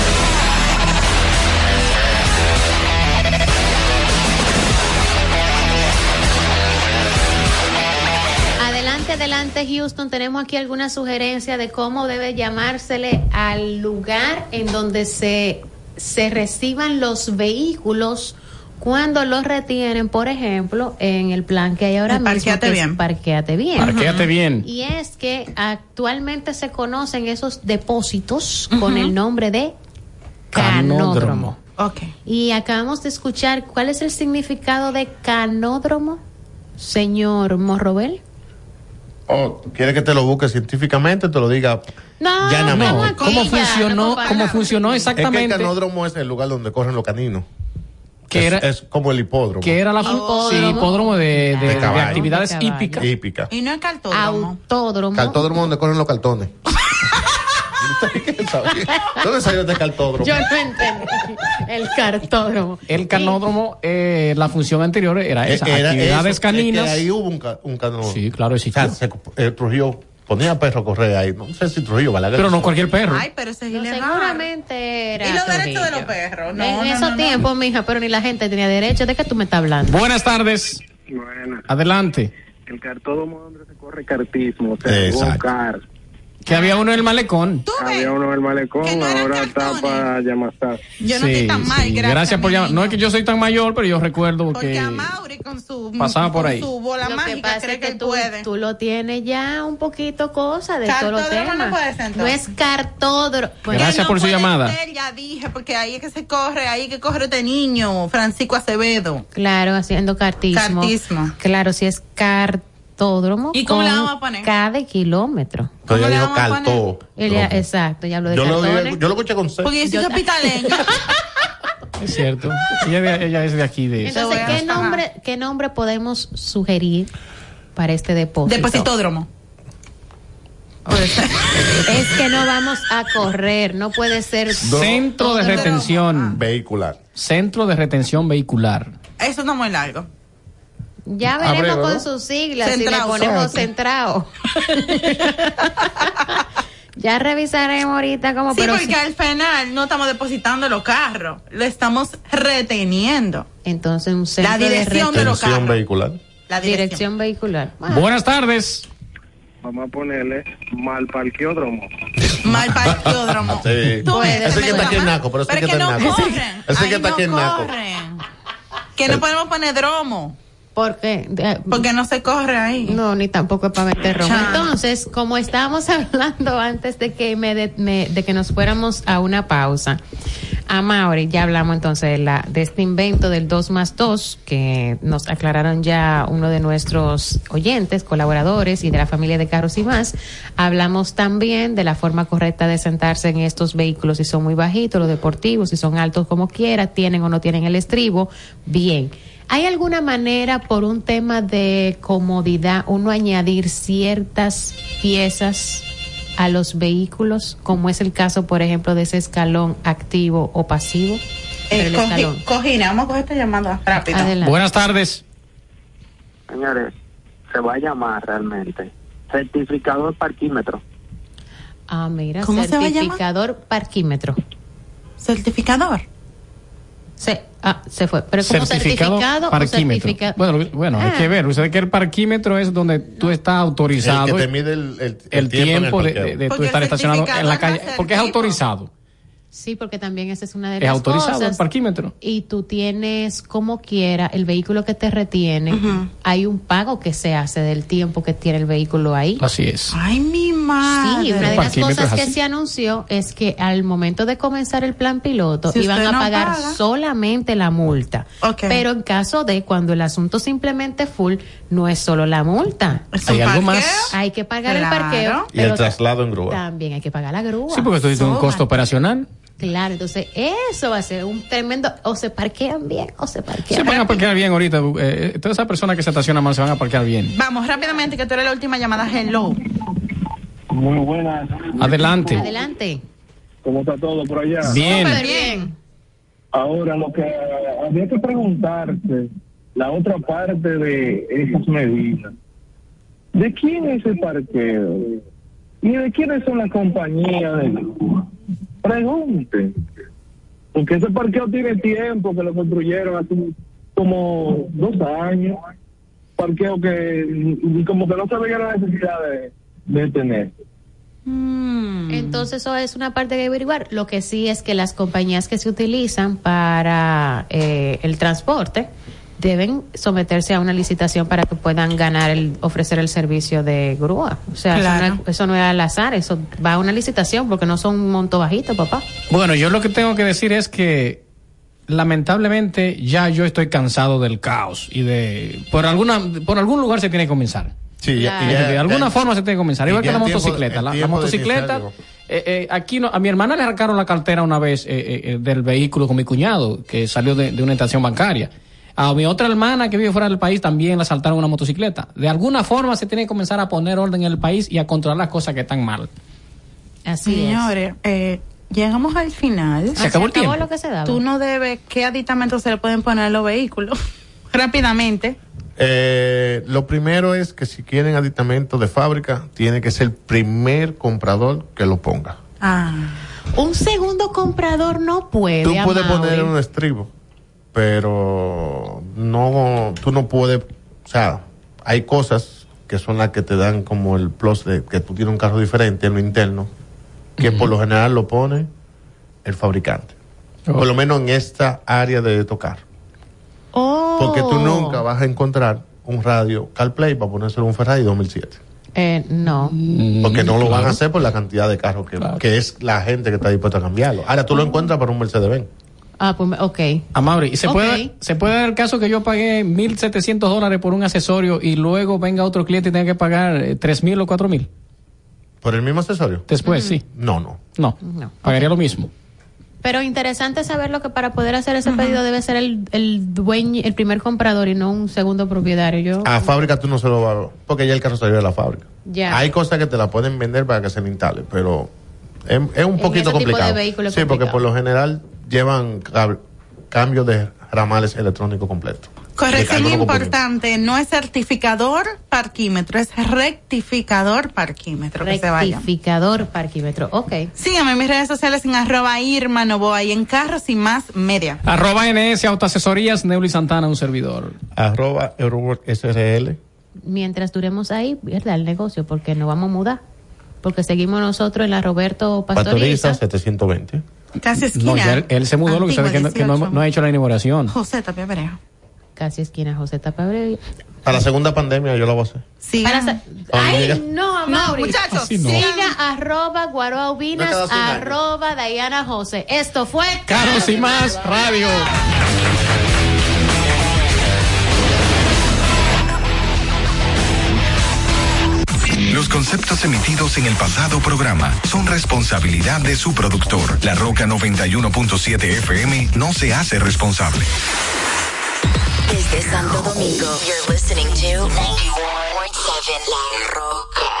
Adelante, adelante, Houston. Tenemos aquí alguna sugerencia de cómo debe llamársele al lugar en donde se, se reciban los vehículos cuando los retienen, por ejemplo, en el plan que hay ahora El mismo. parquéate que es bien. Parquéate bien. Parquéate bien. Y es que actualmente se conocen esos depósitos con el nombre de Canódromo. canódromo. Ok. Y acabamos de escuchar cuál es el significado de canódromo, señor Morrobel. Oh, ¿Quieres que te lo busque científicamente? Te lo diga No, llanamente. aquí ¿Cómo ya, funcionó, no cómo funcionó Es que exactamente? el canódromo es el lugar donde corren los caninos. Que es, era- es como el hipódromo. que era la fu- sí, hipódromo de, de- de caballo. actividades hípicas. Hípica. Y no es cartódromo. Autódromo. Cartódromo donde corren los cartones. ¿Dónde salió este cartódromo? Yo no entendí. El cartódromo. El canódromo, eh, la función anterior era esa, Eh, Era actividades eso, caninas. es que ahí hubo un, ca- un canódromo. Sí, claro, O existió. sea, se- eh, Trujillo ponía perro a correr ahí. No sé si Trujillo, Balaguer. Pero no cualquier perro. Ay, pero ese es No, ilegal. seguramente era. Y los derechos de los perros. No, en no, esos no, no. tiempos, mija, pero ni la gente tenía derecho. ¿De qué tú me estás hablando? Buenas tardes. Buena. Adelante. El cartódromo donde se corre cartismo, o sea, go-kart. Que había uno en el malecón. Había uno en el malecón, ahora está para Yamasá. Yo no estoy tan mal, sí. gracias. Gracias por llamar. No es que yo soy tan mayor, pero yo recuerdo Porque que a Mauri con su, pasaba por ahí. su bola Lo que mágica pasa cree es que, que tú, puede. tú lo tienes ya un poquito cosa de todos los Cartódromo temas. no puede ser, No es cartódromo. Pues, Gracias no por su llamada. ser, ya dije, porque ahí es que se corre, ahí es que corre este niño, Francisco Acevedo. Claro, haciendo cartismo. Cartismo. Claro, si es cartódromo. ¿Y cómo con le vamos a poner? Cada kilómetro. Entonces ella dijo vamos a poner? cartó. Exacto, ya hablo de Yo lo, yo lo escuché con C. Porque yo soy capitaleño. Es cierto. ella, es de aquí, de Entonces, Eso ¿qué nombre, ¿qué nombre podemos sugerir para este depósito? Depositódromo. Es que no vamos a correr, no puede ser. Centro de retención. Vehicular. Centro de retención vehicular. Eso no es muy largo. Ya veremos Abrego, con ¿no? sus siglas Centrado, si le ponemos centrado. ya revisaremos ahorita cómo, Sí, pero porque al final no estamos depositando los carros, lo estamos reteniendo. entonces un centro La dirección de los carros. vehicular. La dirección. dirección vehicular. Buenas tardes. Vamos a ponerle mal parqueódromo. Mal parqueódromo. Sí. Ese que está aquí en. Naco, pero ese Pero que es que está no en Naco. corren. Ese que está no aquí en Naco. corren. Que no podemos poner dromo. Porque Porque no se corre ahí. no, ni tampoco es para meter romo. Entonces, como estábamos hablando antes de que me de, me- de que nos fuéramos a una pausa, a Mauri, ya hablamos entonces de, la, de este invento del 2 más 2, que nos aclararon ya uno de nuestros oyentes, colaboradores y de la familia de Carros y más. Hablamos también de la forma correcta de sentarse en estos vehículos, si son muy bajitos, los deportivos, si son altos como quiera, tienen o no tienen el estribo. Bien. ¿Hay alguna manera, por un tema de comodidad, uno añadir ciertas piezas a los vehículos, como es el caso, por ejemplo, de ese escalón activo o pasivo? Eh, el cogi- escalón. Cojina, vamos a coger esta llamada rápido. Adelante. Buenas tardes. Señores, se va a llamar realmente certificador parquímetro. Ah, mira, ¿Cómo se va a llamar? certificador parquímetro. Certificador. Se, ah, se fue. Pero como certificado, certificado o parquímetro. certifica- Bueno, bueno hay Ah. que ver. Usted que el parquímetro es donde tú estás autorizado. El que te mide el, el, el tiempo, de, de- tú estar estacionado en la calle. Porque es autorizado. Sí, porque también esa es una de Es las autorizado el cosas. parquímetro. y tú tienes como quiera el vehículo que te retiene, hay un pago que se hace del tiempo que tiene el vehículo ahí. Así es. Ay, mi madre. Sí, una de las cosas es que se anunció es que al momento de comenzar el plan piloto Si iban a no pagar paga. solamente la multa. Ok. Pero en caso de cuando el asunto simplemente full, no es solo la multa. ¿Es ¿Hay algo parqueo? más? Hay que pagar Claro. el parqueo. Y el traslado en grúa. También hay que pagar la grúa. Sí, porque esto es un costo operacional. Claro, entonces eso va a ser un tremendo. O se parquean bien o se Se parquean van a parquear bien ahorita. eh, todas esas personas que se estacionan mal se van a parquear bien. Vamos rápidamente, que tú eres la última llamada. Hello. Muy buenas. Adelante. Adelante. ¿Cómo está todo por allá? Bien. Súper bien. Ahora, lo que había que preguntarte, la otra parte de esas medidas. ¿De quién es el parqueo? ¿Y de quiénes son las compañías de? Pregunten. Porque ese parqueo tiene tiempo que lo construyeron hace como dos años. Parqueo que como que no se veía la necesidad de, de tener. Entonces eso es una parte que averiguar. Lo que sí es que las compañías que se utilizan para eh, el transporte deben someterse a una licitación para que puedan ganar el ofrecer el servicio de grúa. O sea, eso no es- eso, no es, al azar, eso va a una licitación porque no son un monto bajito, papá. Bueno, yo lo que tengo que decir es que lamentablemente ya yo estoy cansado del caos y de por alguna por algún lugar se tiene que comenzar. Sí, ya- de, ya- de alguna ya- forma se tiene que comenzar. Igual que la motocicleta. la, motocicleta, eh, eh, aquí no, a mi hermana le arrancaron la cartera una vez eh, eh, eh, del vehículo con mi cuñado que salió de, de una estación bancaria. A mi otra hermana que vive fuera del país también le asaltaron una motocicleta. De alguna forma se tiene que comenzar a poner orden en el país y a controlar las cosas que están mal. Así Señores, eh, llegamos al final. Se acabó el tiempo. lo que se daba. Tú no debes, ¿qué aditamentos se le pueden poner a los vehículos? Rápidamente. Eh, lo primero es que si quieren aditamento de fábrica, tiene que ser el primer comprador que lo ponga. Ah. Un segundo comprador no puede. Tú puedes Amaury. poner un estribo, pero no, tú no puedes, o sea, hay cosas que son las que te dan como el plus de que tú tienes un carro diferente en lo interno, que por lo general lo pone el fabricante. Por lo menos en esta área de tocar. Oh. Porque tú nunca vas a encontrar un radio CarPlay para ponérselo a un Ferrari 2007. Eh, no. Porque no lo van a hacer por la cantidad de carros que, que es la gente que está dispuesta a cambiarlo. Ahora tú lo encuentras para un Mercedes-Benz. Ah, pues, ok. A Mauri, ¿y se, puede, se puede dar el caso que yo pagué 1.700 dólares por un accesorio y luego venga otro cliente y tenga que pagar eh, 3.000 o 4.000? ¿Por el mismo accesorio? Después, sí. No, no. No, No. pagaría lo mismo. Pero interesante saberlo que para poder hacer ese pedido debe ser el, el dueño, el primer comprador y no un segundo propietario. Yo A fábrica tú no se lo vas a... Porque ya el carro salió de la fábrica. ya. Hay cosas que te la pueden vender para que se le instale, pero es, es un En poquito ese tipo de complicado. vehículo sí, porque complicado. por lo general llevan cambio de ramales electrónicos completos. Corrección importante, no es certificador parquímetro, es rectificador parquímetro. Que se vaya. Rectificador parquímetro. Ok. Síganme en mis redes sociales en arroba Irma Novoa y en Carros y Más Media. Arroba NS Autoasesorías, Neuli Santana, un servidor. Arroba Eurowork SRL. Mientras duremos ahí, ¿verdad? El negocio, porque nos vamos a mudar. Porque seguimos nosotros en la Roberto Pastoriza Pastoriza. 720. Casi esquina. No, ya él, él se mudó, lo que sabe que, no, que no, 18. no ha hecho la inauguración. José Tapia Perea. Casi esquina José Tapabre. Para la segunda pandemia yo lo voy a hacer. Sí. Para sa- Ay, no, Mauri. muchachos, no. Siga arroba guaroaubinas, No queda sin años. arroba Diana José. Esto fue Carlos y más radio. Conceptos emitidos en el pasado programa son responsabilidad de su productor. La Roca 91.7 FM no se hace responsable. Desde Santo Domingo, you're listening to 91.7 La Roca.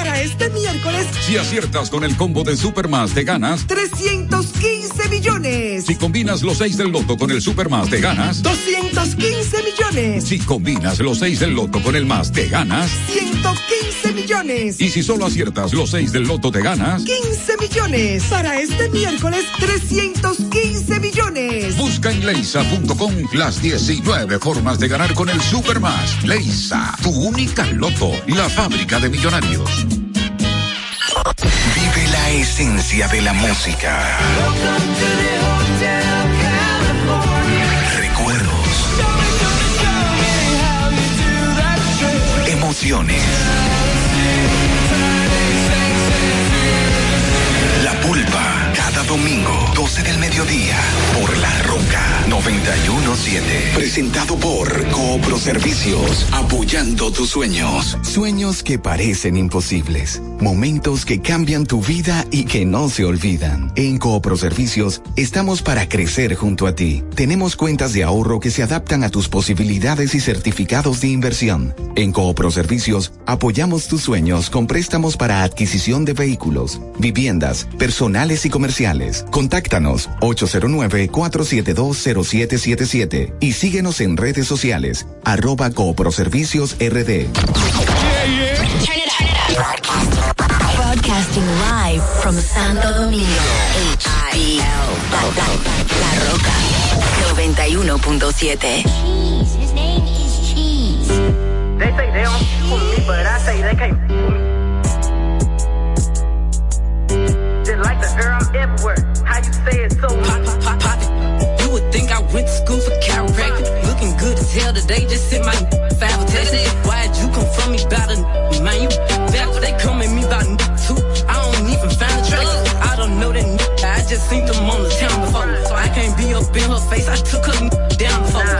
Para este miércoles, Si aciertas con el combo de Supermas, te ganas. 315 millones. Si combinas los 6 del loto con el Supermas, te ganas. 215 millones. Si combinas los 6 del loto con el más, te ganas. 115 y si solo aciertas los 6 del loto te ganas 15 millones. Para este miércoles 315 millones. Busca en leisa.com las 19 formas de ganar con el Supermas. Leisa, tu única loto, la fábrica de millonarios. Vive la esencia de la música. Recuerdos. Emociones. domingo, 12 del mediodía, por La Roca 917. Presentado por Coopro Servicios, apoyando tus sueños. Sueños que parecen imposibles, momentos que cambian tu vida y que no se olvidan. En Coopro Servicios estamos para crecer junto a ti. Tenemos cuentas de ahorro que se adaptan a tus posibilidades y certificados de inversión. En Coopro Servicios apoyamos tus sueños con préstamos para adquisición de vehículos, viviendas, personales y comerciales Contáctanos 809-4720777 y síguenos en redes sociales arroba Cooproservicios RD. Broadcasting live from Santo Domingo. HIL. La, la, la Roca. 91.7. His name is Cheese. They say they don't with me, but I say they can't like the. How you say it so Pop, pop, pop it. You would think I went to school for chiropractic. Looking good as hell today, just sit my five. Why'd you come from me about a man? You back, they come at me about too. I don't even find the track. I don't know that I just seen them on the town before. So I can't be up in her face, I took her down before.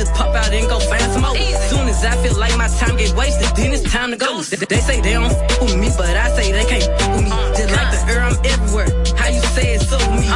Just pop out and go find some more. Soon as I feel like my time get wasted, then it's time to go. They, say they don't f with me, but I say they can't f with me. Just like the air, I'm everywhere. How you say it so with me?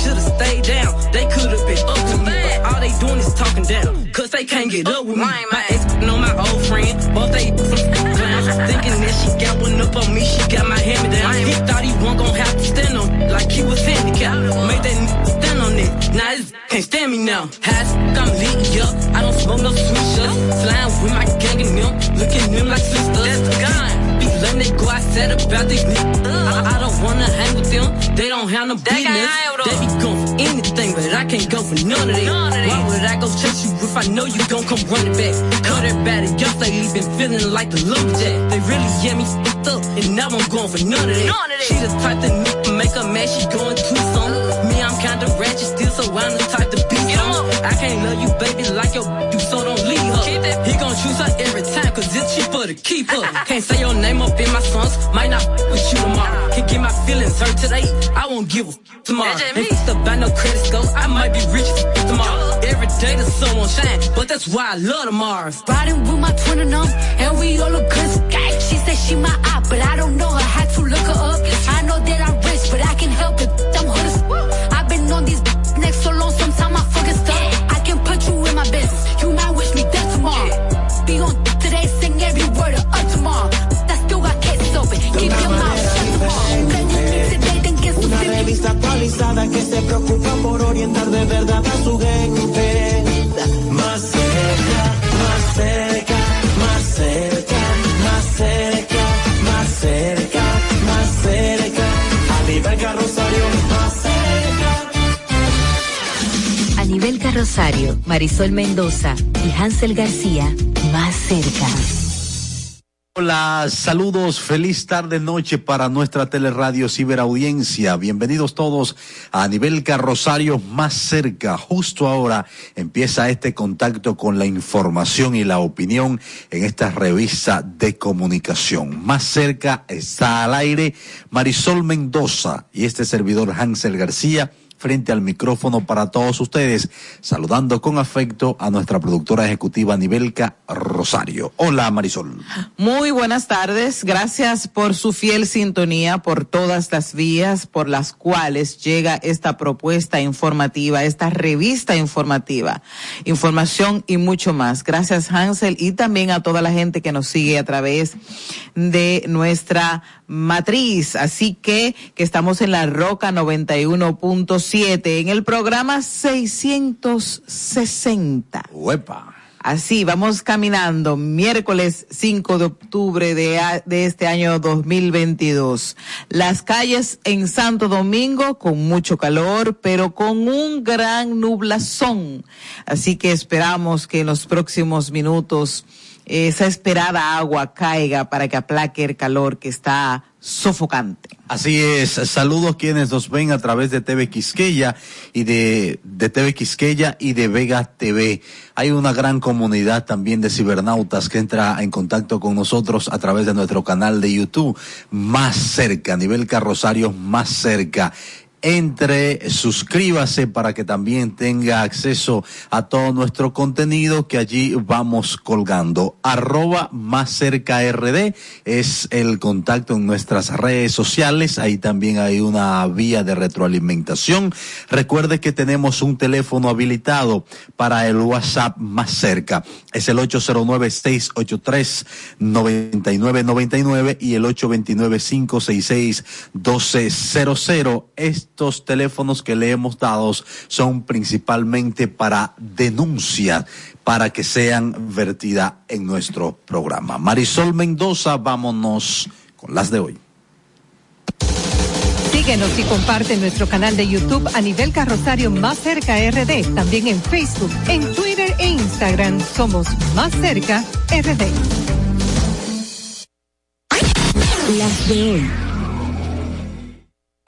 Should've stayed down. They could've been up to me, but all they doing is talking down. Cause they can't get up with me. My ex know my old friend, both they some clowns. Thinking that she got one up on me, she got my hand me down. He thought he wasn't gonna have to stand on like he was handicapped. Made that stand on it. Now can't stand me now. Has I'm leaking up. I don't smoke no sweet shots. Flying with my gang and them, looking them like sisters. That's gun. Be letting they go said about these niggas. Uh. I, I don't wanna hang with them. They don't have no business. They be going for anything, but I can't go for none of that. Why would I go chase you if I know you gon' come running back? Cut everybody else lately been feeling like the lumberjack. They really get me f***ed up, and now I'm going for none of that. She the type to make her mad, she going too soon. I'm kinda ratchet still, so I'm the type to be some. I can't love you, baby, like your you, so don't leave her. He gon' choose her every time, cause it's cheaper to keep her. Can't say your name up in my songs, might not with you tomorrow. Can get my feelings hurt today, I won't give a tomorrow. Ain't f- about no credit score, I might be rich tomorrow. Every day the sun won't shine, but that's why I love tomorrow. Riding with my twin and them, and we all look good. She said she my eye, but I don't know her. Had to look her up. I know that I'm rich, but I can help it. I'm hood on 10 Marisol Mendoza y Hansel García, más cerca. Hola, saludos, feliz tarde noche para nuestra teleradio ciberaudiencia. Bienvenidos todos a nivel carrosario más cerca. Justo ahora empieza este contacto con la información y la opinión en esta revista de comunicación. Más cerca está al aire Marisol Mendoza y este servidor Hansel García frente al micrófono para todos ustedes, saludando con afecto a nuestra productora ejecutiva Nivelca Rosario. Hola Marisol. Muy buenas tardes. Gracias por su fiel sintonía, por todas las vías por las cuales llega esta propuesta informativa, esta revista informativa, información y mucho más. Gracias Hansel y también a toda la gente que nos sigue a través de nuestra matriz. Así que, que estamos en la Roca 91.7 en el programa 660. Uepa. Así, vamos caminando, miércoles 5 de octubre de, de este año 2022. Las calles en Santo Domingo con mucho calor, pero con un gran nublazón. Así que esperamos que en los próximos minutos esa esperada agua caiga para que aplaque el calor que está sofocante. Así es, saludos quienes nos ven a través de TV Quisqueya y de, de TV Quisqueya y de Vega TV. Hay una gran comunidad también de cibernautas que entra en contacto con nosotros a través de nuestro canal de YouTube, más cerca, a nivel carrosario, más cerca. Entre, suscríbase para que también tenga acceso a todo nuestro contenido que allí vamos colgando. Arroba más cerca RD es el contacto en nuestras redes sociales. Ahí también hay una vía de retroalimentación. Recuerde que tenemos un teléfono habilitado para el WhatsApp más cerca. Es el 809-683-9999 y el 829-566-1200. Estos teléfonos que le hemos dado son principalmente para denuncias para que sean vertidas en nuestro programa. Marisol Mendoza, vámonos con las de hoy. Síguenos y comparte nuestro canal de YouTube a nivel carrosario Más Cerca RD. También en Facebook, en Twitter e Instagram somos Más Cerca RD. Las de hoy.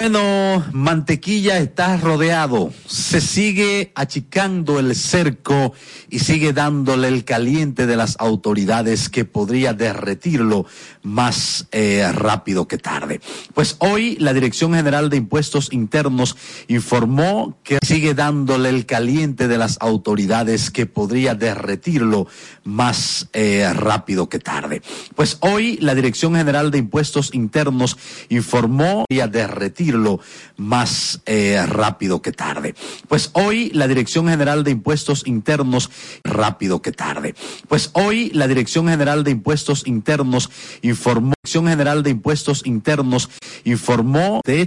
Bueno, Mantequilla está rodeado, se sigue achicando el cerco y sigue dándole el caliente de las autoridades que podría derretirlo más eh, rápido que tarde. Pues hoy la Dirección General de Impuestos Internos informó que sigue dándole el caliente de las autoridades que podría derretirlo más eh, rápido que tarde. Pues hoy la Dirección General de Impuestos Internos informó que derretirlo más eh, rápido que tarde. Pues hoy la Dirección General de Impuestos Internos rápido que tarde. Pues hoy la Dirección General de Impuestos Internos informó Dirección General de Impuestos Internos informó de este